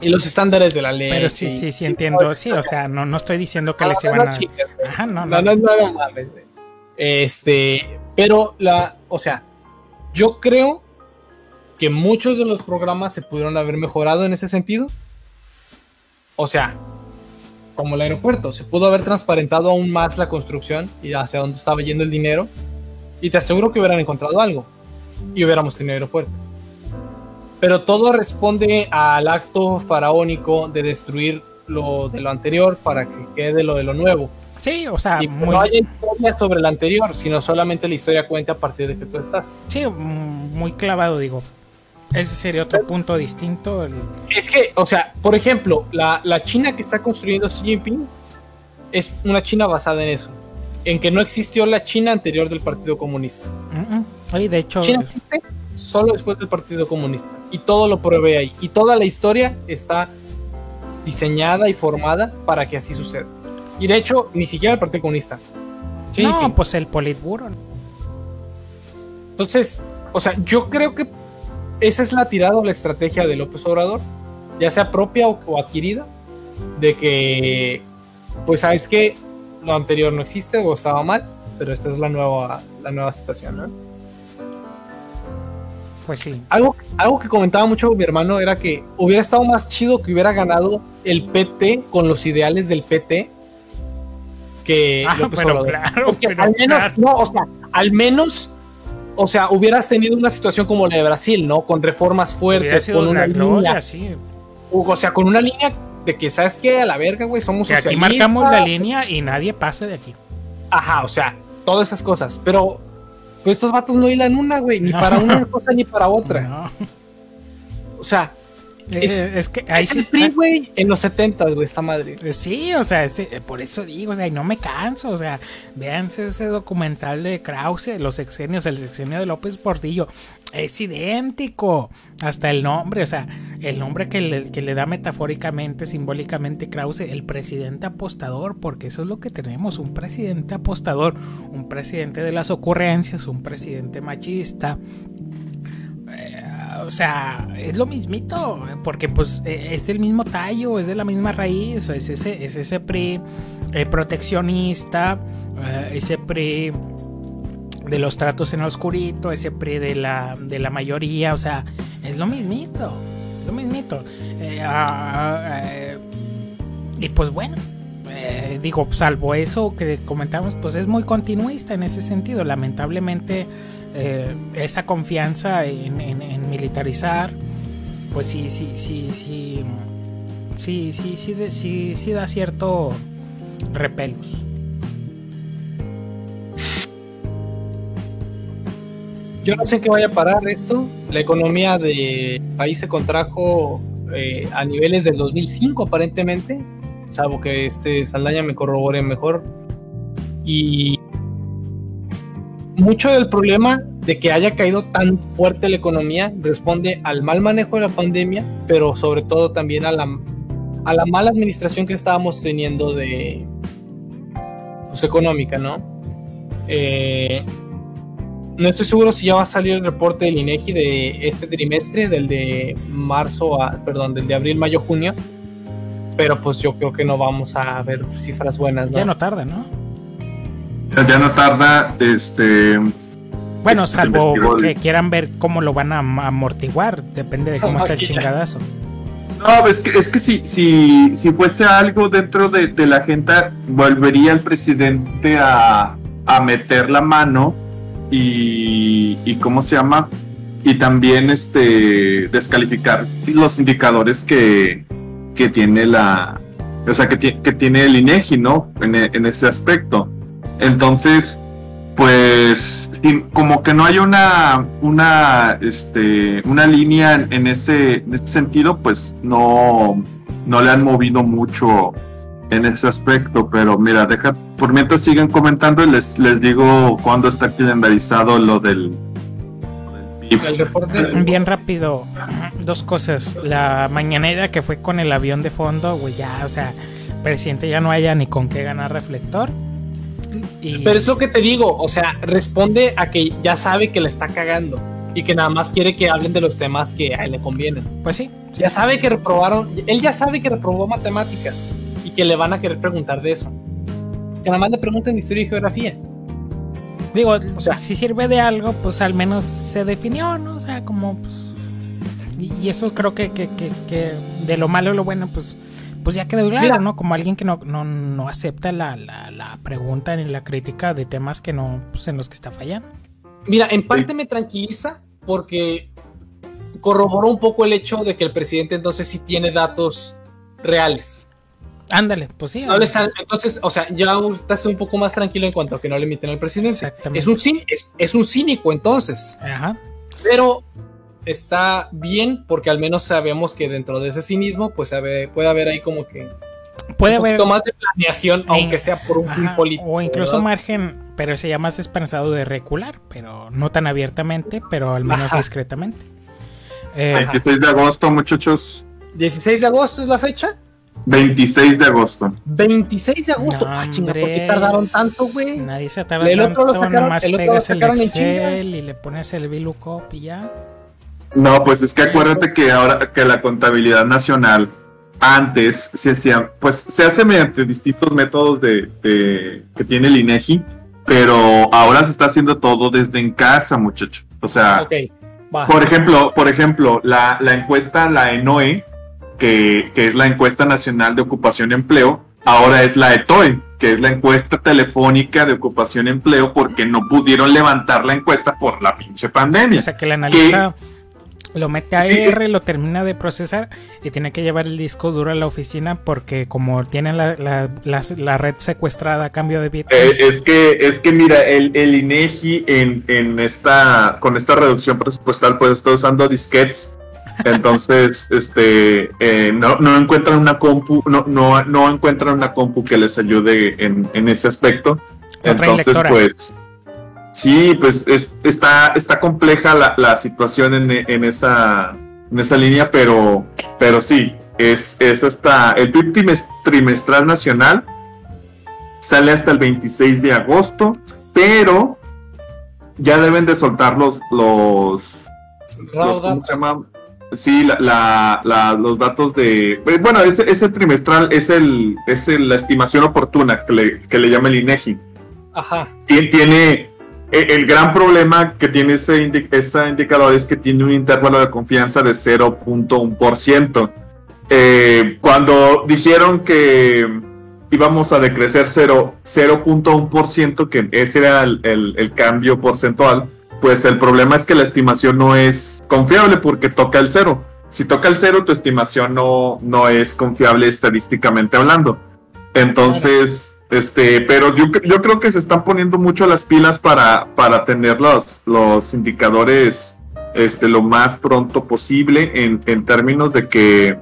Y los estándares de la ley. Pero sí, sí, sí entiendo. Sí, o sea, no, no estoy diciendo que les no, iban no a. Ajá, no, No, no. no, no, mames. Este, pero la, o sea, yo creo que muchos de los programas se pudieron haber mejorado en ese sentido. O sea, como el aeropuerto, se pudo haber transparentado aún más la construcción y hacia dónde estaba yendo el dinero. Y te aseguro que hubieran encontrado algo y hubiéramos tenido aeropuerto. Pero todo responde al acto faraónico de destruir lo de lo anterior para que quede lo de lo nuevo. Sí, o sea, Y muy, no haya historia sobre la anterior, sino solamente la historia cuenta a partir de que tú estás. sí, mm, muy clavado, digo. Ese sería otro punto distinto. el- Es que, o sea, por ejemplo, la, la China que está construyendo Xi Jinping es una China basada en eso. En que no existió la China anterior del Partido Comunista. Mm, mm. Oye, de hecho, China existe solo después del Partido Comunista. Y todo lo provee ahí. Y toda la historia está diseñada y formada para que así suceda. Y de hecho, ni siquiera el Partido Comunista. No, pues el Politburo. Entonces, o sea, yo creo que esa es la tirada o la estrategia de López Obrador, ya sea propia o, o adquirida, de que, pues, sabes que lo anterior no existe o estaba mal, pero esta es la nueva, la nueva situación, ¿no? Pues sí. Algo, algo que comentaba mucho mi hermano era que hubiera estado más chido que hubiera ganado el PT con los ideales del PT que Ah, López pero Obrador. claro, Porque pero al menos, claro. no, o sea, al menos, o sea, hubieras tenido una situación como la de Brasil, ¿no? Con reformas fuertes, con una una gloria, línea, sí. o sea, con una línea de que, ¿sabes qué? A la verga, güey, somos Que aquí marcamos la línea y nadie pasa de aquí. Ajá, o sea, todas esas cosas, pero pues estos vatos no hilan una, güey, ni No. para una cosa ni para otra. No. O sea, Es, Es- es que ahí es sí. el PRI, güey, en los 70, güey, esta madre. Eh, Sí, o sea, ese- por eso digo, o sea, y no me canso, o sea, vean ese documental de Krause, los sexenios, el sexenio de López Portillo, es idéntico, hasta el nombre, o sea, el nombre que le, que le da metafóricamente, simbólicamente Krause, el presidente apostador, porque eso es lo que tenemos, un presidente apostador, un presidente de las ocurrencias, un presidente machista, eh, o sea, es lo mismito, porque pues eh, es del mismo tallo, es de la misma raíz, es ese, es ese PRI eh, proteccionista, eh, ese PRI de los tratos en oscurito, ese PRI de la, de la mayoría, o sea, es lo mismito, es lo mismito. Eh, ah, eh, y pues bueno, eh, digo, salvo eso que comentamos, pues es muy continuista en ese sentido. Lamentablemente, esa confianza en, militarizar, pues sí, sí, sí, sí, sí, sí, sí, de- sí, sí da cierto repelos. Yo no sé qué vaya a parar esto. La economía del país se contrajo eh, a niveles del 2005 aparentemente, salvo que este Saldaña me corrobore mejor. Y mucho del problema de que haya caído tan fuerte la economía responde al mal manejo de la pandemia, pero sobre todo también a la, a la mala administración que estábamos teniendo de pues, económica, ¿no? Eh, no estoy seguro si ya va a salir el reporte del INEGI de este trimestre, del de marzo a, perdón, del de abril, mayo, junio. pero pues yo creo que no vamos a ver cifras buenas. ¿no? Ya no tarda, ¿no? Ya, ya no tarda, este... Bueno, salvo que quieran ver cómo lo van a am- amortiguar, depende de cómo está el chingadazo. No, es que, es que si, si, si fuese algo dentro de, de la agenda, volvería el presidente a, a meter la mano y, y ¿cómo se llama? Y también este descalificar los indicadores que, que tiene la, o sea, que, que tiene el INEGI, ¿no? En, e- en ese aspecto. Entonces, pues como que no hay una una este una línea en ese, en ese sentido pues no no le han movido mucho en ese aspecto pero mira deja por mientras siguen comentando y les les digo cuándo está calendarizado lo del, lo del El PIB. reporte. Bien rápido, dos cosas. La mañanera que fue con el avión de fondo, güey, ya, o sea, presidente ya no haya ni con qué ganar reflector. Y, Pero es lo que te digo, o sea, responde a que ya sabe que le está cagando y que nada más quiere que hablen de los temas que a él le convienen. pues sí, Ya sabe que reprobaron, él ya sabe que reprobó matemáticas que le van a querer preguntar de eso. Que nada más le pregunten historia y geografía. digo, O sea- si sirve de algo, pues al menos se definió, ¿no? O sea, como, pues, y, y eso creo que, que, que, que de lo malo a lo bueno, pues, pues ya quedó claro, Mira. ¿no? Como alguien que no, no, no acepta la, la, la pregunta ni la crítica de temas que no, pues en los que está fallando. Mira, en parte me tranquiliza porque corroboró un poco el hecho de que el presidente entonces sí tiene datos reales. Ándale, pues sí. No le están- entonces, o sea, ya estoy un poco más tranquilo en cuanto a que no le emiten al presidente. Exactamente. Es un, es, es un cínico entonces, Ajá. pero está bien porque al menos sabemos que dentro de ese cinismo pues sabe- puede haber ahí como que Puede un haber poquito más de planeación, aunque sea por un fin político. o incluso ¿verdad? margen, pero sería más esperanzado de recular, pero no tan abiertamente, pero al menos Ajá. discretamente. Eh, Ajá. 26 de agosto muchachos 16 de agosto es la fecha. 26 de agosto 26 de agosto. no, ah, chinga, ¿por qué tardaron tanto, güey? Nadie se tarda El otro lo tanto, sacaron- nomás el otro lo pegas el sacaron en Excel y le pones el VLOOKUP y ya. No, pues es que acuérdate que ahora que la contabilidad nacional antes se hacía, pues se hace mediante distintos métodos de, de- que tiene el INEGI, pero ahora se está haciendo todo desde en casa, muchacho. O sea, por ejemplo, por ejemplo, la, la encuesta, la ENOE, que, que es la encuesta nacional de ocupación y empleo, ahora es la ETOE, que es la encuesta telefónica de ocupación y empleo, porque no pudieron levantar la encuesta por la pinche pandemia. O sea que el analista lo mete a R, lo termina de procesar y tiene que llevar el disco duro a la oficina porque como tienen la, la- la- la red secuestrada a cambio de bitcoin. Eh, es que es que mira el, el INEGI en, en esta con esta reducción presupuestal pues está usando disquetes entonces este eh, no, no encuentran una compu no, no no encuentran una compu que les ayude en, en ese aspecto. Entonces pues sí pues es- está está compleja la, la situación en, en esa en esa línea pero pero sí es es hasta el PIB trimes- trimestral nacional. Sale hasta el 26 de agosto, pero ya deben de soltar los los, los- ¿cómo se llama? Sí, la, la- la- los datos de eh, bueno, ese, ese trimestral es el es el- la estimación oportuna que le, que le llama el INEGI. Ajá. Tien- Tiene el, el gran problema que tiene ese, indi- ese indicador es que tiene un intervalo de confianza de 0.1%. Eh, cuando dijeron que íbamos a decrecer 0 0.1%, que ese era el- el cambio porcentual, pues el problema es que la estimación no es confiable porque toca el cero. Si toca el cero, tu estimación no, no es confiable estadísticamente hablando. Entonces, este, pero yo, yo creo que se están poniendo mucho las pilas para, para tener los, los indicadores este, lo más pronto posible en, en términos de que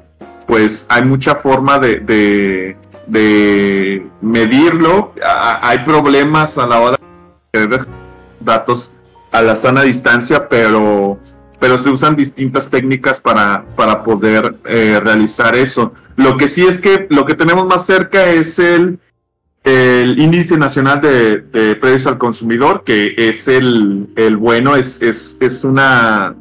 pues hay mucha forma de, de, de medirlo. Hay problemas a la hora de datos a la sana distancia, pero, pero se usan distintas técnicas para, para poder eh, realizar eso. Lo que sí es que lo que tenemos más cerca es el, el índice nacional de, de precios al consumidor, que es el, el bueno, es, es, es una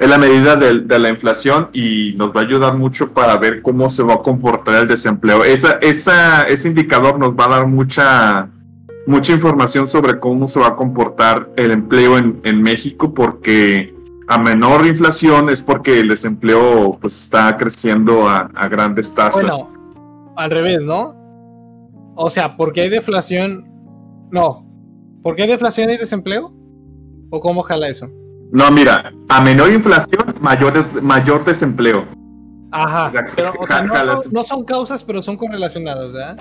es la medida de, de, la inflación y nos va a ayudar mucho para ver cómo se va a comportar el desempleo. Esa, esa, ese indicador nos va a dar mucha, mucha información sobre cómo se va a comportar el empleo en, en México, porque a menor inflación es porque el desempleo pues está creciendo a, a grandes tasas. Bueno, al revés, ¿no? O sea, porque hay deflación. No. ¿Por hay deflación y desempleo? ¿O cómo jala eso? No, mira, a menor inflación, mayor, mayor desempleo. Ajá, pero o sea, no, son causas, pero son correlacionadas, ¿verdad?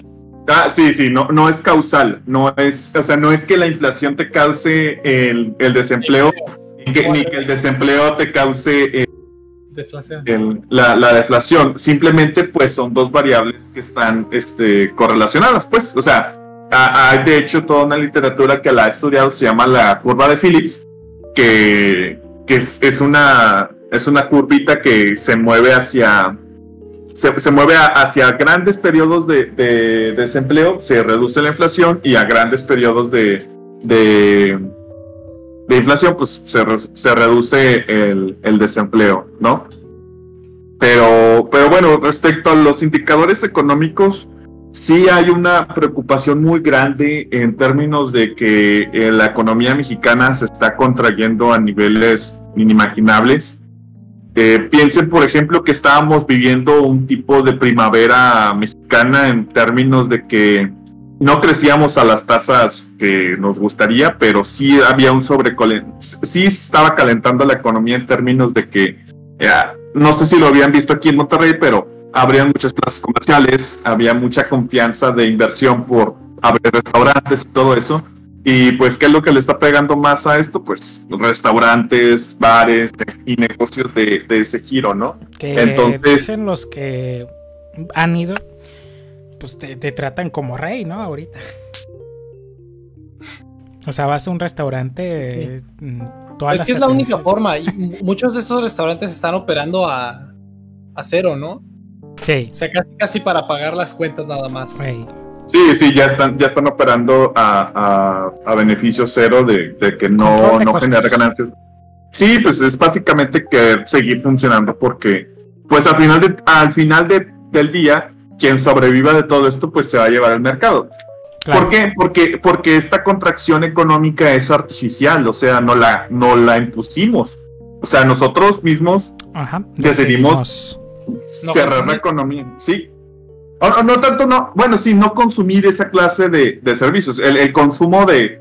Ah, sí, sí, no, no es causal, no es, o sea, no es que la inflación te cause el, el desempleo, ni que, ni que, el desempleo te cause deflación. la, la, deflación, simplemente pues son dos variables que están este, correlacionadas, pues, o sea, hay de hecho toda una literatura que la ha estudiado, se llama la curva de Phillips, que, es, una, es una curvita que se mueve hacia, se, mueve hacia grandes periodos de, desempleo, se reduce la inflación y a grandes periodos de, de, inflación, pues se, reduce el, el, desempleo, ¿no? Pero, pero bueno, respecto a los indicadores económicos, sí hay una preocupación muy grande en términos de que eh, la economía mexicana se está contrayendo a niveles inimaginables. Eh, piensen, por ejemplo, que estábamos viviendo un tipo de primavera mexicana en términos de que no crecíamos a las tasas que nos gustaría, pero sí había un sobre sí estaba calentando la economía en términos de que eh, no sé si lo habían visto aquí en Monterrey, pero habrían muchas plazas comerciales, había mucha confianza de inversión por abrir restaurantes y todo eso. Y pues, ¿qué es lo que le está pegando más a esto? Pues restaurantes, bares y negocios de, ese giro, ¿no? Que Entonces, dicen los que han ido, pues te, tratan como rey, ¿no? Ahorita. O sea, vas a un restaurante. Mm, es que es la única forma. Y muchos de esos restaurantes están operando a, a cero, ¿no? Sí. O sea, casi, casi para pagar las cuentas nada más. Sí, sí, ya están, ya están operando a, a, beneficio cero de, que no, no genera ganancias. Sí, pues es básicamente que seguir funcionando porque, pues al final, de, al final del día, quien sobreviva de todo esto, pues se va a llevar al mercado. ¿Por qué? Porque, porque esta contracción económica es artificial, o sea, no la, no la impusimos. O sea, nosotros mismos decidimos cerrar la economía, sí. No tanto, no, bueno, sí, no consumir esa clase de, servicios. El, consumo de,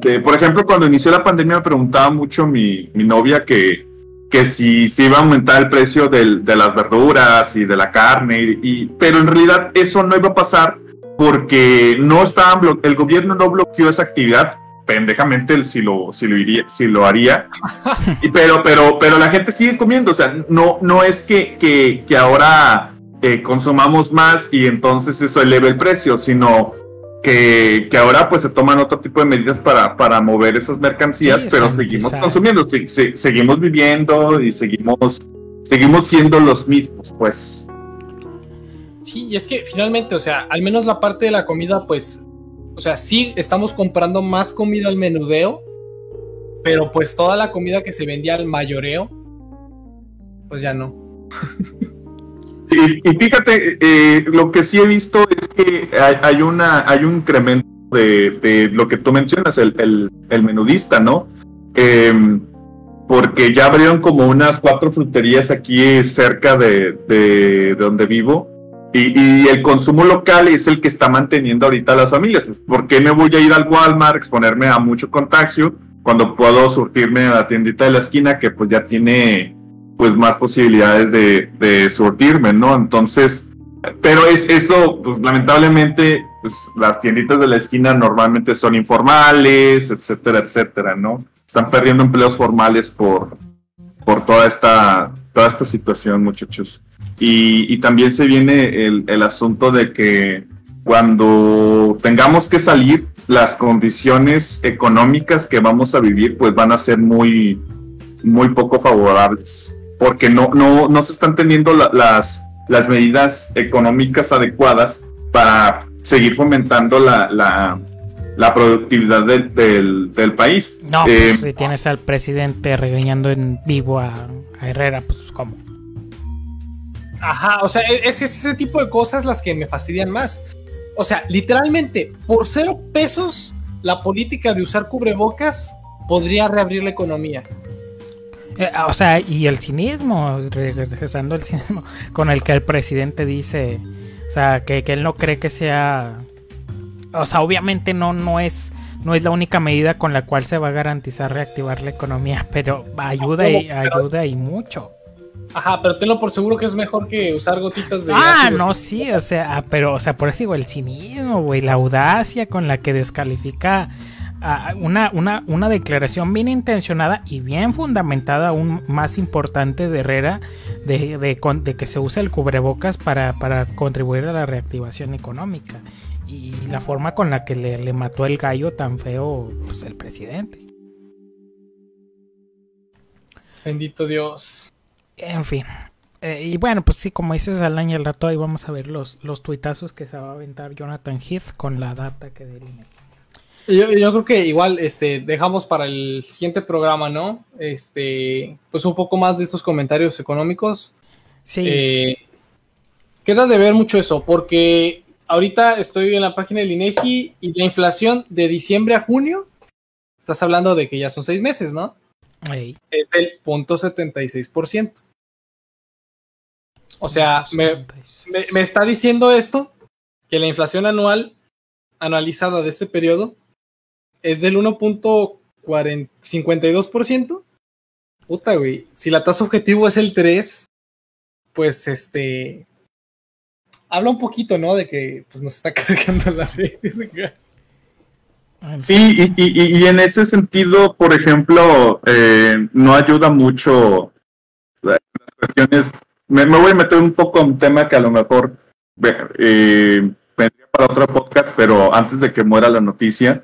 de, por ejemplo, cuando inició la pandemia me preguntaba mucho mi, mi novia que, que si se iba a aumentar el precio del, de las verduras y de la carne, y, pero en realidad eso no iba a pasar porque no estaban el gobierno no bloqueó esa actividad pendejamente si lo, si lo, iría, si lo haría. Y, pero, pero, pero la gente sigue comiendo. O sea, no, no es que, que, que ahora eh, consumamos más y entonces eso eleve el precio, sino que, que, ahora pues se toman otro tipo de medidas para, para mover esas mercancías, pero seguimos consumiendo, seguimos viviendo y seguimos, seguimos siendo los mismos, pues. Sí, y es que finalmente, o sea, al menos la parte de la comida, pues o sea, sí estamos comprando más comida al menudeo, pero pues toda la comida que se vendía al mayoreo, pues ya no. y, fíjate, eh, lo que sí he visto es que hay, una, hay un incremento de, lo que tú mencionas, el, menudista, ¿no? Em, porque ya abrieron como unas cuatro fruterías aquí cerca de, de donde vivo y, el consumo local es el que está manteniendo ahorita a las familias. ¿Por qué me voy a ir al Walmart, exponerme a mucho contagio, cuando puedo surtirme a la tiendita de la esquina que pues ya tiene pues más posibilidades de, de surtirme, ¿no? Entonces, pero es eso, pues lamentablemente, pues las tienditas de la esquina normalmente son informales, etcétera, etcétera, ¿no? Están perdiendo empleos formales por, por toda esta, toda esta situación, muchachos. Y, también se viene el, asunto de que cuando tengamos que salir, las condiciones económicas que vamos a vivir pues van a ser muy, muy poco favorables, porque no, no, no se están teniendo las, las medidas económicas adecuadas para seguir fomentando la, la productividad del, del, del país. No, Eh, pues si tienes al presidente regañando en vivo a, a Herrera, pues ¿cómo? Ajá, o sea, es, es ese tipo de cosas las que me fastidian más. O sea, literalmente, por cero pesos, la política de usar cubrebocas podría reabrir la economía. Eh, o sea, y el cinismo, regresando al cinismo, con el que el presidente dice, o sea, que, que él no cree que sea, o sea, obviamente no, no es, no es la única medida con la cual se va a garantizar reactivar la economía, pero ayuda y ayuda y mucho. Ajá, pero tenlo por seguro que es mejor que usar gotitas de. Ah, no, sí, o sea, ah, pero, o sea, por eso digo, el cinismo, güey, la audacia con la que descalifica ah, una, una, una declaración bien intencionada y bien fundamentada, aún más importante de Herrera, de, de, que se use el cubrebocas para, para contribuir a la reactivación económica. Y la forma con la que le, le mató el gallo tan feo, pues el presidente. Bendito Dios. En fin. Eh, y bueno, pues sí, como dices al año el rato, ahí vamos a ver los, los tuitazos que se va a aventar Jonathan Heath con la data que del. Yo, yo creo que igual este, dejamos para el siguiente programa, ¿no? Este, pues un poco más de estos comentarios económicos. Sí, Eh, queda de ver mucho eso, porque ahorita estoy en la página del INEGI y la inflación de diciembre a junio, estás hablando de que ya son seis meses, ¿no? Es del punto 76%. O sea, me, me, me está diciendo esto, que la inflación anual anualizada de este periodo es del 1.52%. Puta, güey. Si la tasa objetivo es el 3, pues este. Habla un poquito, ¿no? De que pues nos está cargando la verga. Sí, y, y- y en ese sentido, por ejemplo, eh, no ayuda mucho las cuestiones. Me, me voy a meter un poco en un tema que a lo mejor eh, vendría para otro podcast, pero antes de que muera la noticia,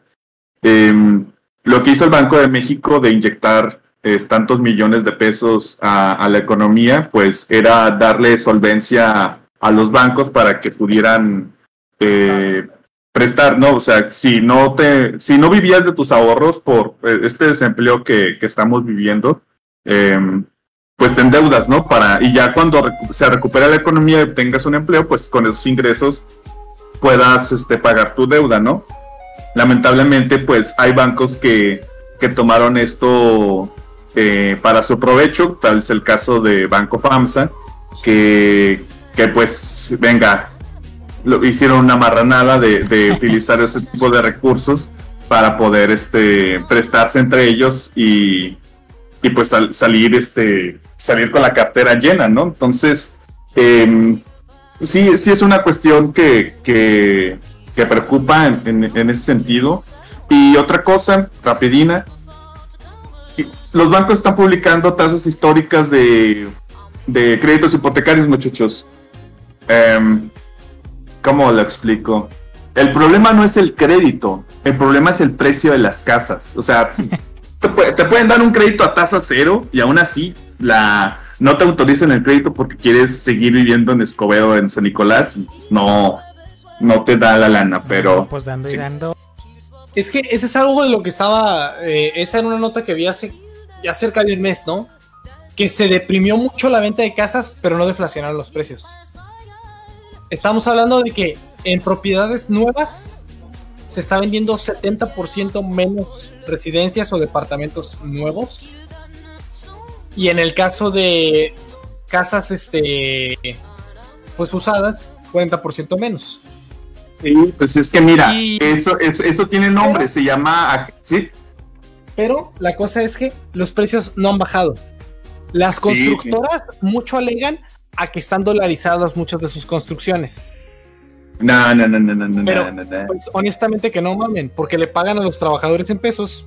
eh, lo que hizo el Banco de México de inyectar eh, tantos millones de pesos a, la economía, pues era darle solvencia a, los bancos para que pudieran eh, prestar, ¿no? O sea, si no te, si no vivías de tus ahorros por eh, este desempleo que, que estamos viviendo, eh, pues te endeudas, ¿no? Para, y ya cuando se recupera la economía y tengas un empleo, pues con esos ingresos puedas este, pagar tu deuda, ¿no? Lamentablemente, pues hay bancos que, que tomaron esto eh, para su provecho, tal es el caso de Banco FAMSA, que, que pues, venga, lo, hicieron una marranada de, de utilizar ese tipo de recursos para poder este, prestarse entre ellos y, y pues sal- salir, este, salir con la cartera llena, ¿no? Entonces, em, sí, sí es una cuestión que, que, que preocupa en, en- en ese sentido. Y otra cosa, rapidina, los bancos están publicando tasas históricas de, de créditos hipotecarios, muchachos. Em, ¿Cómo lo explico? El problema no es el crédito, el problema es el precio de las casas. O sea, te, te pueden dar un crédito a tasa cero y aún así la no te autorizan el crédito porque quieres seguir viviendo en Escobedo, en San Nicolás, y pues no, no te da la lana, pero pues dando y sí. dando. Es que ese es algo de lo que estaba. eh, esa era una nota que vi hace ya cerca de un mes, ¿no? Que se deprimió mucho la venta de casas, pero no deflacionaron los precios. Estamos hablando de que en propiedades nuevas se está vendiendo 70% menos residencias o departamentos nuevos. Y en el caso de casas este pues usadas, 40% menos. Sí, pues es que mira, Y- eso, eso, eso tiene nombre, se llama, sí, Pero la cosa es que los precios no han bajado. Las Sí, constructoras mucho alegan a que están dolarizadas muchas de sus construcciones. no, no, no, no, no, no, Pero, no, no. Pues honestamente que no mamen, porque le pagan a los trabajadores en pesos.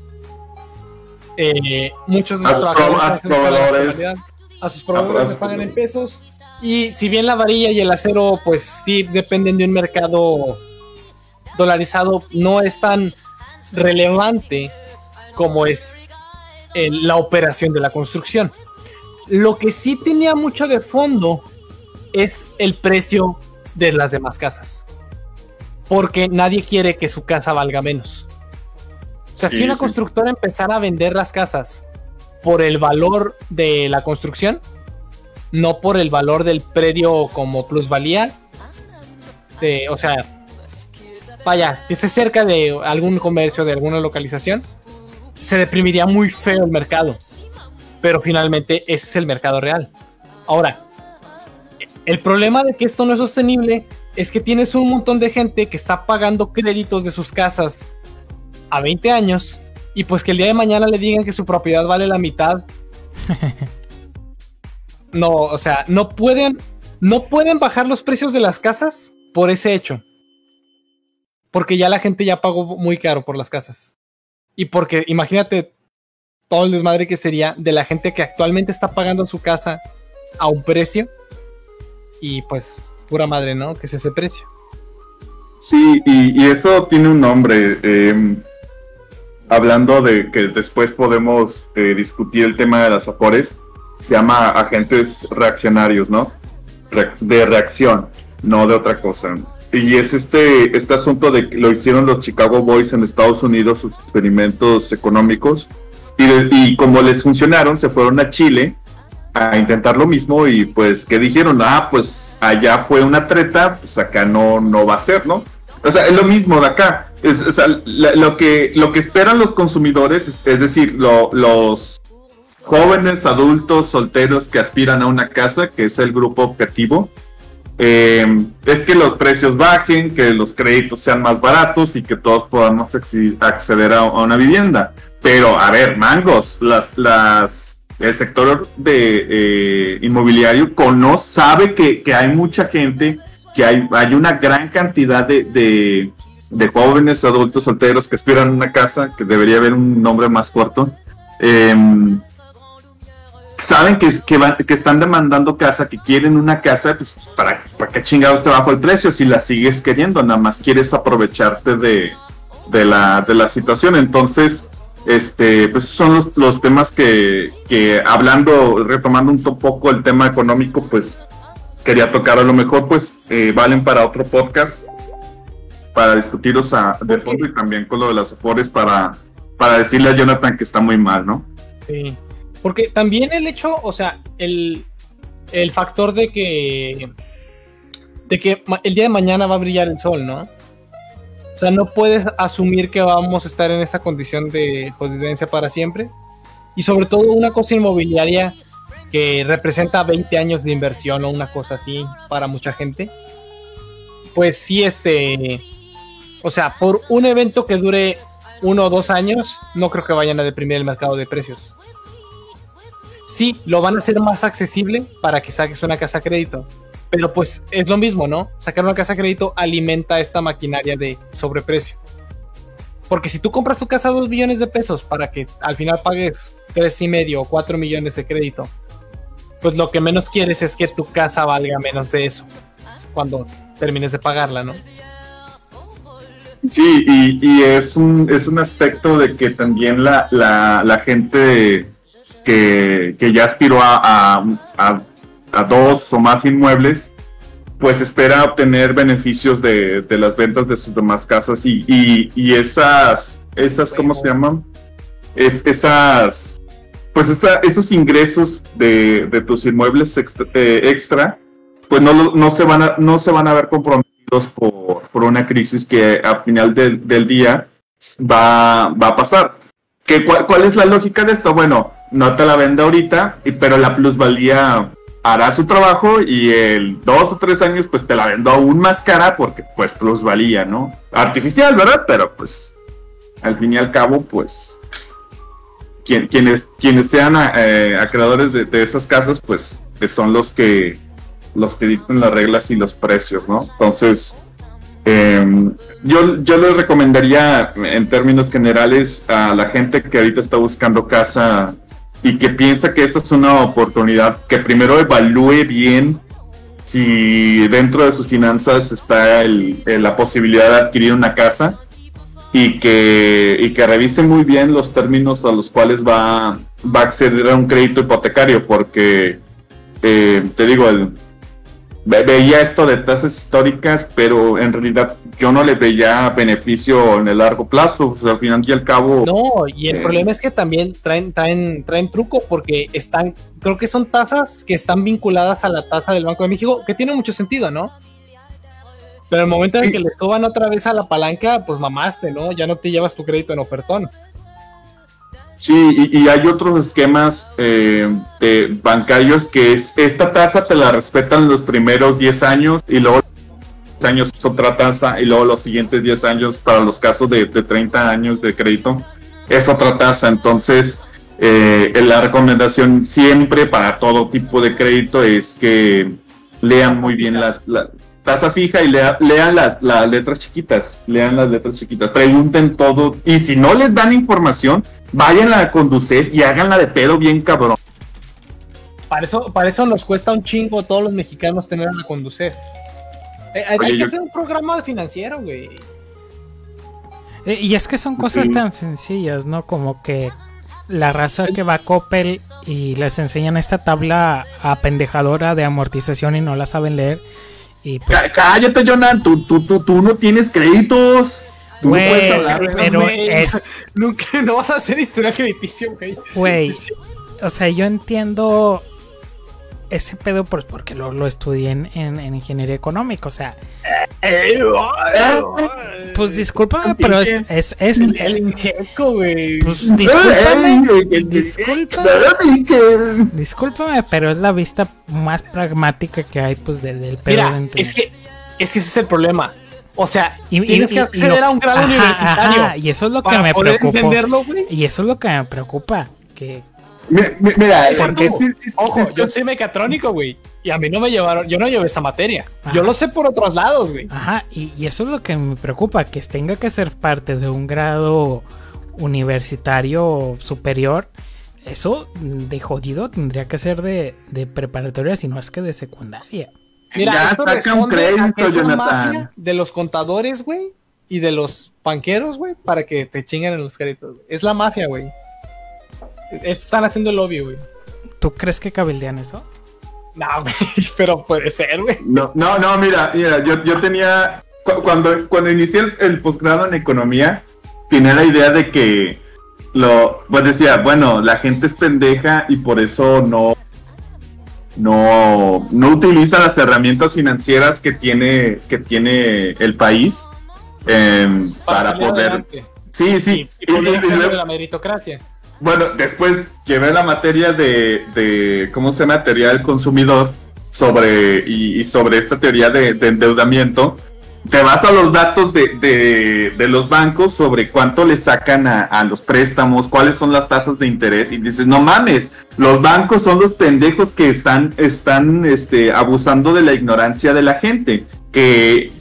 Eh, muchos de los sus trabajadores a sus hacen proveedores. realidad. a sus proveedores a le pagan en pesos. Y si bien la varilla y el acero, pues sí dependen de un mercado dolarizado, no es tan relevante como es el- la operación de la construcción. Lo que sí tenía mucho de fondo es el precio de las demás casas. Porque nadie quiere que su casa valga menos. O sea, Sí, si una sí. constructora empezara a vender las casas por el valor de la construcción, no por el valor del predio como plusvalía, de, o sea, vaya, que esté cerca de algún comercio, de alguna localización, se deprimiría muy feo el mercado. Pero finalmente ese es el mercado real. Ahora, el problema de que esto no es sostenible es que tienes un montón de gente que está pagando créditos de sus casas a 20 años y pues que el día de mañana le digan que su propiedad vale la mitad. No, o sea, no pueden no pueden bajar los precios de las casas por ese hecho. Porque ya la gente ya pagó muy caro por las casas. Y porque imagínate todo el desmadre que sería de la gente que actualmente está pagando su casa a un precio y pues pura madre, ¿no? Que es ese precio. Sí, y, eso tiene un nombre. eh, hablando de que después podemos eh, discutir el tema de las afores, se llama agentes reaccionarios, ¿no? Re- de reacción, no de otra cosa. Y es este, este asunto de que lo hicieron los Chicago Boys en Estados Unidos, sus experimentos económicos, y, de- y como les funcionaron, se fueron a Chile a intentar lo mismo y pues que dijeron, ah, pues allá fue una treta, pues acá no, no va a ser, ¿no? O sea, es lo mismo de acá. Es, lo, que, lo que esperan los consumidores, es, es decir, lo- los jóvenes, adultos, solteros que aspiran a una casa, que es el grupo objetivo, eh, es que los precios bajen, que los créditos sean más baratos y que todos podamos acceder a, una vivienda. Pero, a ver, mangos, las, las, el sector de eh, inmobiliario conoce, sabe que, que hay mucha gente, que hay, hay una gran cantidad de, de, jóvenes adultos solteros que aspiran a una casa, que debería haber un nombre más corto. em, saben que, que, van- que están demandando casa, que quieren una casa, pues ¿para, para qué chingados te bajo el precio si la sigues queriendo? Nada más quieres aprovecharte de, de, la, de la situación. Entonces, este, pues son los, los temas que, que hablando, retomando un poco el tema económico, pues quería tocar a lo mejor, pues eh, valen para otro podcast para discutirlos a, de fondo y también con lo de las afores para, para decirle a Jonathan que está muy mal, ¿no? Sí. Porque también el hecho, o sea, el, el factor de que. de que el día de mañana va a brillar el sol, ¿no? O sea, no puedes asumir que vamos a estar en esta condición de jodidencia para siempre. Y sobre todo una cosa inmobiliaria que representa 20 años de inversión o una cosa así para mucha gente. Pues sí, este. O sea, por un evento que dure uno o dos años, no creo que vayan a deprimir el mercado de precios. Sí, lo van a hacer más accesible para que saques una casa a crédito. Pero pues es lo mismo, ¿no? Sacar una casa a crédito alimenta esta maquinaria de sobreprecio. Porque si tú compras tu casa a 2 millones de pesos para que al final pagues tres y medio o 4 millones de crédito, pues lo que menos quieres es que tu casa valga menos de eso cuando termines de pagarla, ¿no? Sí, y, es, un, es un aspecto de que también la, la gente que, ya aspiró a, a, a- dos o más inmuebles, pues espera obtener beneficios de, de las ventas de sus demás casas y, y, y esas, esas, ¿cómo se llaman? Es, esas, pues esa, esos ingresos de, de tus inmuebles extra, eh, pues no, no, se van a, no se van a ver comprometidos por, por una crisis que al final del, del día va, va a pasar. ¿Qué, cuál, cuál es la lógica de esto? Bueno, no te la vende ahorita, y- pero la plusvalía hará su trabajo y el dos o tres años pues te la vendo aún más cara porque pues plusvalía, ¿no? Artificial, ¿verdad? Pero pues al fin y al cabo pues quien- quienes, quienes sean eh, acreedores de, esas casas pues que son los que los que dictan las reglas y los precios, ¿no? Entonces, eh, yo, yo les recomendaría en términos generales a la gente que ahorita está buscando casa y que piensa que esta es una oportunidad, que primero evalúe bien si dentro de sus finanzas está el- la posibilidad de adquirir una casa y que, y que revise muy bien los términos a los cuales va, va a acceder a un crédito hipotecario, porque eh, te digo, el, ve- veía esto de tasas históricas, pero en realidad yo no le veía beneficio en el largo plazo. O sea, al final y al cabo, No, y el Eh. problema es que también traen, traen, traen truco porque están, creo que son tasas que están vinculadas a la tasa del Banco de México, que tiene mucho sentido, ¿no? Pero el momento en el que le suban otra vez a la palanca, pues mamaste, ¿no? Ya no te llevas tu crédito en ofertón. Sí, y, y hay otros esquemas eh, de bancarios que es esta tasa te la respetan los primeros 10 años y luego 10 años es otra tasa y luego los siguientes 10 años para los casos de, de 30 años de crédito es otra tasa. Entonces, eh, la recomendación siempre para todo tipo de crédito es que lean muy bien las, la tasa fija y lea- lean las, las letras chiquitas, lean las letras chiquitas, pregunten todo y si no les dan información, vayan a conducir y háganla de pedo bien cabrón. Para eso, para eso nos cuesta un chingo a todos los mexicanos tener a conducir. Eh, hay Oye, que yo- hacer un programa financiero, güey. Eh, Y es que son cosas Sí. tan sencillas, ¿no? Como que la raza que va a Coppel y les enseñan esta tabla apendejadora de amortización y no la saben leer. Y pues, Cá- Cállate, Jonan, tú, tú, tú, tú no tienes créditos. Tú no puedes hablar. sí, pero es, Nunca no vas a hacer historia crediticio, güey. güey, o sea, yo entiendo ese pedo por- porque lo, lo estudié en, en- en ingeniería económica, o sea, pues discúlpame, pero es, es, es- El, el ingeco, güey. pues discúlpame, discúlpame. Discúlpame, pero es la vista más pragmática que hay, pues, del, del pedo. Mira, de es que, es que ese es el problema. O sea, Y- tienes y- que y acceder lo- a un grado ajá, universitario. ajá, y eso es lo que me güey. Y eso es lo que me preocupa. Que Mi- mi- Mira, Porque, sí, sí, sí, Ojo, sí, yo soy mecatrónico, güey. Y a mí no me llevaron, yo no llevé esa materia. Ajá. Yo lo sé por otros lados, güey. Ajá, y, y eso es lo que me preocupa, que tenga que ser parte de un grado universitario superior. Eso de jodido tendría que ser de, de preparatoria, si no es que de secundaria. Mira, Ya esto saca un responde a que crédito, Jonathan. mafia de los contadores, güey, y de los banqueros, güey, para que te chinguen en los créditos. Es la mafia, güey. Eso Están haciendo el lobby, güey. ¿Tú crees que cabildean eso? No, güey, pero puede ser, güey. No, no, no, mira, mira, yo, yo tenía, cu- cuando, cuando inicié el, el posgrado en economía, tenía la idea de que lo, pues decía, bueno, la gente es pendeja y por eso no, no, no utiliza las herramientas financieras que tiene, que tiene el país em, para poder, adelante. sí, sí, Y, y y- y luego- la meritocracia. Bueno, después llevé la materia de, de ¿cómo se llama? Teoría del consumidor sobre, y, sobre esta teoría de, de endeudamiento. Te vas a los datos de, de, los bancos sobre cuánto le sacan a, a los préstamos, cuáles son las tasas de interés, y dices, no mames, los bancos son los pendejos que están, están este, abusando de la ignorancia de la gente, que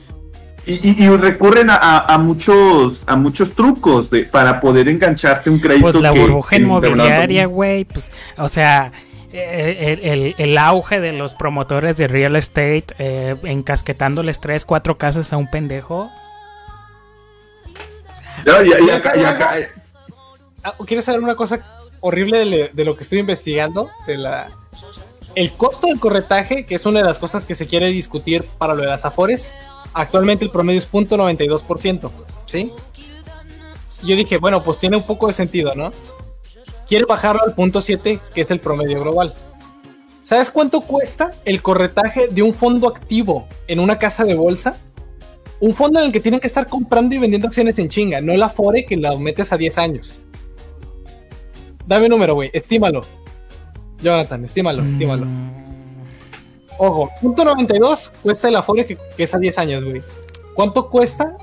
y, y- y recurren a, a- a muchos a muchos trucos de, para poder engancharte un crédito. Pues la que- burbuja que inmobiliaria, güey, pues, o sea, eh, el, el- el auge de los promotores de real estate eh, encasquetándoles tres, cuatro casas a un pendejo. No, y- y ¿Quieres acá- y saber? Ah, ¿Quieres saber una cosa horrible de, le- de lo que estoy investigando? De la... El costo del corretaje, que es una de las cosas que se quiere discutir para lo de las afores, actualmente el promedio es 0.92%, ¿sí? Yo dije, bueno, pues tiene un poco de sentido, ¿no? Quiere bajarlo al punto 7, que es el promedio global. ¿Sabes cuánto cuesta el corretaje de un fondo activo en una casa de bolsa? Un fondo en el que tienen que estar comprando y vendiendo acciones en chinga, no la Afore que la metes a 10 años. Dame un número, güey, estímalo. Jonathan, estímalo, estímalo. Mm, Ojo, punto 92 cuesta el Afore que, que es a 10 años, güey. ¿Cuánto cuesta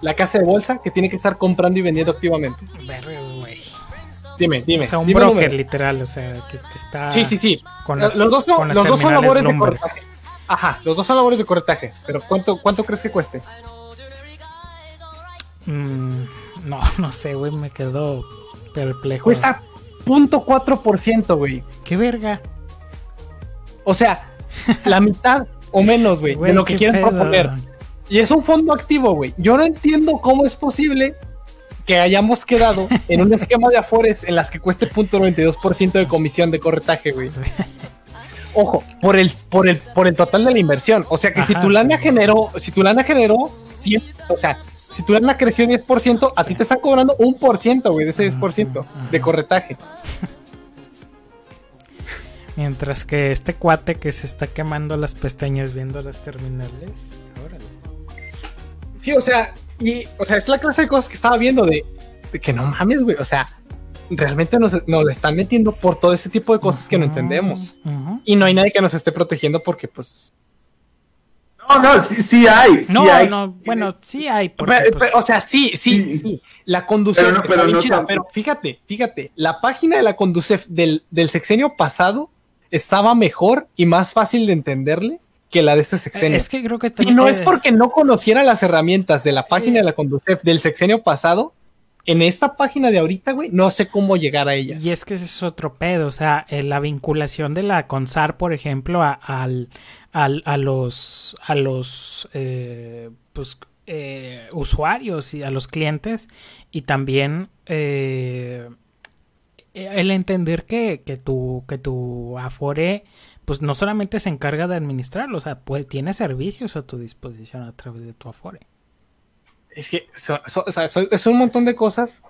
la casa de bolsa que tiene que estar comprando y vendiendo activamente? güey. Dime, dime. O sea, un dime broker número. literal, o sea, que te está Sí, sí, sí. con Los las, dos con los dos son labores de corretaje. Ajá, los dos son labores de corretaje. Pero ¿cuánto, cuánto crees que cueste? Mm, no, no sé, güey, me quedo perplejo. Cuesta 0.4%, güey. ¿Qué verga? O sea, la mitad o menos, güey, de lo que quieren pedo. proponer. Y es un fondo activo, güey. Yo no entiendo cómo es posible que hayamos quedado en un esquema de afores en las que cueste 0.92% de comisión de corretaje, güey. ojo, por el, por el, por el total de la inversión. O sea que si tu lana sí, generó, si tu lana generó 100, o sea, si tu lana creció 10%, a ti te están cobrando un por ciento, güey, de ese 10% Ajá. de corretaje. Mientras que este cuate que se está quemando las pestañas viendo las terminales. Órale. Sí, o sea, y, o sea, es la clase de cosas que estaba viendo de, de que no mames, güey, o sea, realmente nos, nos le están metiendo por todo ese tipo de cosas que no entendemos. Y no hay nadie que nos esté protegiendo porque, pues, No, no, sí, sí hay. Sí No, hay. no, bueno, sí hay. Porque, Pero- pues, pero, o sea, sí, sí, Sí. sí. La conducción Pero no- está pero bien no chida, tanto. pero fíjate, fíjate, la página de la Conducef del, del sexenio pasado estaba mejor y más fácil de entenderle que la de este sexenio. es que creo que Si también no es porque no conociera las herramientas de la página de la Conducef del sexenio pasado, en esta página de ahorita, güey, no sé cómo llegar a ellas. Y es que ese es otro pedo, o sea, eh, la vinculación de la CONSAR, por ejemplo, a, al, al- a los, a los eh, pues, eh, usuarios y a los clientes, y también eh, el entender que, que, tu, que tu Afore, pues no solamente se encarga de administrarlo, o sea, pues, tiene servicios a tu disposición a través de tu Afore. Es que so- es un montón de cosas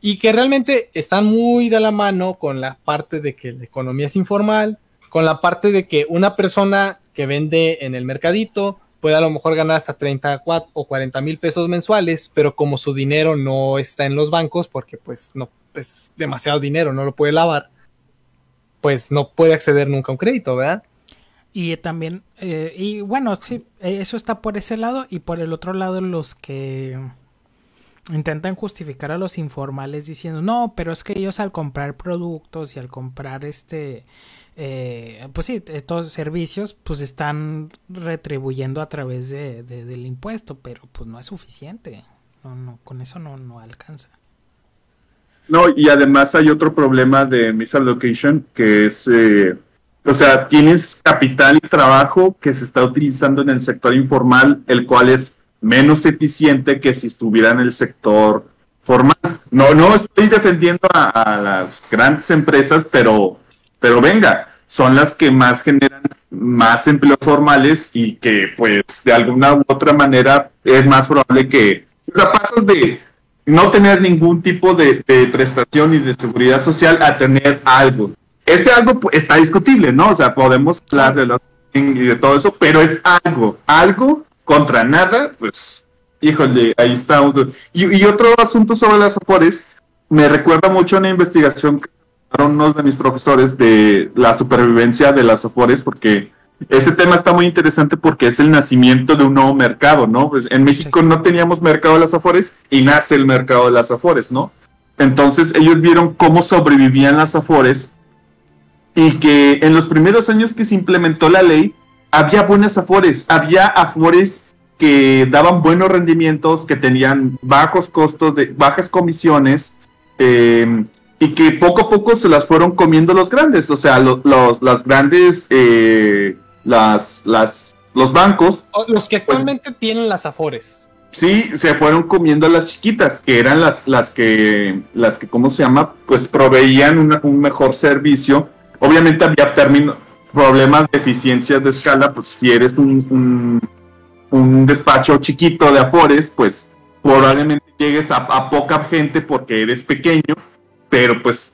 y que realmente están muy de la mano con la parte de que la economía es informal, con la parte de que una persona que vende en el mercadito puede a lo mejor ganar hasta 30 cua- o 40 mil pesos mensuales, pero como su dinero no está en los bancos, porque pues no es demasiado dinero, no lo puede lavar, pues no puede acceder nunca a un crédito, ¿verdad? Y también, eh, y bueno, sí, eh, eso está por ese lado y por el otro lado los que intentan justificar a los informales diciendo, no, pero es que ellos al comprar productos y al comprar este, eh, pues sí, estos servicios, pues están retribuyendo a través de, de- del impuesto, pero pues no es suficiente. No, no, con eso no, no alcanza. No, y además hay otro problema de misallocation que es, eh, o sea, tienes capital y trabajo que se está utilizando en el sector informal, el cual es menos eficiente que si estuviera en el sector formal. No, no estoy defendiendo a, a las grandes empresas, pero, pero venga, son las que más generan más empleos formales y que pues de alguna u otra manera es más probable que o pasas de no tener ningún tipo de, prestación y de seguridad social a tener algo. Ese algo pues, está discutible, ¿no? O sea, podemos hablar de, todo eso, pero es algo, algo contra nada, pues, híjole, ahí está. Y, y otro asunto sobre las afores, me recuerda mucho a una investigación que unos de mis profesores de la supervivencia de las afores, porque ese tema está muy interesante porque es el nacimiento de un nuevo mercado, ¿no? Pues en México no teníamos mercado de las afores y nace el mercado de las afores, ¿no? Entonces ellos vieron cómo sobrevivían las afores y que en los primeros años que se implementó la ley había buenas afores, había afores que daban buenos rendimientos, que tenían bajos costos, de bajas comisiones, eh, y que poco a poco se las fueron comiendo los grandes, o sea, lo- los, las grandes, eh, las, las, los bancos, Los que actualmente tienen las afores. sí, se fueron comiendo a las chiquitas, que eran las, las que, las que, ¿cómo se llama? Pues proveían una- un mejor servicio. Obviamente había términos, problemas de eficiencia de escala, pues si eres un, un, un despacho chiquito de afores, pues probablemente llegues a, a poca gente porque eres pequeño, pero pues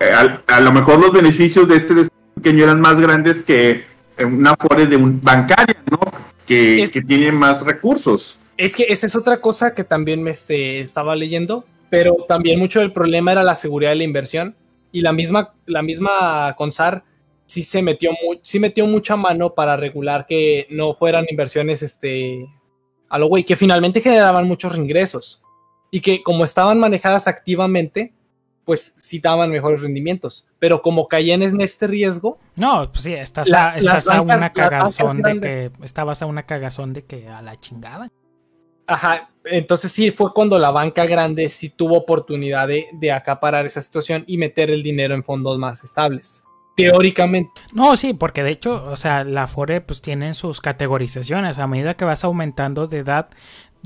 eh, al- a, lo mejor los beneficios de este despacho pequeño eran más grandes que una afore de un bancaria, ¿no? Que, Es- que tiene más recursos. Es que esa es otra cosa que también me este, estaba leyendo, pero también mucho del problema era la seguridad de la inversión y la misma, la misma CONSAR sí se metió, mu- sí metió mucha mano para regular que no fueran inversiones este, a lo güey, que finalmente generaban muchos ingresos y que como estaban manejadas activamente, pues sí daban mejores rendimientos, pero como caían en este riesgo, No, pues sí, estás a, estás a una cagazón de que estabas a una cagazón de que a la chingada. Ajá, entonces sí fue cuando la banca grande sí tuvo oportunidad de, de acaparar esa situación y meter el dinero en fondos más estables. Teóricamente. No, sí, porque de hecho, o sea, la Afore pues tiene sus categorizaciones. A medida que vas aumentando de edad,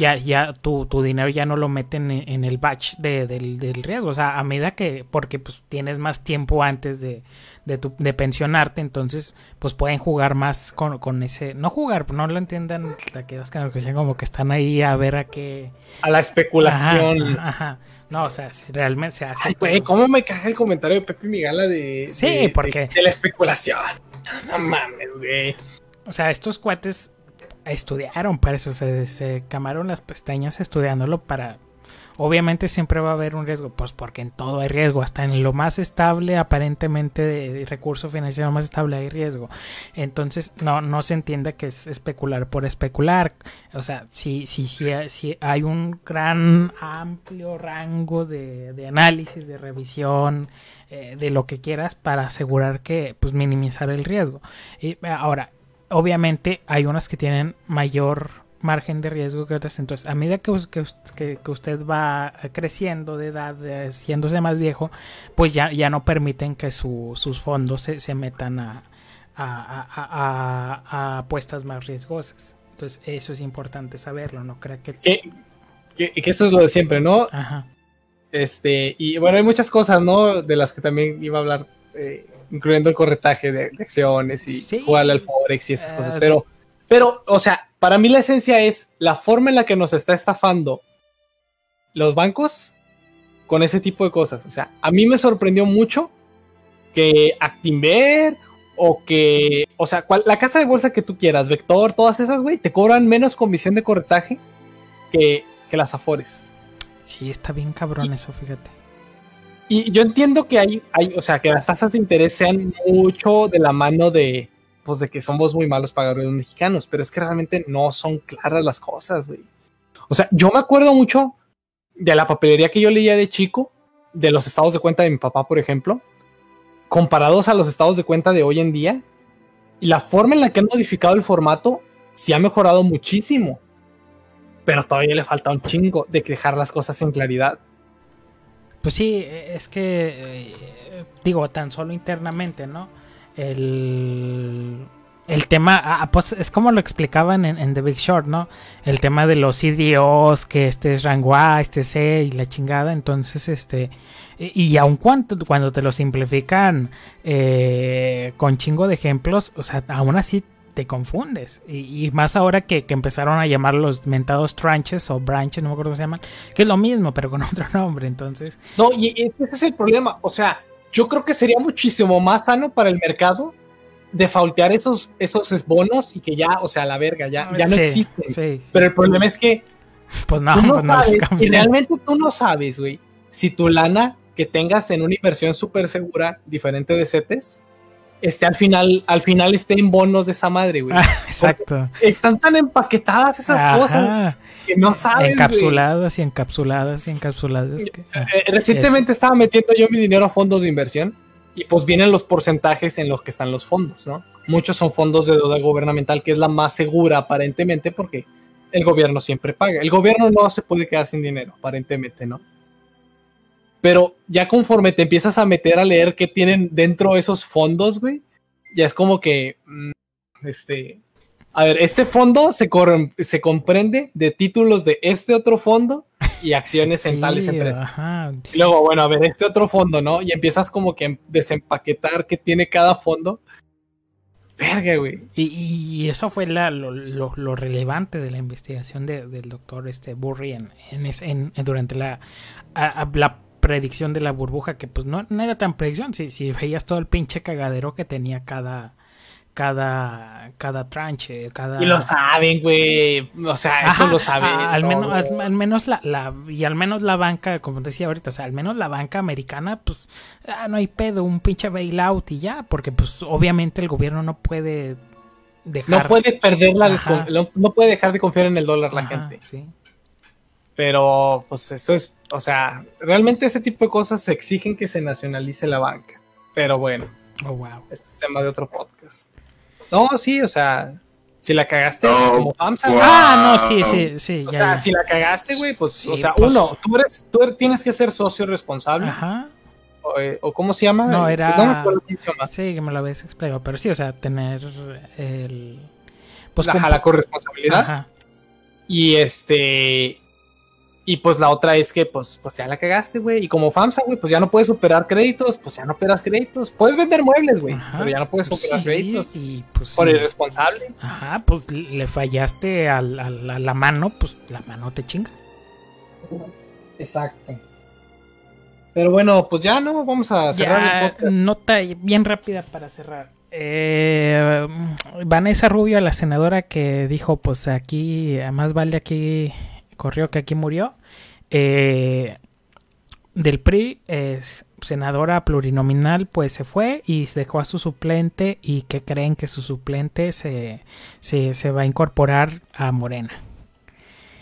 ya, ya tu, tu dinero ya no lo meten en, en el batch de, del, del riesgo. O sea, a medida que, porque pues tienes más tiempo antes de, de, tu, de pensionarte, entonces pues pueden jugar más con, con ese, no jugar, no lo entiendan aquellos que dicen como que están ahí a ver a qué... A la especulación. Ajá, ajá. No, o sea, si realmente se hace... Ay, güey, ¿cómo me caga el comentario de Pepe Migala de... Sí, de- porque- De, de la especulación. No mames, güey. O sea, estos cuates estudiaron para eso, se, se camaron las pestañas estudiándolo para... Obviamente siempre va a haber un riesgo, pues porque en todo hay riesgo, hasta en lo más estable aparentemente de, recurso financiero más estable hay riesgo. Entonces no, no se entiende que es especular por especular. O sea, si, si, si, si hay un gran amplio rango de, de análisis, de revisión, eh, de lo que quieras para asegurar que pues minimizar el riesgo. Y ahora, obviamente hay unas que tienen mayor margen de riesgo que otras. Entonces, a medida que, que que- usted va creciendo de edad, eh, haciéndose más viejo, pues ya, ya no permiten que su- sus fondos se, se metan a, a, a- a- apuestas más riesgosas. Entonces, eso es importante saberlo, no crea que... Que, que, que eso es lo de siempre, ¿no? Ajá. Este, y bueno, hay muchas cosas, ¿no? De las que también iba a hablar, eh, incluyendo el corretaje de, de acciones y Sí. jugarle al Forex y esas Eh, cosas. Pero, pero, o sea, para mí la esencia es la forma en la que nos está estafando los bancos con ese tipo de cosas. O sea, a mí me sorprendió mucho que Actinver o que, o sea, cual- la casa de bolsa que tú quieras, Vector, todas esas, güey, te cobran menos comisión de corretaje que, que las Afores. Sí, está bien cabrón eso, fíjate. Y yo entiendo que hay, hay, o sea, que las tasas de interés sean mucho de la mano de, pues, de que somos muy malos pagadores mexicanos, pero es que realmente no son claras las cosas, güey. O sea, yo me acuerdo mucho de la papelería que yo leía de chico, de los estados de cuenta de mi papá, por ejemplo, comparados a los estados de cuenta de hoy en día, y la forma en la que han modificado el formato sí ha mejorado muchísimo, pero todavía le falta un chingo de dejar las cosas en claridad. Pues sí, es que, eh, digo, tan solo internamente, ¿no? El, el tema, ah, pues es como lo explicaban en, en The Big Short, ¿no? El tema de los CDOs, que este es rango A, este C y la chingada, entonces, este, y, y aun cuando, cuando te lo simplifican eh, con chingo de ejemplos, o sea, aún así te confundes. Y, y más ahora que, que empezaron a llamar los mentados tranches o branches, no me acuerdo cómo se llaman, que es lo mismo, pero con otro nombre, entonces... No, y ese es el problema. O sea, yo creo que sería muchísimo más sano para el mercado defaultear esos, esos bonos y que ya, o sea, la verga, ya, ya no Sí, existen. Sí, sí. Pero el problema es que pues no, tú no pues no los y realmente tú no sabes, güey, si tu lana que tengas en una inversión súper segura, diferente de CETES, esté al final, al final esté en bonos de esa madre, güey. Ah, Exacto. Están tan empaquetadas esas Ajá. cosas que no sabes. güey. encapsuladas y encapsuladas y encapsuladas. que- ah, Eh, recientemente estaba metiendo yo mi dinero a fondos de inversión y pues vienen los porcentajes en los que están los fondos, ¿no? Muchos son fondos de deuda gubernamental, que es la más segura aparentemente porque el gobierno siempre paga. El gobierno no se puede quedar sin dinero, aparentemente, ¿no? Pero ya conforme te empiezas a meter a leer qué tienen dentro esos fondos, güey, ya es como que, mm, este, a ver, este fondo se, corre- se comprende de títulos de este otro fondo y acciones en sí, tales empresas. ajá. Y luego, bueno, a ver, este otro fondo, ¿no? Y empiezas como que desempaquetar qué tiene cada fondo. Verga, güey. Y, y eso fue la- lo, lo- lo relevante de la investigación de- del doctor este Burry en, en en- en- durante la, a- a- la predicción de la burbuja, que pues no, no era tan predicción, si, si veías todo el pinche cagadero que tenía cada cada cada tranche, cada Y lo saben, güey. O sea, eso lo saben. a- al, menos, al, al menos la, la- y al menos la banca, como te decía ahorita, o sea, al menos la banca americana, pues, ah, no hay pedo, un pinche bailout y ya, porque pues obviamente el gobierno no puede dejar. No puede perder la no, no puede dejar de confiar en el dólar la Ajá, gente. sí. Pero, pues eso es, o sea, realmente ese tipo de cosas se exigen que se nacionalice la banca. Pero bueno, Oh, wow. esto es tema de otro podcast. No, sí, o sea, si la cagaste No, como FAMSA, wow. Ah, no, sí, sí, sí, O ya. sea, ya. si la cagaste, güey, pues, Sí, o sea, pues- uno, tú eres, tú eres- tienes que ser socio responsable, Ajá. o, eh, o ¿cómo se llama? No, Eh, era- No me acuerdo cómo se llama. Sí, que me lo habías explicado, pero sí, o sea, tener el. Pues la, comp- la corresponsabilidad. Ajá. Y este. Y pues la otra es que, pues, pues ya la cagaste, güey. Y como FAMSA, güey, pues ya no puedes operar créditos, pues ya no operas créditos. Puedes vender muebles, güey, pero ya no puedes pues operar sí, créditos. y, pues, Por sí. irresponsable. Ajá, pues le fallaste a la, a la- la mano, pues la mano te chinga. Exacto. Pero bueno, pues ya no, vamos a cerrar Ya, el podcast. nota bien rápida para cerrar. Eh, Vanessa Rubio, la senadora que dijo, pues aquí, más vale aquí corrió que aquí murió. Eh, del PRI, es senadora plurinominal, pues se fue y dejó a su suplente y que creen que su suplente se, se, se va a incorporar a Morena.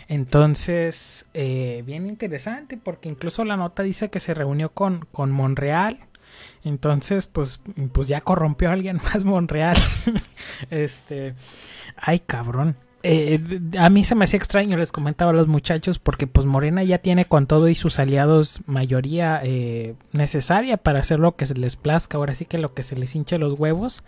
Entonces, eh, bien interesante porque incluso la nota dice que se reunió con, con Monreal. Entonces, pues, pues ya corrompió a alguien más Monreal. este, ay cabrón. Eh, a mí se me hacía extraño, les comentaba a los muchachos, porque pues Morena ya tiene con todo y sus aliados mayoría eh, necesaria para hacer lo que se les plazca, ahora sí que lo que se les hinche los huevos.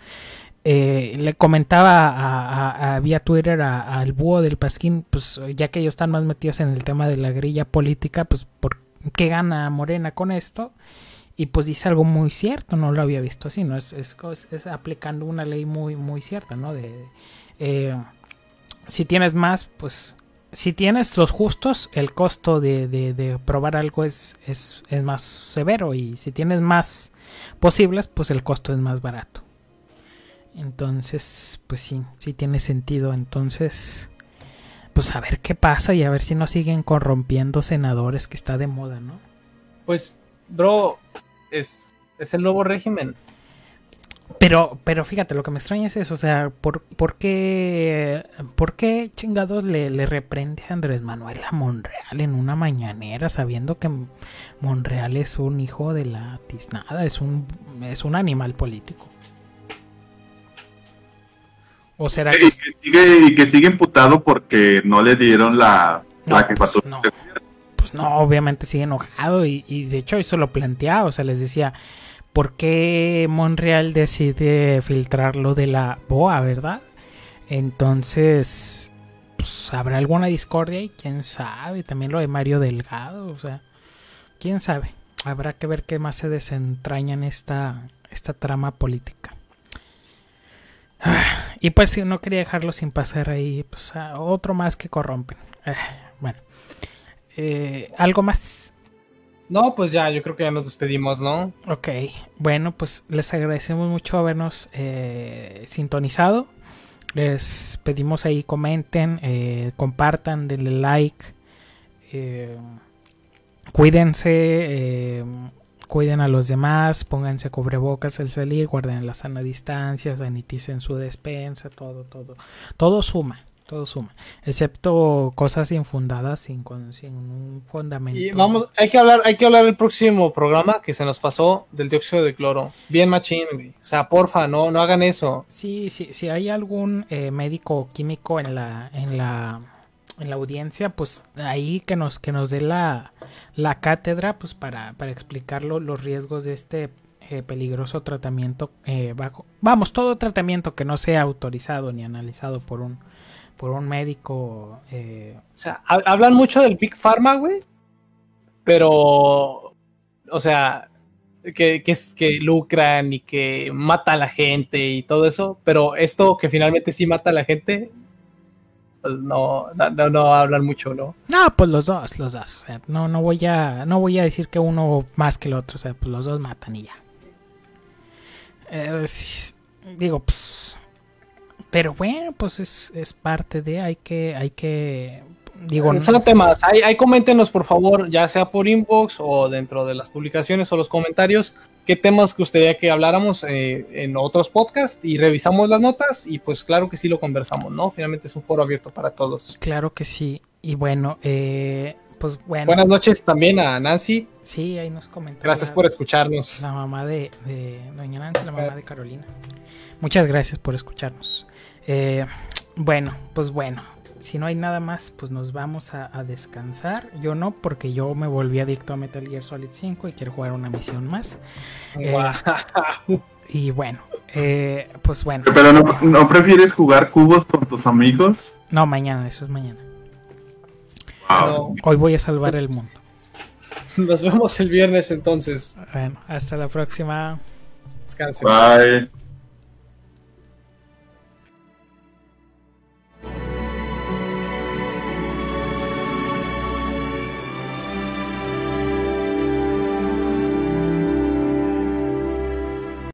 Eh, le comentaba a, vía Twitter al búho del Pasquín, pues ya que ellos están más metidos en el tema de la grilla política, pues ¿por qué gana Morena con esto? Y pues dice algo muy cierto, no lo había visto así, ¿no? Es, es, aplicando una ley muy, muy cierta, ¿no? De, eh, si tienes más, pues si tienes los justos, el costo de, de- de probar algo es, es, es más severo y si tienes más posibles, pues el costo es más barato. Entonces, pues sí, sí tiene sentido. Entonces, pues a ver qué pasa y a ver si no siguen corrompiendo senadores que está de moda, ¿no? Pues, bro, es, es el nuevo régimen. Pero, pero fíjate, lo que me extraña es eso, o sea, ¿por, por qué, por qué chingados le, le reprende a Andrés Manuel a Monreal en una mañanera sabiendo que Monreal es un hijo de la tiznada, es un, es un animal político? ¿O será que Y que sigue, y que sigue imputado porque no le dieron la, No, la jefatura. pues no. pues no, obviamente sigue enojado y, y de hecho eso lo planteaba, o sea, les decía, ¿por qué Monreal decide filtrar lo de la BOA, verdad? Entonces, pues habrá alguna discordia y quién sabe, también lo de Mario Delgado, o sea, quién sabe, habrá que ver qué más se desentraña en esta, esta trama política. Y pues si no quería dejarlo sin pasar ahí, pues otro más que corrompen. Bueno. Eh, ¿Algo más? No, pues ya, yo creo que ya nos despedimos, ¿no? Ok, bueno, pues les agradecemos mucho habernos eh, sintonizado. Les pedimos ahí comenten, eh, compartan, denle like. eh, cuídense, eh, cuiden a los demás, pónganse cubrebocas al salir, guarden la sana distancia, saniticen su despensa, todo, todo. Todo suma, todo suma. Excepto cosas infundadas sin, sin un fundamento. Y vamos, hay que hablar, hay que hablar el próximo programa que se nos pasó del dióxido de cloro. Bien machín. O sea, porfa, no, no hagan eso. Sí, sí, si hay algún eh, médico químico en la, en la, en la audiencia, pues ahí que nos, que nos dé la, la cátedra, pues para, para explicarlo los riesgos de este eh, peligroso tratamiento eh, bajo, vamos, todo tratamiento que no sea autorizado ni analizado por un, por un médico. eh, O sea, ha- hablan mucho del Big Pharma, güey. Pero, o sea, que, que, es, que lucran y que mata a la gente y todo eso. Pero esto que finalmente sí mata a la gente, pues no, no, no, hablan mucho, ¿no? No, pues los dos, los dos. O sea, no, no voy a, no voy a decir que uno más que el otro. O sea, pues los dos matan y ya. Eh, digo, pues. Pero bueno, pues es, es parte de, hay que, hay que, digo, no- Son temas. Ahí, ahí coméntenos, por favor, ya sea por inbox o dentro de las publicaciones o los comentarios, qué temas que gustaría que habláramos eh, en otros podcasts y revisamos las notas y pues claro que sí lo conversamos, ¿no? Finalmente es un foro abierto para todos. claro que sí. Y bueno, eh, pues bueno, Buenas noches también a Nancy. sí, ahí nos comentó. Gracias la- por escucharnos. La mamá de, de Doña Nancy, la mamá de Carolina. Muchas gracias por escucharnos. Eh, bueno, pues bueno, si no hay nada más, pues nos vamos a, a descansar. Yo no, porque yo me volví adicto a Metal Gear Solid 5 y quiero jugar una misión más. Eh. Y bueno, eh, pues bueno, Pero no, ¿no prefieres jugar cubos con tus amigos? no, mañana, eso es mañana. Hoy voy a salvar el mundo. nos vemos el viernes entonces. Bueno, hasta la próxima. Descansen. Bye.